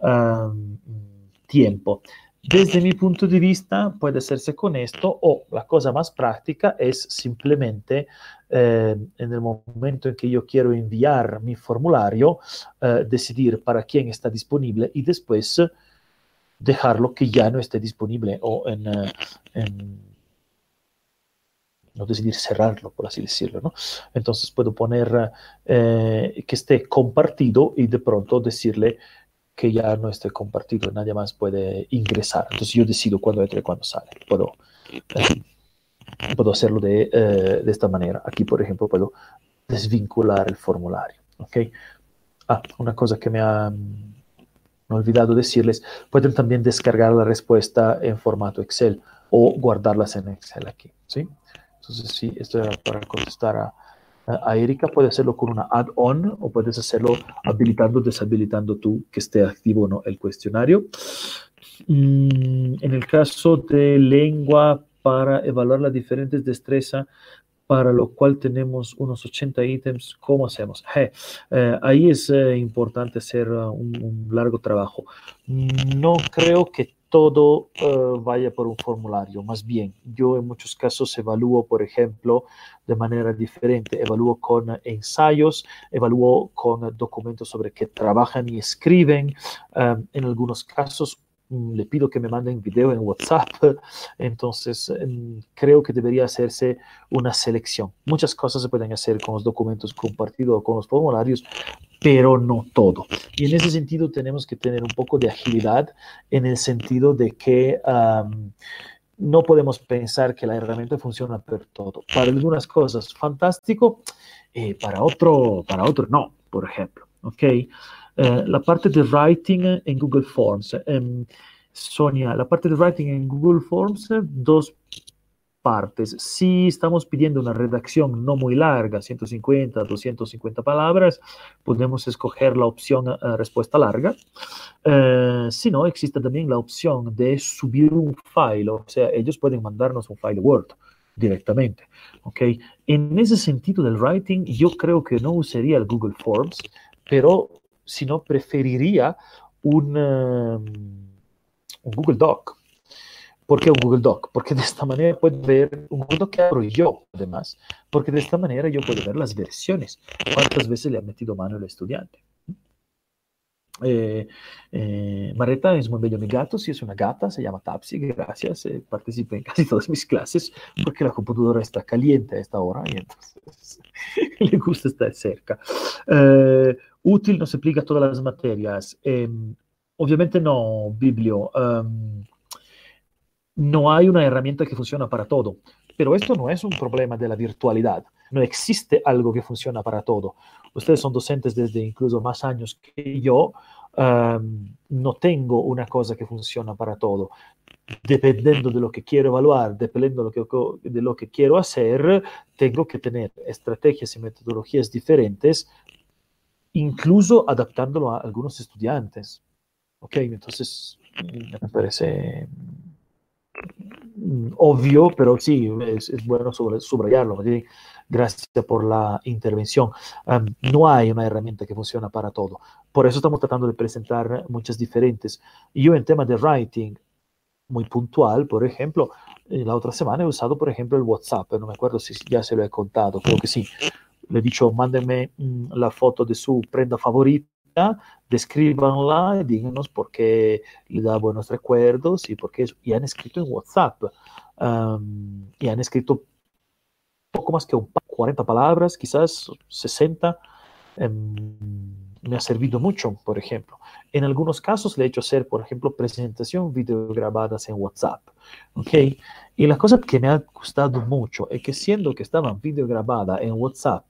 um, tiempo. Desde mi punto de vista puede hacerse con esto o la cosa más práctica es simplemente eh, en el momento en que yo quiero enviar mi formulario, eh, decidir para quién está disponible y después dejarlo que ya no esté disponible o en, en no decidir cerrarlo, por así decirlo, ¿no? Entonces puedo poner eh, que esté compartido y de pronto decirle que ya no esté compartido, nadie más puede ingresar. Entonces yo decido cuándo entra y cuándo sale. Puedo, eh, puedo hacerlo de, eh, de, esta manera. Aquí, por ejemplo, puedo desvincular el formulario. ¿ok? Ah, una cosa que me ha olvidado decirles, pueden también descargar la respuesta en formato Excel o guardarlas en Excel aquí, ¿sí? Entonces, sí, esto era para contestar a, a Erika, puedes hacerlo con una add-on o puedes hacerlo habilitando o deshabilitando tú que esté activo o no el cuestionario. Mm, en el caso de lengua, para evaluar las diferentes destrezas, para lo cual tenemos unos 80 ítems, ¿cómo hacemos? Eh, eh, ahí es eh, importante hacer un, un, largo trabajo. No creo que todo uh, vaya por un formulario, más bien, yo en muchos casos evalúo, por ejemplo, de manera diferente, evalúo con ensayos, evalúo con documentos sobre que trabajan y escriben, um, en algunos casos le pido que me manden video en WhatsApp. Entonces, mm, creo que debería hacerse una selección. Muchas cosas se pueden hacer con los documentos compartidos o con los formularios, pero no todo. Y en ese sentido tenemos que tener un poco de agilidad en el sentido de que no podemos pensar que la herramienta funciona para todo. Para algunas cosas, fantástico, eh, para, otro, para otro no, por ejemplo. ¿ok? Eh, la parte de writing en Google Forms. Em, Sonia, la parte de writing en Google Forms, dos partes. Si estamos pidiendo una redacción no muy larga, 150, 250 palabras, podemos escoger la opción uh, respuesta larga. Uh, si no, existe también la opción de subir un file, o sea, ellos pueden mandarnos un file Word directamente. ¿ok? En ese sentido del writing, yo creo que no usaría el Google Forms, pero si no, preferiría un, um, un Google Doc ¿Por qué un Google Doc? Porque de esta manera puedo ver un Google Doc que abro yo, además, porque de esta manera yo puedo ver las versiones, cuántas veces le ha metido mano el estudiante. Eh, eh, Marreta es muy bello mi gato, sí es una gata, se llama Tapsi, gracias, eh, en casi todas mis clases porque la computadora está caliente a esta hora y entonces le gusta estar cerca. Eh, útil nos explica todas las materias. Em, obviamente no, Biblio. Um, no hay una herramienta que funciona para todo. Pero esto no es un problema de la virtualidad. No existe algo que funciona para todo. Ustedes son docentes desde incluso más años que yo. Um, no tengo una cosa que funciona para todo. Dependiendo de lo que quiero evaluar, dependiendo de lo que, de lo que quiero hacer, tengo que tener estrategias y metodologías diferentes, incluso adaptándolo a algunos estudiantes. ¿Ok? Entonces, me parece obvio, pero sí, es, bueno subrayarlo. Gracias por la intervención. no hay una herramienta que funciona para todo. Por eso estamos tratando de presentar muchas diferentes. Yo en tema de writing, muy puntual, por ejemplo, eh, la otra semana he usado, por ejemplo, el WhatsApp. No me acuerdo si ya se lo he contado, creo que sí. Le he dicho, mándenme mm, la foto de su prenda favorita descríbanla y díganos por qué le da buenos recuerdos y por qué y han escrito en WhatsApp y han escrito poco más que un 40 palabras, quizás 60. Em, me ha servido mucho, por ejemplo. En algunos casos le he hecho hacer, por ejemplo, presentación video grabadas en WhatsApp. ¿ok? Y la cosa que me ha gustado mucho es que siendo que estaban video grabadas en WhatsApp,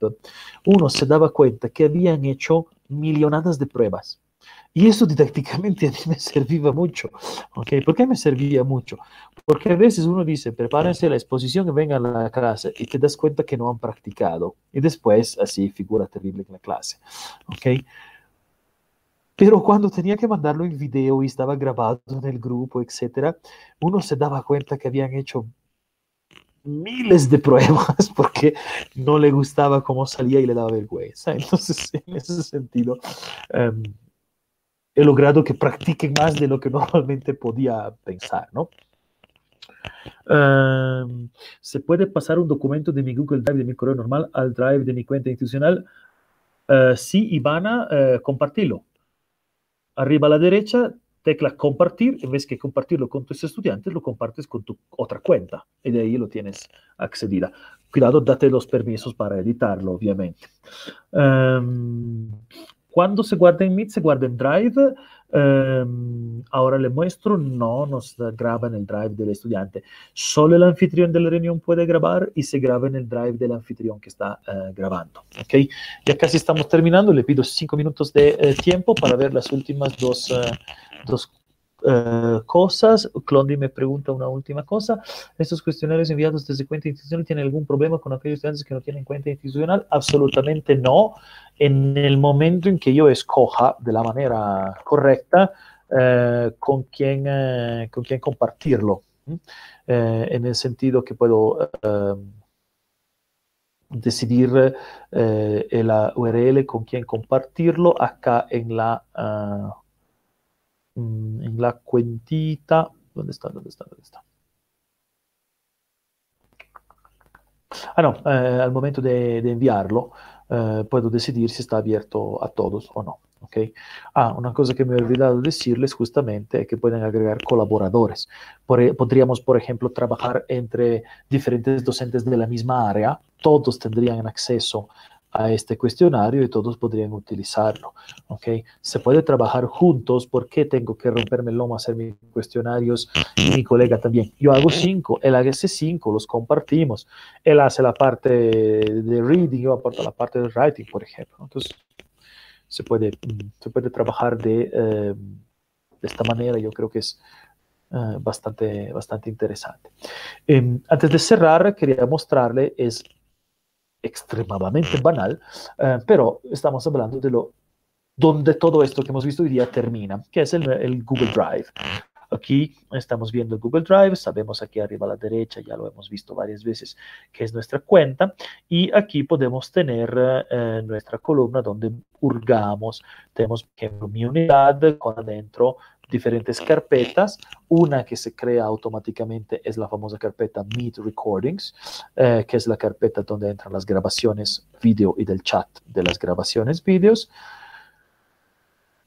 uno se daba cuenta que habían hecho millonadas de pruebas. Y eso didácticamente a mí me servía mucho. ¿ok? ¿Por qué me servía mucho? Porque a veces uno dice, prepárense la exposición y vengan a la clase y te das cuenta que no han practicado. Y después, así, figura terrible en la clase. ¿ok? Pero cuando tenía que mandarlo en video y estaba grabado en el grupo, etcétera, uno se daba cuenta que habían hecho miles de pruebas porque no le gustaba cómo salía y le daba vergüenza. Entonces, en ese sentido, um, he logrado que practiquen más de lo que normalmente podía pensar, ¿no? Um, ¿Se puede pasar un documento de mi Google Drive de mi correo normal al Drive de mi cuenta institucional? Uh, sí, Ivana, uh, compartirlo. Arriba a la derecha tecla compartir, en vez compartirlo con tus estudiantes, lo compartes con tu otra cuenta y de ahí lo tienes accedida. Cuidado, date los permisos para editarlo, obviamente. Um, cuando se guarda en Meet, se guarda en Drive. Um, ahora le muestro, no nos graba en el Drive del estudiante. Solo el anfitrión de la reunión puede grabar y se graba en el Drive del anfitrión que está uh, grabando. ¿okay? Ya casi estamos terminando. Le pido cinco minutos de uh, tiempo para ver las últimas dos, uh, dos Uh, cosas. Clondi me pregunta una última cosa. ¿Estos cuestionarios enviados desde cuenta institucional tienen algún problema con aquellos estudiantes que no tienen cuenta institucional? Absolutamente no. En el momento en que yo escoja de la manera correcta uh, con, quién, uh, con quién compartirlo, en el sentido que puedo decidir la URL con quién compartirlo acá en la Mm, en la cuentita. ¿Dónde está? ¿Dónde está? ¿Dónde está? Ah, no, eh, al momento de, de enviarlo, eh, puedo decidir si está abierto a todos o no. ¿okay? Ah, una cosa que me he olvidado decirles justamente es que pueden agregar colaboradores. Por, podríamos, por ejemplo, trabajar entre diferentes docentes de misma área. Todos tendrían acceso a este cuestionario y todos podrían utilizarlo. ¿ok? Se puede trabajar juntos. ¿Por qué tengo que romperme el lomo a hacer mis cuestionarios y mi colega también? Yo hago cinco, él hace cinco, los compartimos. Él hace la parte de reading, yo aporto la parte de writing, por ejemplo. Entonces, se puede, se puede trabajar de, eh, de esta manera. Yo creo que es uh, bastante, bastante interesante. Eh, antes de cerrar, quería mostrarle, es extremadamente banal, eh, pero estamos hablando de lo donde todo esto que hemos visto hoy día termina, que es el, el, Google Drive. Aquí estamos viendo el Google Drive, sabemos aquí arriba a la derecha, ya lo hemos visto varias veces, que es nuestra cuenta, y aquí podemos tener eh, nuestra columna donde hurgamos, tenemos, por ejemplo, mi unidad con adentro diferentes carpetas. Una que se crea automáticamente es la famosa carpeta Meet Recordings, eh, que es la carpeta donde entran las grabaciones video y del chat de las grabaciones videos,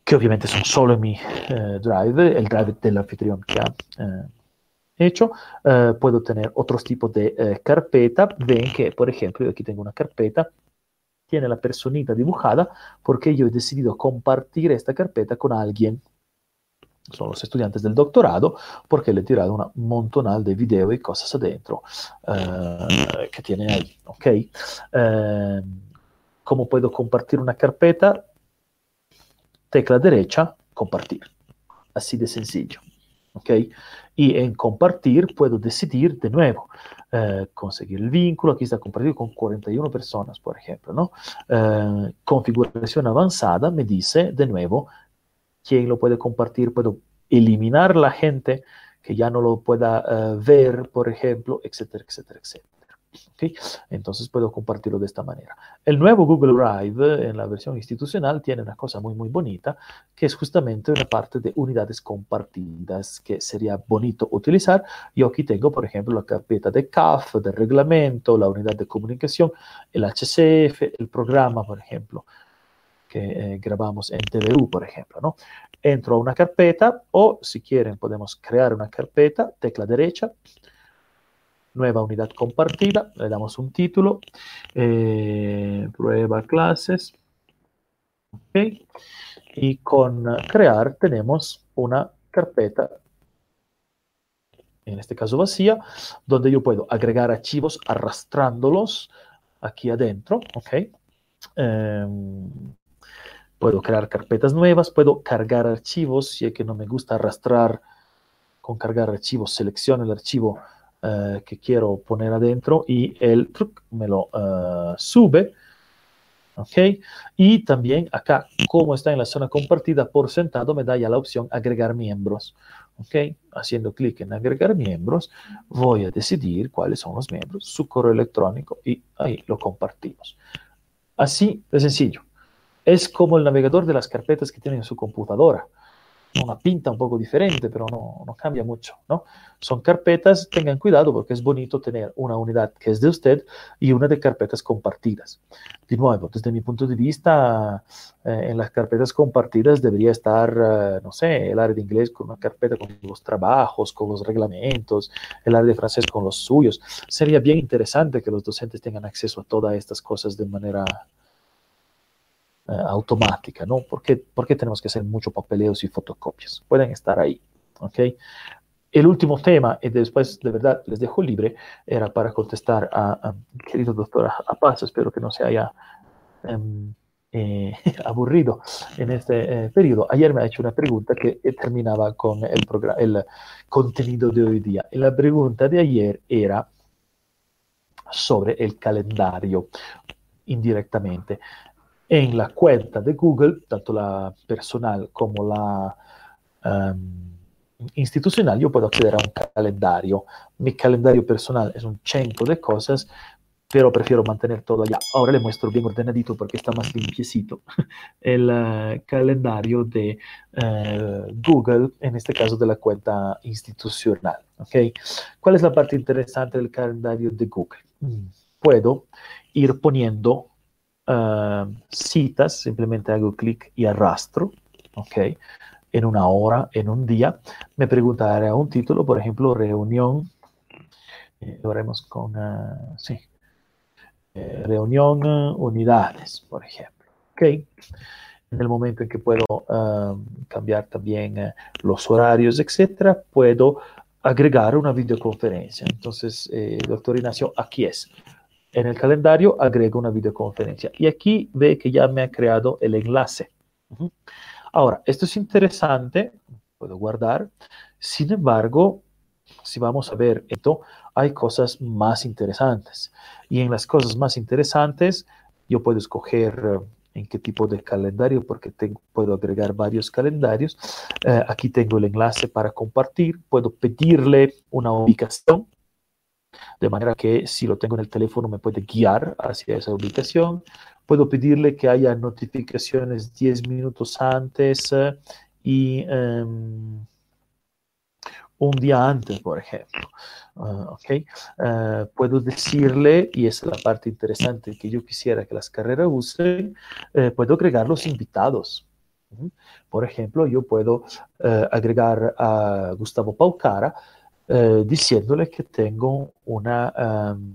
que obviamente son solo en mi eh, drive, el drive del anfitrión que ha eh, hecho. Eh, puedo tener otros tipos de eh, carpeta. Ven que, por ejemplo, yo aquí tengo una carpeta tiene la personita dibujada porque yo he decidido compartir esta carpeta con alguien son los estudiantes del doctorado, porque le he tirado una montonal de video y cosas adentro eh, que tiene ahí, ¿ok? Eh, ¿Cómo puedo compartir una carpeta? Tecla derecha, compartir. Así de sencillo, ¿ok? Y en compartir puedo decidir de nuevo, eh, conseguir el vínculo, aquí está compartido con 41 personas, por ejemplo, ¿no? Eh, configuración avanzada me dice de nuevo quién lo puede compartir, puedo eliminar la gente que ya no lo pueda uh, ver, por ejemplo, etcétera, etcétera, etcétera. ¿Okay? Entonces puedo compartirlo de esta manera. El nuevo Google Drive en la versión institucional tiene una cosa muy, muy bonita, que es justamente una parte de unidades compartidas que sería bonito utilizar. Yo aquí tengo, por ejemplo, la carpeta de CAF, de reglamento, la unidad de comunicación, el HCF, el programa, por ejemplo que eh, grabamos en TVU, por ejemplo. ¿no? Entro a una carpeta o, si quieren, podemos crear una carpeta, tecla derecha, nueva unidad compartida, le damos un título, eh, prueba clases, okay. y con crear tenemos una carpeta, en este caso vacía, donde yo puedo agregar archivos arrastrándolos aquí adentro, ok. Eh, Puedo crear carpetas nuevas, puedo cargar archivos, si es que no me gusta arrastrar con cargar archivos, selecciono el archivo uh, que quiero poner adentro y el me lo uh, sube. ¿ok? Y también acá, como está en la zona compartida por sentado, me da ya la opción agregar miembros. ¿ok? Haciendo clic en agregar miembros, voy a decidir cuáles son los miembros, su correo electrónico y ahí lo compartimos. Así de sencillo es como el navegador de las carpetas que tiene en su computadora. Una pinta un poco diferente, pero no, no, cambia mucho, ¿no? Son carpetas, tengan cuidado porque es bonito tener una unidad que es de usted y una de carpetas compartidas. De nuevo, desde mi punto de vista, eh, en las carpetas compartidas debería estar, eh, no sé, el área de inglés con una carpeta con los trabajos, con los reglamentos, el área de francés con los suyos. Sería bien interesante que los docentes tengan acceso a todas estas cosas de manera eh, automática, ¿no? ¿Por qué, ¿Por qué, tenemos que hacer mucho papeleos y fotocopias? Pueden estar ahí, ¿ok? El último tema, y después de verdad les dejo libre, era para contestar a, a querido doctor Paz, espero que no se haya um, eh, aburrido en este eh, periodo. Ayer me ha hecho una pregunta que terminaba con el, el contenido de hoy día. Y la pregunta de ayer era sobre el calendario indirectamente en la cuenta de Google, tanto la personal como la um, institucional, yo puedo acceder a un calendario. Mi calendario personal es un ciento de cosas, pero prefiero mantener todo allá. Ahora le muestro bien ordenadito porque está más limpiecito el uh, calendario de uh, Google, en este caso de la cuenta institucional. ¿okay? ¿Cuál es la parte interesante del calendario de Google? Mm puedo ir poniendo citas, simplemente hago clic y arrastro, ¿ok? En una hora, en un día, me preguntará un título, por ejemplo, reunión, eh, lo haremos con, uh, sí, eh, reunión unidades, por ejemplo, ¿ok? En el momento en que puedo cambiar también uh, los horarios, etcétera, puedo agregar una videoconferencia. Entonces, eh, doctor Ignacio, aquí es. En el calendario agrego una videoconferencia y aquí ve que ya me ha creado el enlace. Ahora, esto es interesante, puedo guardar. Sin embargo, si vamos a ver esto, hay cosas más interesantes. Y en las cosas más interesantes, yo puedo escoger uh, en qué tipo de calendario, porque tengo, puedo agregar varios calendarios. Eh, aquí tengo el enlace para compartir. Puedo pedirle una ubicación, de manera que si lo tengo en el teléfono me puede guiar hacia esa ubicación. Puedo pedirle que haya notificaciones 10 minutos antes uh, y um, un día antes, por ejemplo. Uh, okay. uh, puedo decirle, y es la parte interesante que yo quisiera que las carreras usen, eh, puedo agregar los invitados. Uh -huh. Por ejemplo, yo puedo eh, agregar a Gustavo Paucara eh, diciéndole que tengo una um,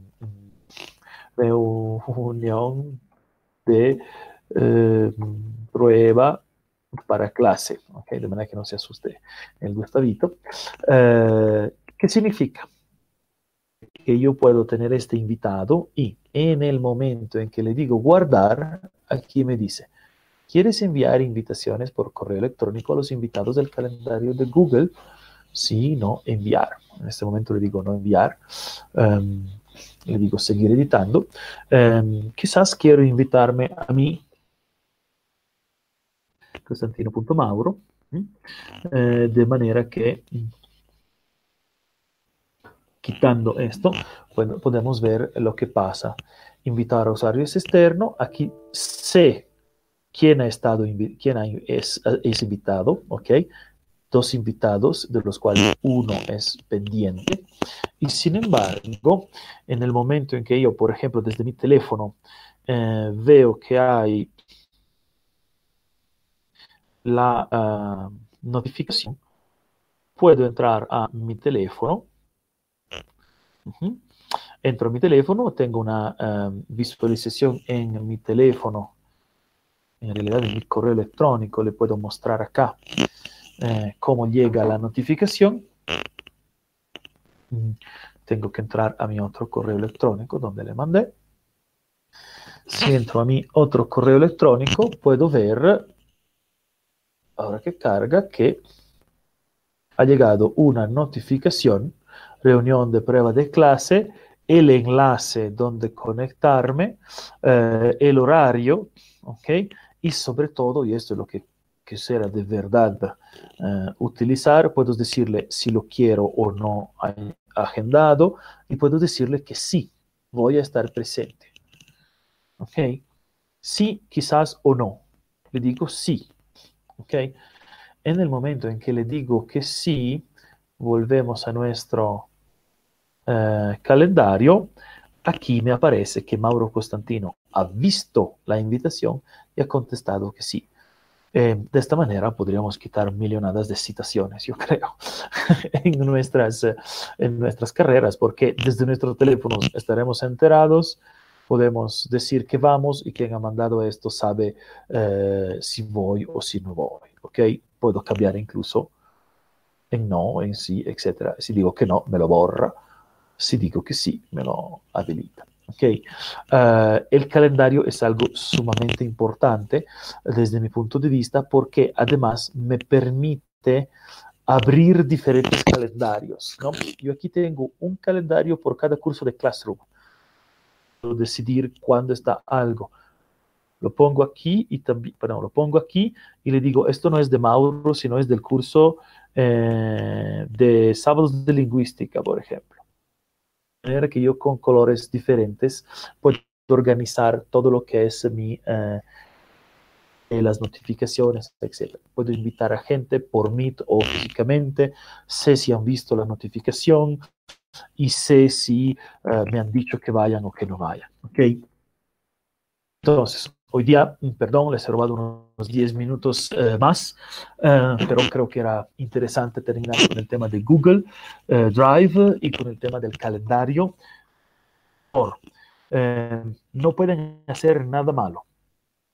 reunión de prueba para clase, okay, de manera que no se asuste el Gustavito. Eh, ¿Qué significa? Que yo puedo tener este invitado y en el momento en que le digo guardar, aquí me dice, ¿quieres enviar invitaciones por correo electrónico a los invitados del calendario de Google? Sí, no, enviar. En este momento le digo no enviar. Um, le digo seguir editando. Um, quizás quiero invitarme a mí Costantino.mauro, eh, de manera que quitando esto, bueno, podemos ver lo que pasa. Invitar a usuarios externos, aquí sé quién ha estado, quién es, es invitado, ¿ok? Dos invitados, de los cuales uno es pendiente. Y sin embargo, en el momento en que yo, por ejemplo, desde mi teléfono, eh, veo que hay la uh, notificación, puedo entrar a mi teléfono. Entro a mi teléfono, tengo una uh, visualización en mi teléfono, en realidad en mi correo electrónico, le puedo mostrar acá eh, cómo llega la notificación. Mm, tengo que entrar a mi otro correo electrónico donde le mandé. Si entro a mi otro correo electrónico, puedo ver ahora que carga, que ha llegado una notificación, reunión de prueba de clase, el enlace donde conectarme, eh, el horario, ¿ok? Y sobre todo, y esto es lo que quisiera de verdad uh, utilizar, puedo decirle si lo quiero o no agendado y puedo decirle que sí, voy a estar presente. ¿Ok? Sí, quizás o no. Le digo sí. ¿ok? En el momento en que le digo que sí, volvemos a nuestro eh, calendario, aquí me aparece que Mauro Constantino ha visto la invitación y ha contestado que sí. Eh, de esta manera podríamos quitar millonadas de citaciones, yo creo, en, nuestras, en nuestras carreras, porque desde nuestros teléfonos estaremos enterados podemos decir que vamos y quien ha mandado esto sabe eh, si voy o si no voy, ¿ok? Puedo cambiar incluso en no, en sí, etc. Si digo que no, me lo borra. Si digo que sí, me lo habilita. Okay. Uh, el calendario es algo sumamente importante desde mi punto de vista porque además me permite abrir diferentes calendarios. ¿no? Yo aquí tengo un calendario por cada curso de Classroom decidir cuándo está algo. Lo pongo aquí y también, perdón, lo pongo aquí y le digo, esto no es de Mauro, sino es del curso eh, de sábados de lingüística, por ejemplo. Manera que yo con colores diferentes puedo organizar todo lo que es mi, eh, las notificaciones, etc. Puedo invitar a gente por Meet o físicamente, sé si han visto la notificación, y sé si uh, me han dicho que vayan o que no vayan. ¿ok? Entonces, hoy día, mm, perdón, les he robado unos 10 minutos uh, más, pero creo que era interesante terminar con el tema de Google Drive y con el tema del calendario. Por, no pueden hacer nada malo.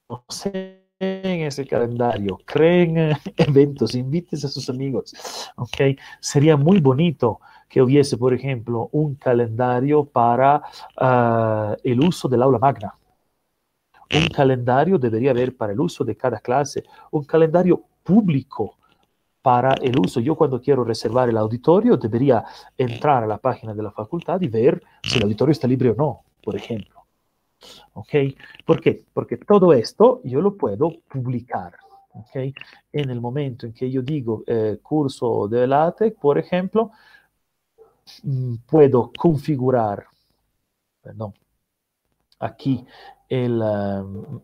No sé en ese calendario, creen eventos, invites a sus amigos, ¿ok? Sería muy bonito que hubiese, por ejemplo, un calendario para uh, el uso del aula magna. Un calendario debería haber para el uso de cada clase, un calendario público para el uso. Yo cuando quiero reservar el auditorio debería entrar a la página de la facultad y ver si el auditorio está libre o no, por ejemplo. ¿Ok? ¿Por qué? Porque todo esto yo lo puedo publicar. ¿Ok? En el momento en que yo digo eh, curso de LaTeX, por ejemplo, mm, puedo configurar, perdón, aquí el... Um,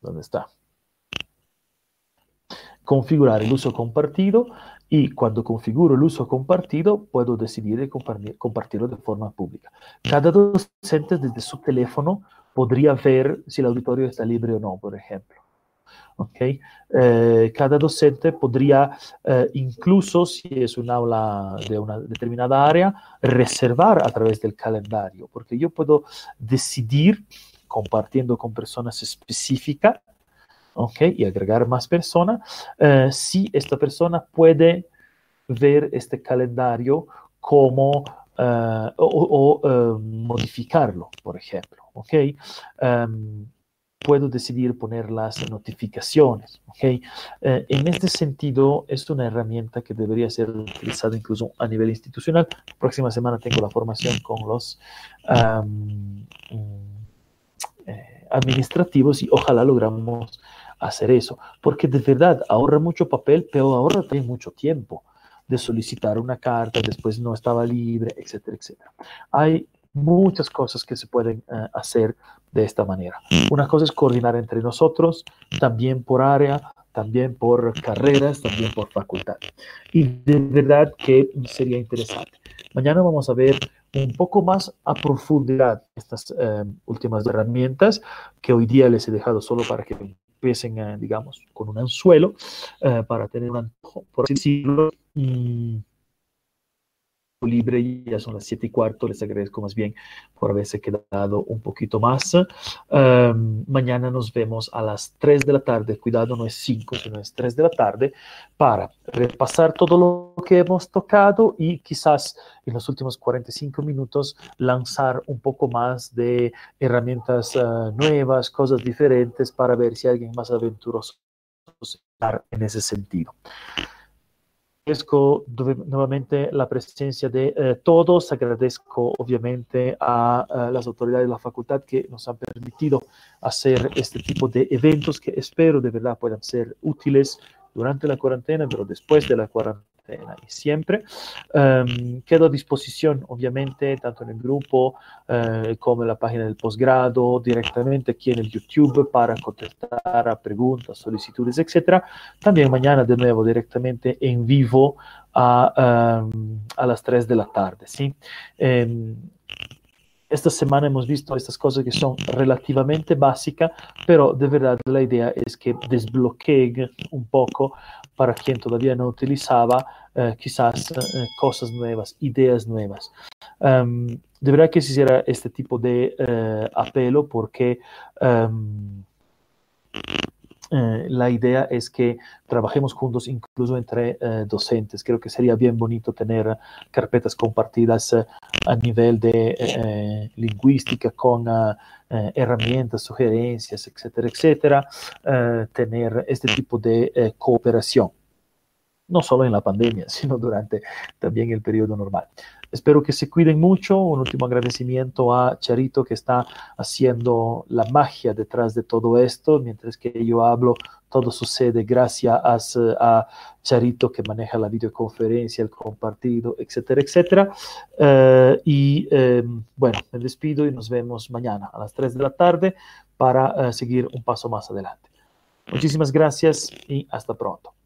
¿Dónde está? Configurar el uso compartido y cuando configuro el uso compartido, puedo decidir compartirlo de forma pública. Cada docente desde su teléfono podría ver si el auditorio está libre o no, por ejemplo. Okay. Eh, cada docente podría, eh, incluso si es un aula de una determinada área, reservar a través del calendario, porque yo puedo decidir, compartiendo con personas específicas, ¿ok? Y agregar más personas, eh, si esta persona puede ver este calendario como o, modificarlo, por ejemplo, ¿ok? Um, puedo decidir poner las notificaciones, ¿ok? Uh, en este sentido, es una herramienta que debería ser utilizada incluso a nivel institucional. próxima semana tengo la formación con los um, eh, administrativos y ojalá logramos hacer eso, porque de verdad ahorra mucho papel, pero ahorra también mucho tiempo de solicitar una carta, después no estaba libre, etcétera, etcétera. Hay muchas cosas que se pueden uh, hacer de esta manera. Una cosa es coordinar entre nosotros, también por área, también por carreras, también por facultad. Y de verdad que sería interesante. Mañana vamos a ver un poco más a profundidad estas uh, últimas herramientas que hoy día les he dejado solo para que empiecen, eh, digamos, con un anzuelo eh, para tener un antojo, por así decirlo. Libre, ya son las siete y cuarto, les agradezco más bien por haberse quedado un poquito más. Um, mañana nos vemos a las 3 de la tarde, cuidado, no es 5, sino es 3 de la tarde, para repasar todo lo que hemos tocado y quizás en los últimos 45 minutos lanzar un poco más de herramientas uh, nuevas, cosas diferentes para ver si alguien más aventuroso en ese sentido agradezco nuevamente la presencia de eh, todos, agradezco obviamente a, a, las autoridades de la facultad que nos han permitido hacer este tipo de eventos que espero de verdad puedan ser útiles durante la cuarentena, pero después de la cuarentena y siempre. Um, quedo a disposición, obviamente, tanto en el grupo uh, como en la página del posgrado, directamente aquí en el YouTube para contestar a preguntas, solicitudes, etc. También mañana de nuevo directamente en vivo a, um, a las 3 de la tarde. ¿sí? Um, esta semana hemos visto estas cosas que son relativamente básicas, pero de verdad la idea es que desbloqueen un poco para quien todavía no utilizaba eh, quizás eh, cosas nuevas, ideas nuevas. Um, de verdad que se hiciera este tipo de uh, apelo porque um, eh, la idea es que trabajemos juntos incluso entre eh, docentes. Creo que sería bien bonito tener carpetas compartidas eh, a nivel de lingüística con herramientas, sugerencias, etcétera, etcétera. tener este tipo de cooperación, no solo en la pandemia, sino durante también el periodo normal. Espero que se cuiden mucho. Un último agradecimiento a Charito que está haciendo la magia detrás de todo esto. Mientras que yo hablo, todo sucede gracias a, Charito que maneja la videoconferencia, el compartido, etcétera, etcétera. Uh, y eh, bueno, me despido y nos vemos mañana a las 3 de la tarde para uh, seguir un paso más adelante. Muchísimas gracias y hasta pronto.